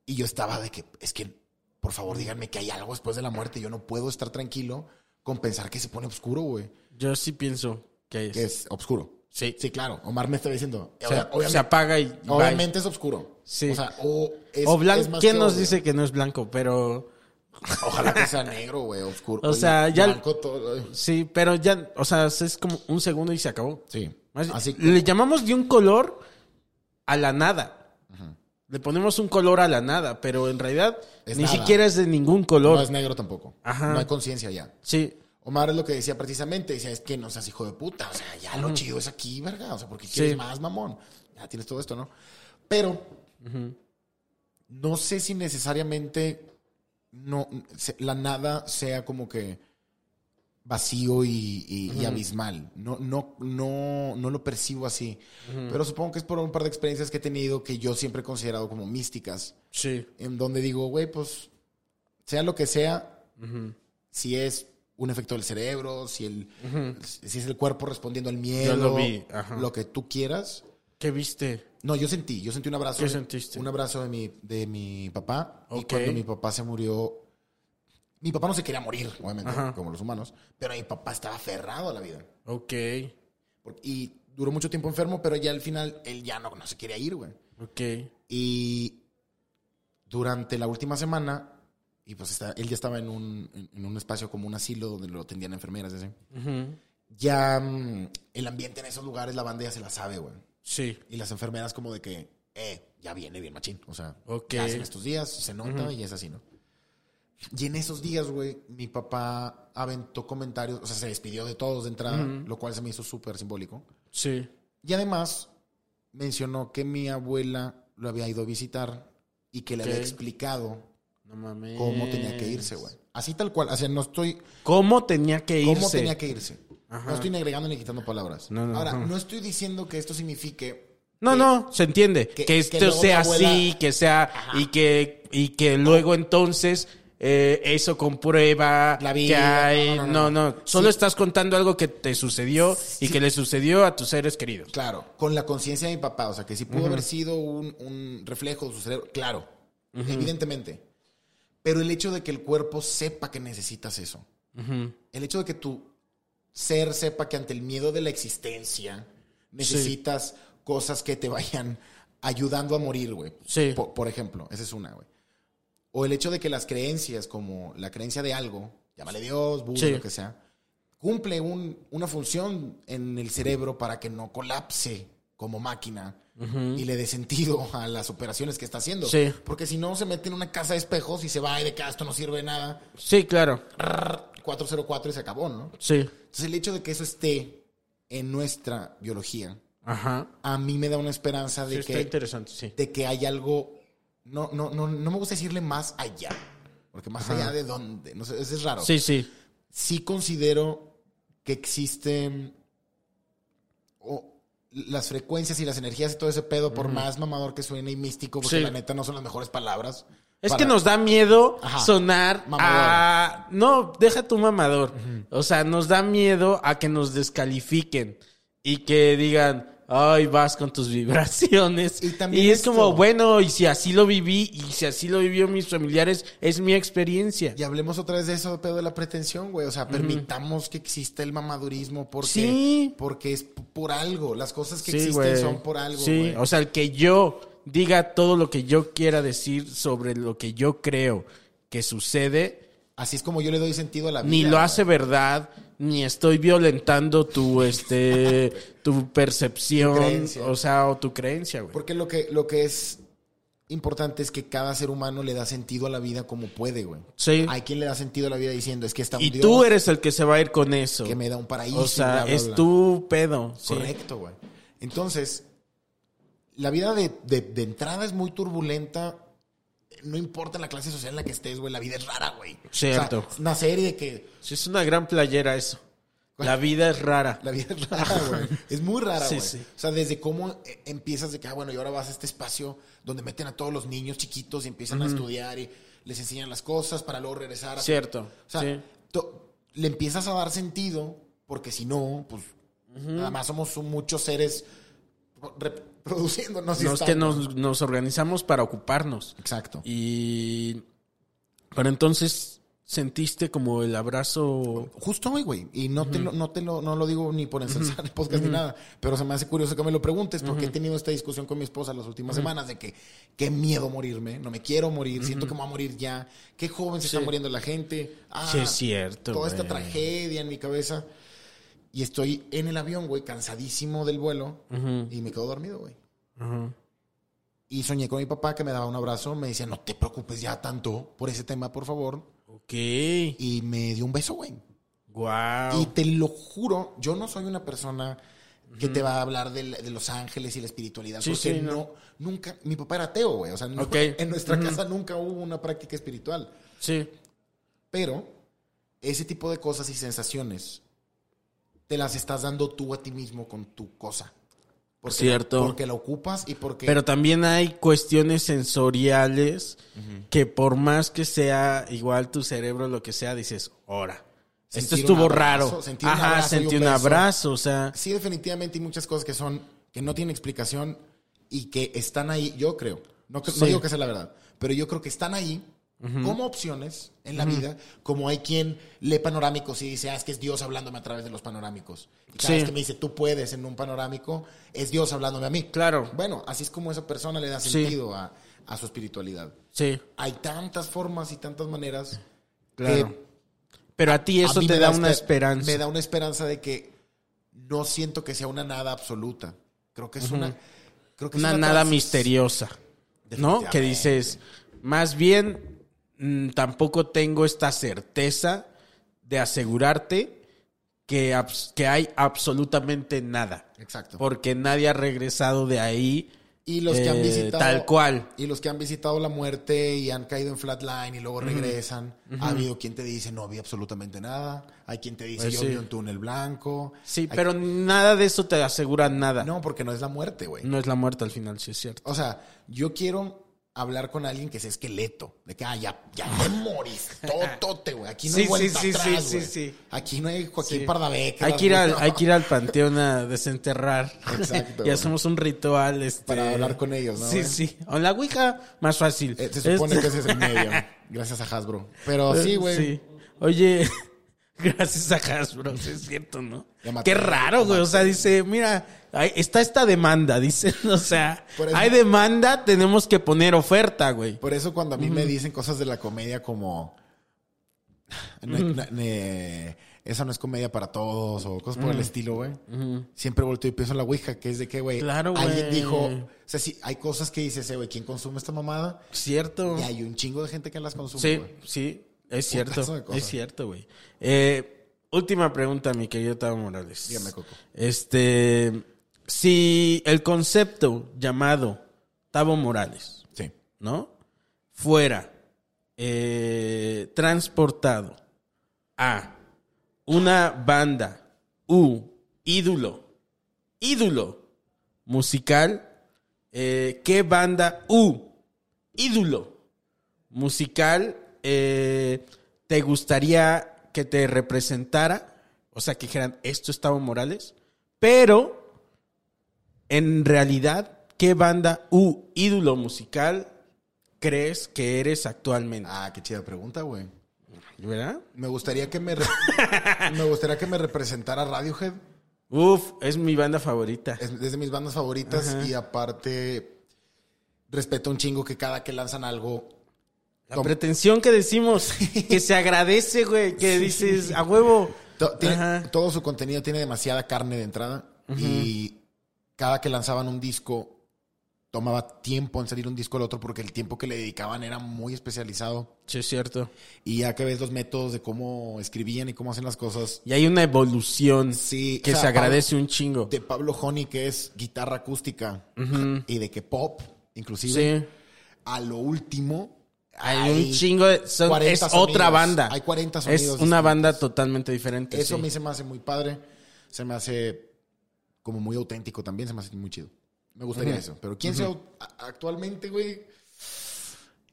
Y yo estaba de que, es que, por favor, díganme que hay algo después de la muerte. Yo no puedo estar tranquilo con pensar que se pone oscuro, güey. Yo sí pienso ¿Qué es? que es oscuro. Sí. Sí, claro. Omar me está diciendo. O sea, obviamente, se apaga y. obviamente es oscuro. Sí. O sea, o es. O blanco. es más ¿Quién que nos obvio. dice que no es blanco? Pero. Ojalá que sea negro, güey, oscuro. O sea, ya- Blanco todo. Sí, pero ya. O sea, es como un segundo y se acabó. Sí. Más- Así Le llamamos de un color a la nada. Le ponemos un color a la nada, pero en realidad Es ni nada. siquiera es de ningún color. no es negro tampoco. Ajá. No hay conciencia ya. Sí, Omar es lo que decía precisamente, decía, es que no seas hijo de puta, o sea, ya lo chido es aquí, verga, o sea, porque quieres Sí. más, mamón. Ya tienes todo esto, ¿no? Pero no sé si necesariamente no la nada sea como que vacío y, y- y abismal. No, no, no, no lo percibo así. Pero supongo que es por un par de experiencias que he tenido que yo siempre he considerado como místicas sí. en donde digo, güey, pues, sea lo que sea, si es un efecto del cerebro, si, el, si es el cuerpo respondiendo al miedo, lo vi, lo que tú quieras. ¿Qué viste? No, yo sentí, yo sentí un abrazo. ¿Qué sentiste? Un abrazo de mi, de mi papá. Y Ok. cuando mi papá se murió, mi papá no se quería morir, obviamente, Ajá. como los humanos, pero mi papá estaba aferrado a la vida. Ok, Y duró mucho tiempo enfermo, pero ya al final él ya no, no se quería ir, güey. ok. Y durante la última semana, y pues está, él ya estaba en un, en, un espacio como un asilo donde lo atendían enfermeras, así. Ya mm, el ambiente en esos lugares, la banda ya se la sabe, güey. Sí, Y las enfermeras como de que, eh, ya viene bien machín. O sea, Ok. ya hacen estos días, se nota y es así, ¿no? Y en esos días, güey, mi papá aventó comentarios, o sea, se despidió de todos de entrada, lo cual se me hizo súper simbólico. sí. Y además mencionó que mi abuela lo había ido a visitar y que le había explicado No mames. cómo tenía que irse, güey. Así tal cual. O sea, no estoy. ¿Cómo tenía que irse? ¿Cómo tenía que irse? Ajá. No estoy ni agregando ni quitando palabras. No, no, Ahora, no estoy diciendo que esto signifique. No, que- no, se entiende. que- esto sea abuela- así, que sea. Y que, y que luego entonces. Eh, eso comprueba La que vida, hay- no, no, no, no, no. Solo Sí. estás contando algo que te sucedió y que le sucedió a tus seres queridos. Claro, con la conciencia de mi papá. O sea, que si pudo haber sido un, un reflejo de su cerebro. Claro, evidentemente. Pero el hecho de que el cuerpo sepa que necesitas eso. El hecho de que tu ser sepa que ante el miedo de la existencia necesitas cosas que te vayan ayudando a morir, güey. Sí. Po- Por, ejemplo, esa es una, güey. O el hecho de que las creencias, como la creencia de algo, llámale Dios, Buda, Sí. lo que sea, cumple un- una función en el cerebro para que no colapse como máquina y le dé sentido a las operaciones que está haciendo. Sí. Porque si no, se mete en una casa de espejos y se va y de que "Ah, esto no sirve de nada. Sí, claro. 404 y se acabó, ¿no? Sí. Entonces el hecho de que eso esté en nuestra biología, Ajá. a mí me da una esperanza Sí, de, está que, interesante, sí. de que hay algo, no, no, no, no me gusta decirle más allá, porque más allá de dónde, no sé, eso es raro. Sí, sí. Sí considero que existen o, las frecuencias y las energías y todo ese pedo, por más mamador que suene y místico, porque Sí. la neta no son las mejores palabras. Es para- que nos da miedo Ajá. sonar Mamador. a... No, deja tu mamador. O sea, nos da miedo a que nos descalifiquen y que digan, ay, vas con tus vibraciones. Y Y, también es esto- como, bueno, y si así lo viví y si así lo vivió mis familiares, es mi experiencia. Y hablemos otra vez de eso, pedo de la pretensión, güey. O sea, permitamos que exista el mamadurismo porque, Sí. porque es por algo. Las cosas que Sí, existen güey. son por algo, Sí, güey. o sea, el que yo diga todo lo que yo quiera decir sobre lo que yo creo que sucede, Así es como yo le doy sentido a la vida. ni lo hace verdad, ni estoy violentando tu este tu percepción, Tu o sea, o tu creencia, güey. Porque lo que, lo que es importante es que cada ser humano le da sentido a la vida como puede, güey. Sí. Hay quien le da sentido a la vida diciendo, es que está un Y Dios tú eres el que se va a ir con eso. que me da un paraíso. o sea, bla, bla, es bla. tu pedo. sí. Correcto, güey. Entonces, la vida de, de- de entrada es muy turbulenta. No importa la clase social en la que estés, güey. La vida es rara, güey. Cierto. O sea, una serie de que Sí, es una gran playera eso. La vida es rara. la vida es rara, güey. Es muy rara, Sí, güey. sí. O sea, desde cómo eh, empiezas de que, ah, bueno, y ahora vas a este espacio donde meten a todos los niños chiquitos y empiezan a estudiar y les enseñan las cosas para luego regresar. a- Cierto. O sea, sí. le empiezas a dar sentido porque si no, pues nada más somos muchos seres reproduciéndonos. y No, es que nos, nos organizamos para ocuparnos. Exacto. Y. Pero entonces, sentiste como el abrazo. Justo hoy, güey. Y no te, lo, no te lo, no lo digo ni por ensalzar el podcast ni nada. Pero se me hace curioso que me lo preguntes porque he tenido esta discusión con mi esposa las últimas semanas de que qué miedo morirme. No me quiero morir. Siento que me voy a morir ya. Qué joven se está muriendo la gente. Ah, Sí, es cierto, Toda esta tragedia en mi cabeza. Y estoy en el avión, güey, cansadísimo del vuelo. Y me quedo dormido, güey. Y soñé con mi papá que me daba un abrazo. Me decía, no te preocupes ya tanto por ese tema, por favor. Ok. Y me dio un beso, güey. Wow. Y te lo juro, yo no soy una persona que te va a hablar de, los ángeles y la espiritualidad. Sí, porque sí, no. no. nunca, mi papá era ateo, güey. O sea, no- en nuestra casa nunca hubo una práctica espiritual. Sí. Pero ese tipo de cosas y sensaciones te las estás dando tú a ti mismo con tu cosa. Porque, Cierto. Porque la ocupas y porque... Pero también hay cuestiones sensoriales que por más que sea igual tu cerebro, lo que sea, dices, ahora. Esto un estuvo abrazo, raro. sentir un Ajá, abrazo y sentí un un abrazo, o sea. Sí, definitivamente hay muchas cosas que son que no tienen explicación y que están ahí, yo creo. No, digo que sea la verdad, pero yo creo que están ahí como opciones en la vida, como hay quien lee panorámicos y dice, ah, es que es Dios hablándome a través de los panorámicos. Y cada Sí. vez que me dice, tú puedes en un panorámico, es Dios hablándome a mí. Claro. Bueno, así es como esa persona le da Sí. sentido a, a su espiritualidad. Sí, Hay tantas formas y tantas maneras claro. que Pero a ti eso te me da una esper- esperanza. Me da una esperanza de que no siento que sea una nada absoluta. Creo que es una. Creo que es una nada misteriosa. ¿No? Que dices, más bien, tampoco tengo esta certeza de asegurarte que, que hay absolutamente nada. Exacto. Porque nadie ha regresado de ahí. Y los que han eh, visitado. Tal cual. Y los que han visitado la muerte y han caído en flatline y luego regresan. Ha habido quien te dice no vi absolutamente nada. Hay quien te dice Pues yo sí. vi un túnel blanco. Sí, Hay- pero nada de eso te asegura nada. No, No, porque no es la muerte, güey. es la muerte al final, sí es cierto. O sea, yo quiero hablar con alguien que sea esqueleto. De que, ah, ya, ya te morís. Totote, güey. Aquí no Sí, hay vuelta sí, sí, atrás, sí, sí, sí. Aquí no hay Joaquín Sí. Que Hay que, ir al, hay que ir al panteón a desenterrar. Exacto, y hacemos un ritual. Este... Para hablar con ellos, ¿no, Sí, sí. O en la Ouija, más fácil. Eh, se supone Este- que ese es el medio. Gracias a Hasbro. Pero sí, güey. Sí. Oye, gracias a Hasbro, sí es cierto, ¿no? Qué raro, güey. O sea, dice, mira, ahí está esta demanda, dicen. O sea, eso- hay demanda, tenemos que poner oferta, güey. Por eso cuando a mí me dicen cosas de la comedia como... "No hay- ne- esa no es comedia para todos o cosas por el estilo, güey. Siempre volteo y pienso en la Ouija, que es de que, güey, Claro, alguien güey. dijo... O sea, sí, hay cosas que dices, eh, güey, ¿quién consume esta mamada? Cierto. Y hay un chingo de gente que las consume, Sí, sí, es cierto. Es cierto, güey. Eh, última pregunta, mi querido Tavo Morales. Dígame, Coco. Este, si el concepto llamado Tavo Morales, Sí. ¿no? Fuera eh, transportado a una banda u ídolo, ídolo musical, eh, ¿qué banda u ídolo musical eh, te gustaría que te representara? O sea, que dijeran, esto es Tavo Morales, pero en realidad, ¿qué banda u ídolo musical crees que eres actualmente? Ah, qué chida pregunta, güey. ¿Verdad? Me gustaría que me... me gustaría que me representara Radiohead. Uf, es mi banda favorita. Es, es de mis bandas favoritas y aparte respeto un chingo que cada que lanzan algo La pretensión que decimos, que se agradece, güey, que dices, a huevo. tiene- todo su contenido tiene demasiada carne de entrada y cada que lanzaban un disco tomaba tiempo en salir un disco al otro porque el tiempo que le dedicaban era muy especializado Sí, es cierto. y ya que ves los métodos de cómo escribían y cómo hacen las cosas Y hay una evolución Sí, que o sea, se agradece un chingo. de Pablo Honey que es guitarra acústica y de que pop inclusive Sí. a lo último Hay un chingo de... son- 40 es sonidos. otra banda. Hay 40 Es sonidos una banda totalmente diferente. Eso sí. a mí se me hace muy padre. Se me hace como muy auténtico también. Se me hace muy chido. Me gustaría eso. Pero ¿quién sea a- actualmente, güey?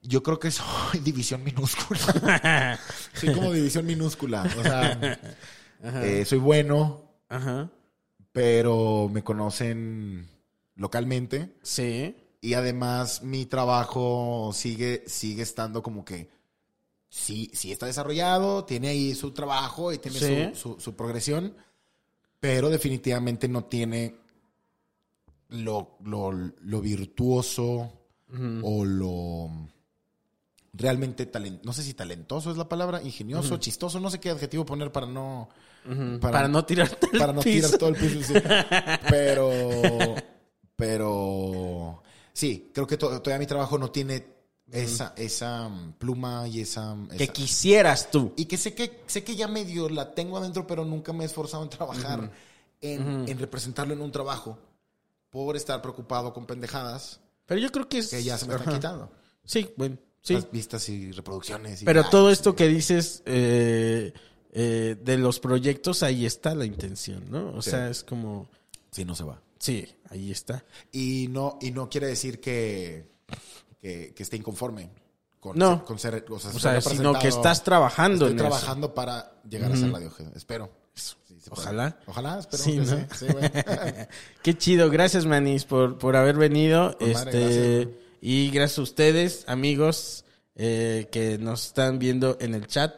Yo creo que soy división minúscula. soy como división minúscula. O sea, eh, soy bueno, Ajá. pero me conocen localmente. Sí. Y además mi trabajo sigue, sigue estando como que sí, sí está desarrollado, tiene ahí su trabajo y tiene Sí. su, su- su progresión, pero definitivamente no tiene lo, lo, lo virtuoso o lo realmente talentoso. No sé si talentoso es la palabra, ingenioso, chistoso, no sé qué adjetivo poner para no... Para, no tirarte al para no piso. tirar todo el piso, sí. Pero, pero, sí, creo que to- todavía mi trabajo no tiene esa, esa mm, pluma y esa, Que esa- quisieras tú. y que sé que sé que ya medio la tengo adentro, pero nunca me he esforzado en trabajar en, en representarlo en un trabajo por estar preocupado con pendejadas Pero yo creo que es... que ya se me están Ajá. quitando. Sí, bueno, sí. Las vistas y reproducciones. y Pero likes todo y- esto que dices eh, eh, de los proyectos, ahí está la intención, ¿no? O Sí. sea, es como... Sí, no se va. Sí, ahí está. Y no, y no quiere decir que, que, que esté inconforme con, No. ser, con ser, o sea, O ser sea, sino que estás trabajando Estoy en eso. trabajando para llegar a ser Radiohead. Espero. Sí. Ojalá. Ojalá, espero Sí, que ¿no? sí. Qué chido, gracias Manis por, por haber venido. Madre, este gracias. y gracias a ustedes, amigos, eh, que nos están viendo en el chat.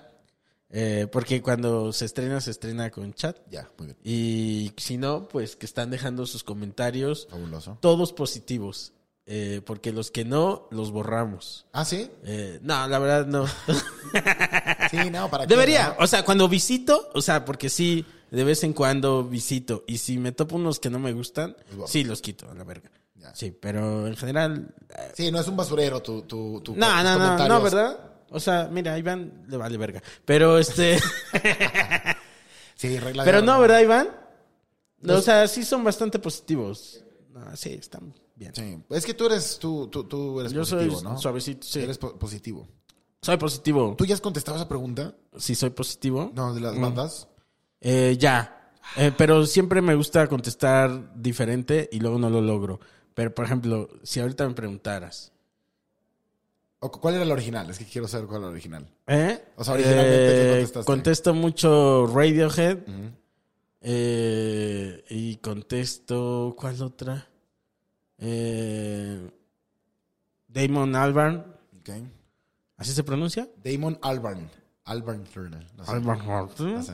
Eh, porque cuando se estrena, se estrena con chat. ya, muy bien. Y si no, pues que están dejando sus comentarios, Fabuloso. todos positivos. Eh, porque los que no, los borramos. Ah, sí. Eh, no, la verdad no. Sí, no, para qué, Debería, no? o sea, cuando visito, o sea, porque sí, de vez en cuando visito. Y si me topo unos que no me gustan, sí los quito a la verga. Ya. Sí, pero en general. eh, Sí, no es un basurero tu, tu, tu No, no, no, no. ¿verdad? O sea, mira, Iván le vale verga. Pero este. Sí, regla de pero no, ¿verdad, Iván? No, Los- O sea, sí son bastante positivos. No, sí, están bien. Sí. Es que tú eres, tú, tú, tú eres Yo soy positivo, ¿no? suavecito, sí. Eres po- positivo. Soy positivo. ¿Tú ya has contestado esa pregunta? Sí, soy positivo. No, de las bandas. Eh, ya. Eh, pero siempre me gusta contestar diferente y luego no lo logro. Pero, por ejemplo, si ahorita me preguntaras. ¿O cu- ¿Cuál era el original? Es que quiero saber cuál era el original. ¿Eh? O sea, originalmente, ¿qué contestaste? Contesto mucho Radiohead. Eh, y contesto. ¿Cuál otra? Eh, Damon Albarn. ¿Así se pronuncia? Damon Albarn. Albarn Turner. No sé. Albarn. No sé.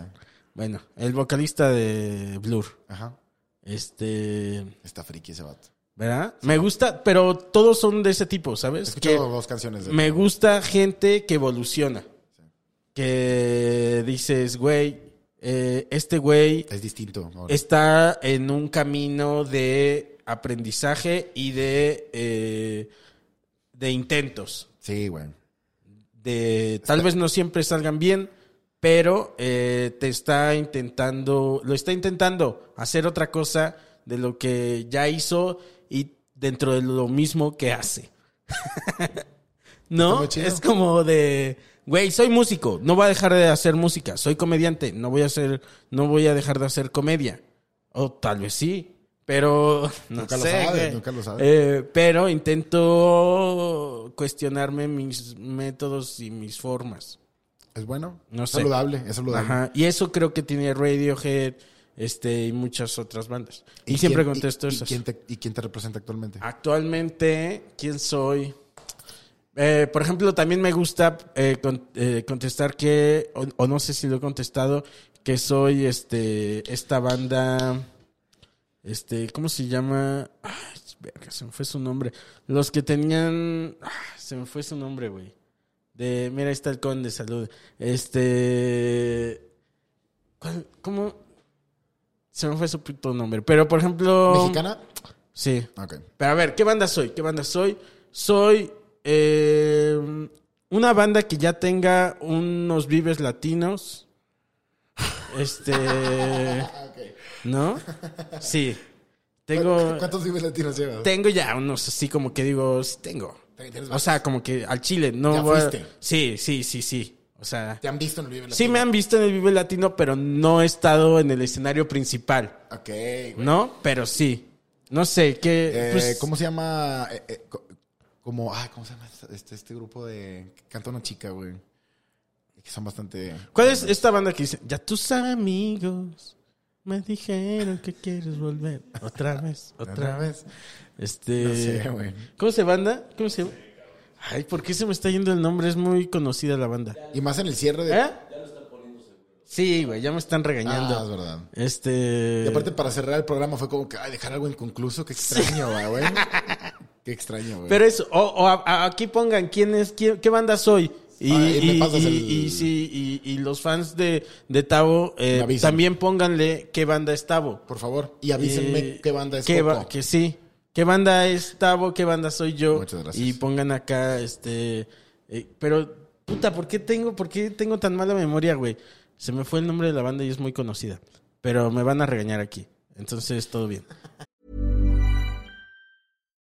Bueno, el vocalista de Blur. Ajá. Este. Está friki ese vato. ¿Verdad? Me gusta, pero todos son de ese tipo, ¿sabes? He Que dos canciones de me gusta gente que evoluciona. Que dices, güey, eh, este güey Es distinto. ahora. está en un camino de aprendizaje y de, eh, de intentos. Sí, güey. De tal vez no siempre salgan bien, pero eh, te está intentando, lo está intentando hacer otra cosa de lo que ya hizo y dentro de lo mismo que hace. ¿No? Es como de, güey, soy músico, no voy a dejar de hacer música, soy comediante, no voy a hacer, no voy a dejar de hacer comedia. O tal vez sí, pero no Nunca lo sabes, güey. nunca lo sabes. Eh, pero intento cuestionarme mis métodos y mis formas. ¿Es bueno? No Es sé. Saludable, es saludable. Ajá. Y eso creo que tiene Radiohead este, y muchas otras bandas. Y, siempre quién- contesto y, eso. y quién te, ¿Y quién te representa actualmente? Actualmente, ¿quién soy? Eh, por ejemplo, también me gusta eh, con- eh, contestar que, o, o no sé si lo he contestado, que soy este esta banda, este, ¿cómo se llama? Ay, verga, se me fue su nombre. Los que tenían, ah, se me fue su nombre, güey. De, mira, ahí está el con de salud. Este, ¿cuál- ¿cómo? Se me fue su puto nombre. Pero, por ejemplo... ¿Mexicana? Sí. Ok. Pero a ver, ¿qué banda soy? ¿Qué banda soy? Soy eh, una banda que ya tenga unos vives latinos. Este. ¿No? Sí. Tengo. ¿Cuántos vives latinos llevas? Tengo ya unos así como que digo, sí tengo. O sea, como que al chile, no Ya voy a- fuiste. Sí, sí, sí, sí. O sea. ¿Te han visto en el Vive Latino? Sí me han visto en el Vive Latino, pero no he estado en el escenario principal. Ok, güey. ¿No? Pero sí. No sé, ¿qué? Eh, pues, ¿Cómo se llama? Eh, eh, co- como, ay, ¿cómo se llama este, este grupo de... canta una chica, güey? Que son bastante... ¿Cuál es esta banda que dice? Ya tus amigos me dijeron que quieres volver. Otra vez, otra, ¿Otra vez. Este. No sé, güey. ¿Cómo se banda? ¿Cómo se llama? Ay, ¿por qué se me está yendo el nombre? Es muy conocida la banda. Y más en el cierre de... ¿Eh? Sí, güey, ya me están regañando. Ah, es verdad. Este. Y aparte para cerrar el programa fue como que, ay, dejar algo inconcluso, qué extraño, güey. qué extraño, güey. Pero eso, o, o a- a- aquí pongan quién es, quién- qué banda soy. Y, Ah, y y- y- el- y sí, y, y los fans de, de Tavo eh, también pónganle qué banda es Tavo. Por favor. Y avísenme Eh, qué banda es qué Coco. ba- que sí. ¿Qué banda es Tavo? ¿Qué banda soy yo? Muchas gracias. Y pongan acá, este... eh, pero, puta, ¿por qué, tengo, ¿por qué tengo tan mala memoria, güey? Se me fue el nombre de la banda y es muy conocida. Pero me van a regañar aquí. Entonces, todo bien.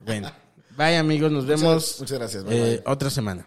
Bueno, bye amigos, nos Muchas- vemos muchas gracias, bye, eh, bye. otra semana.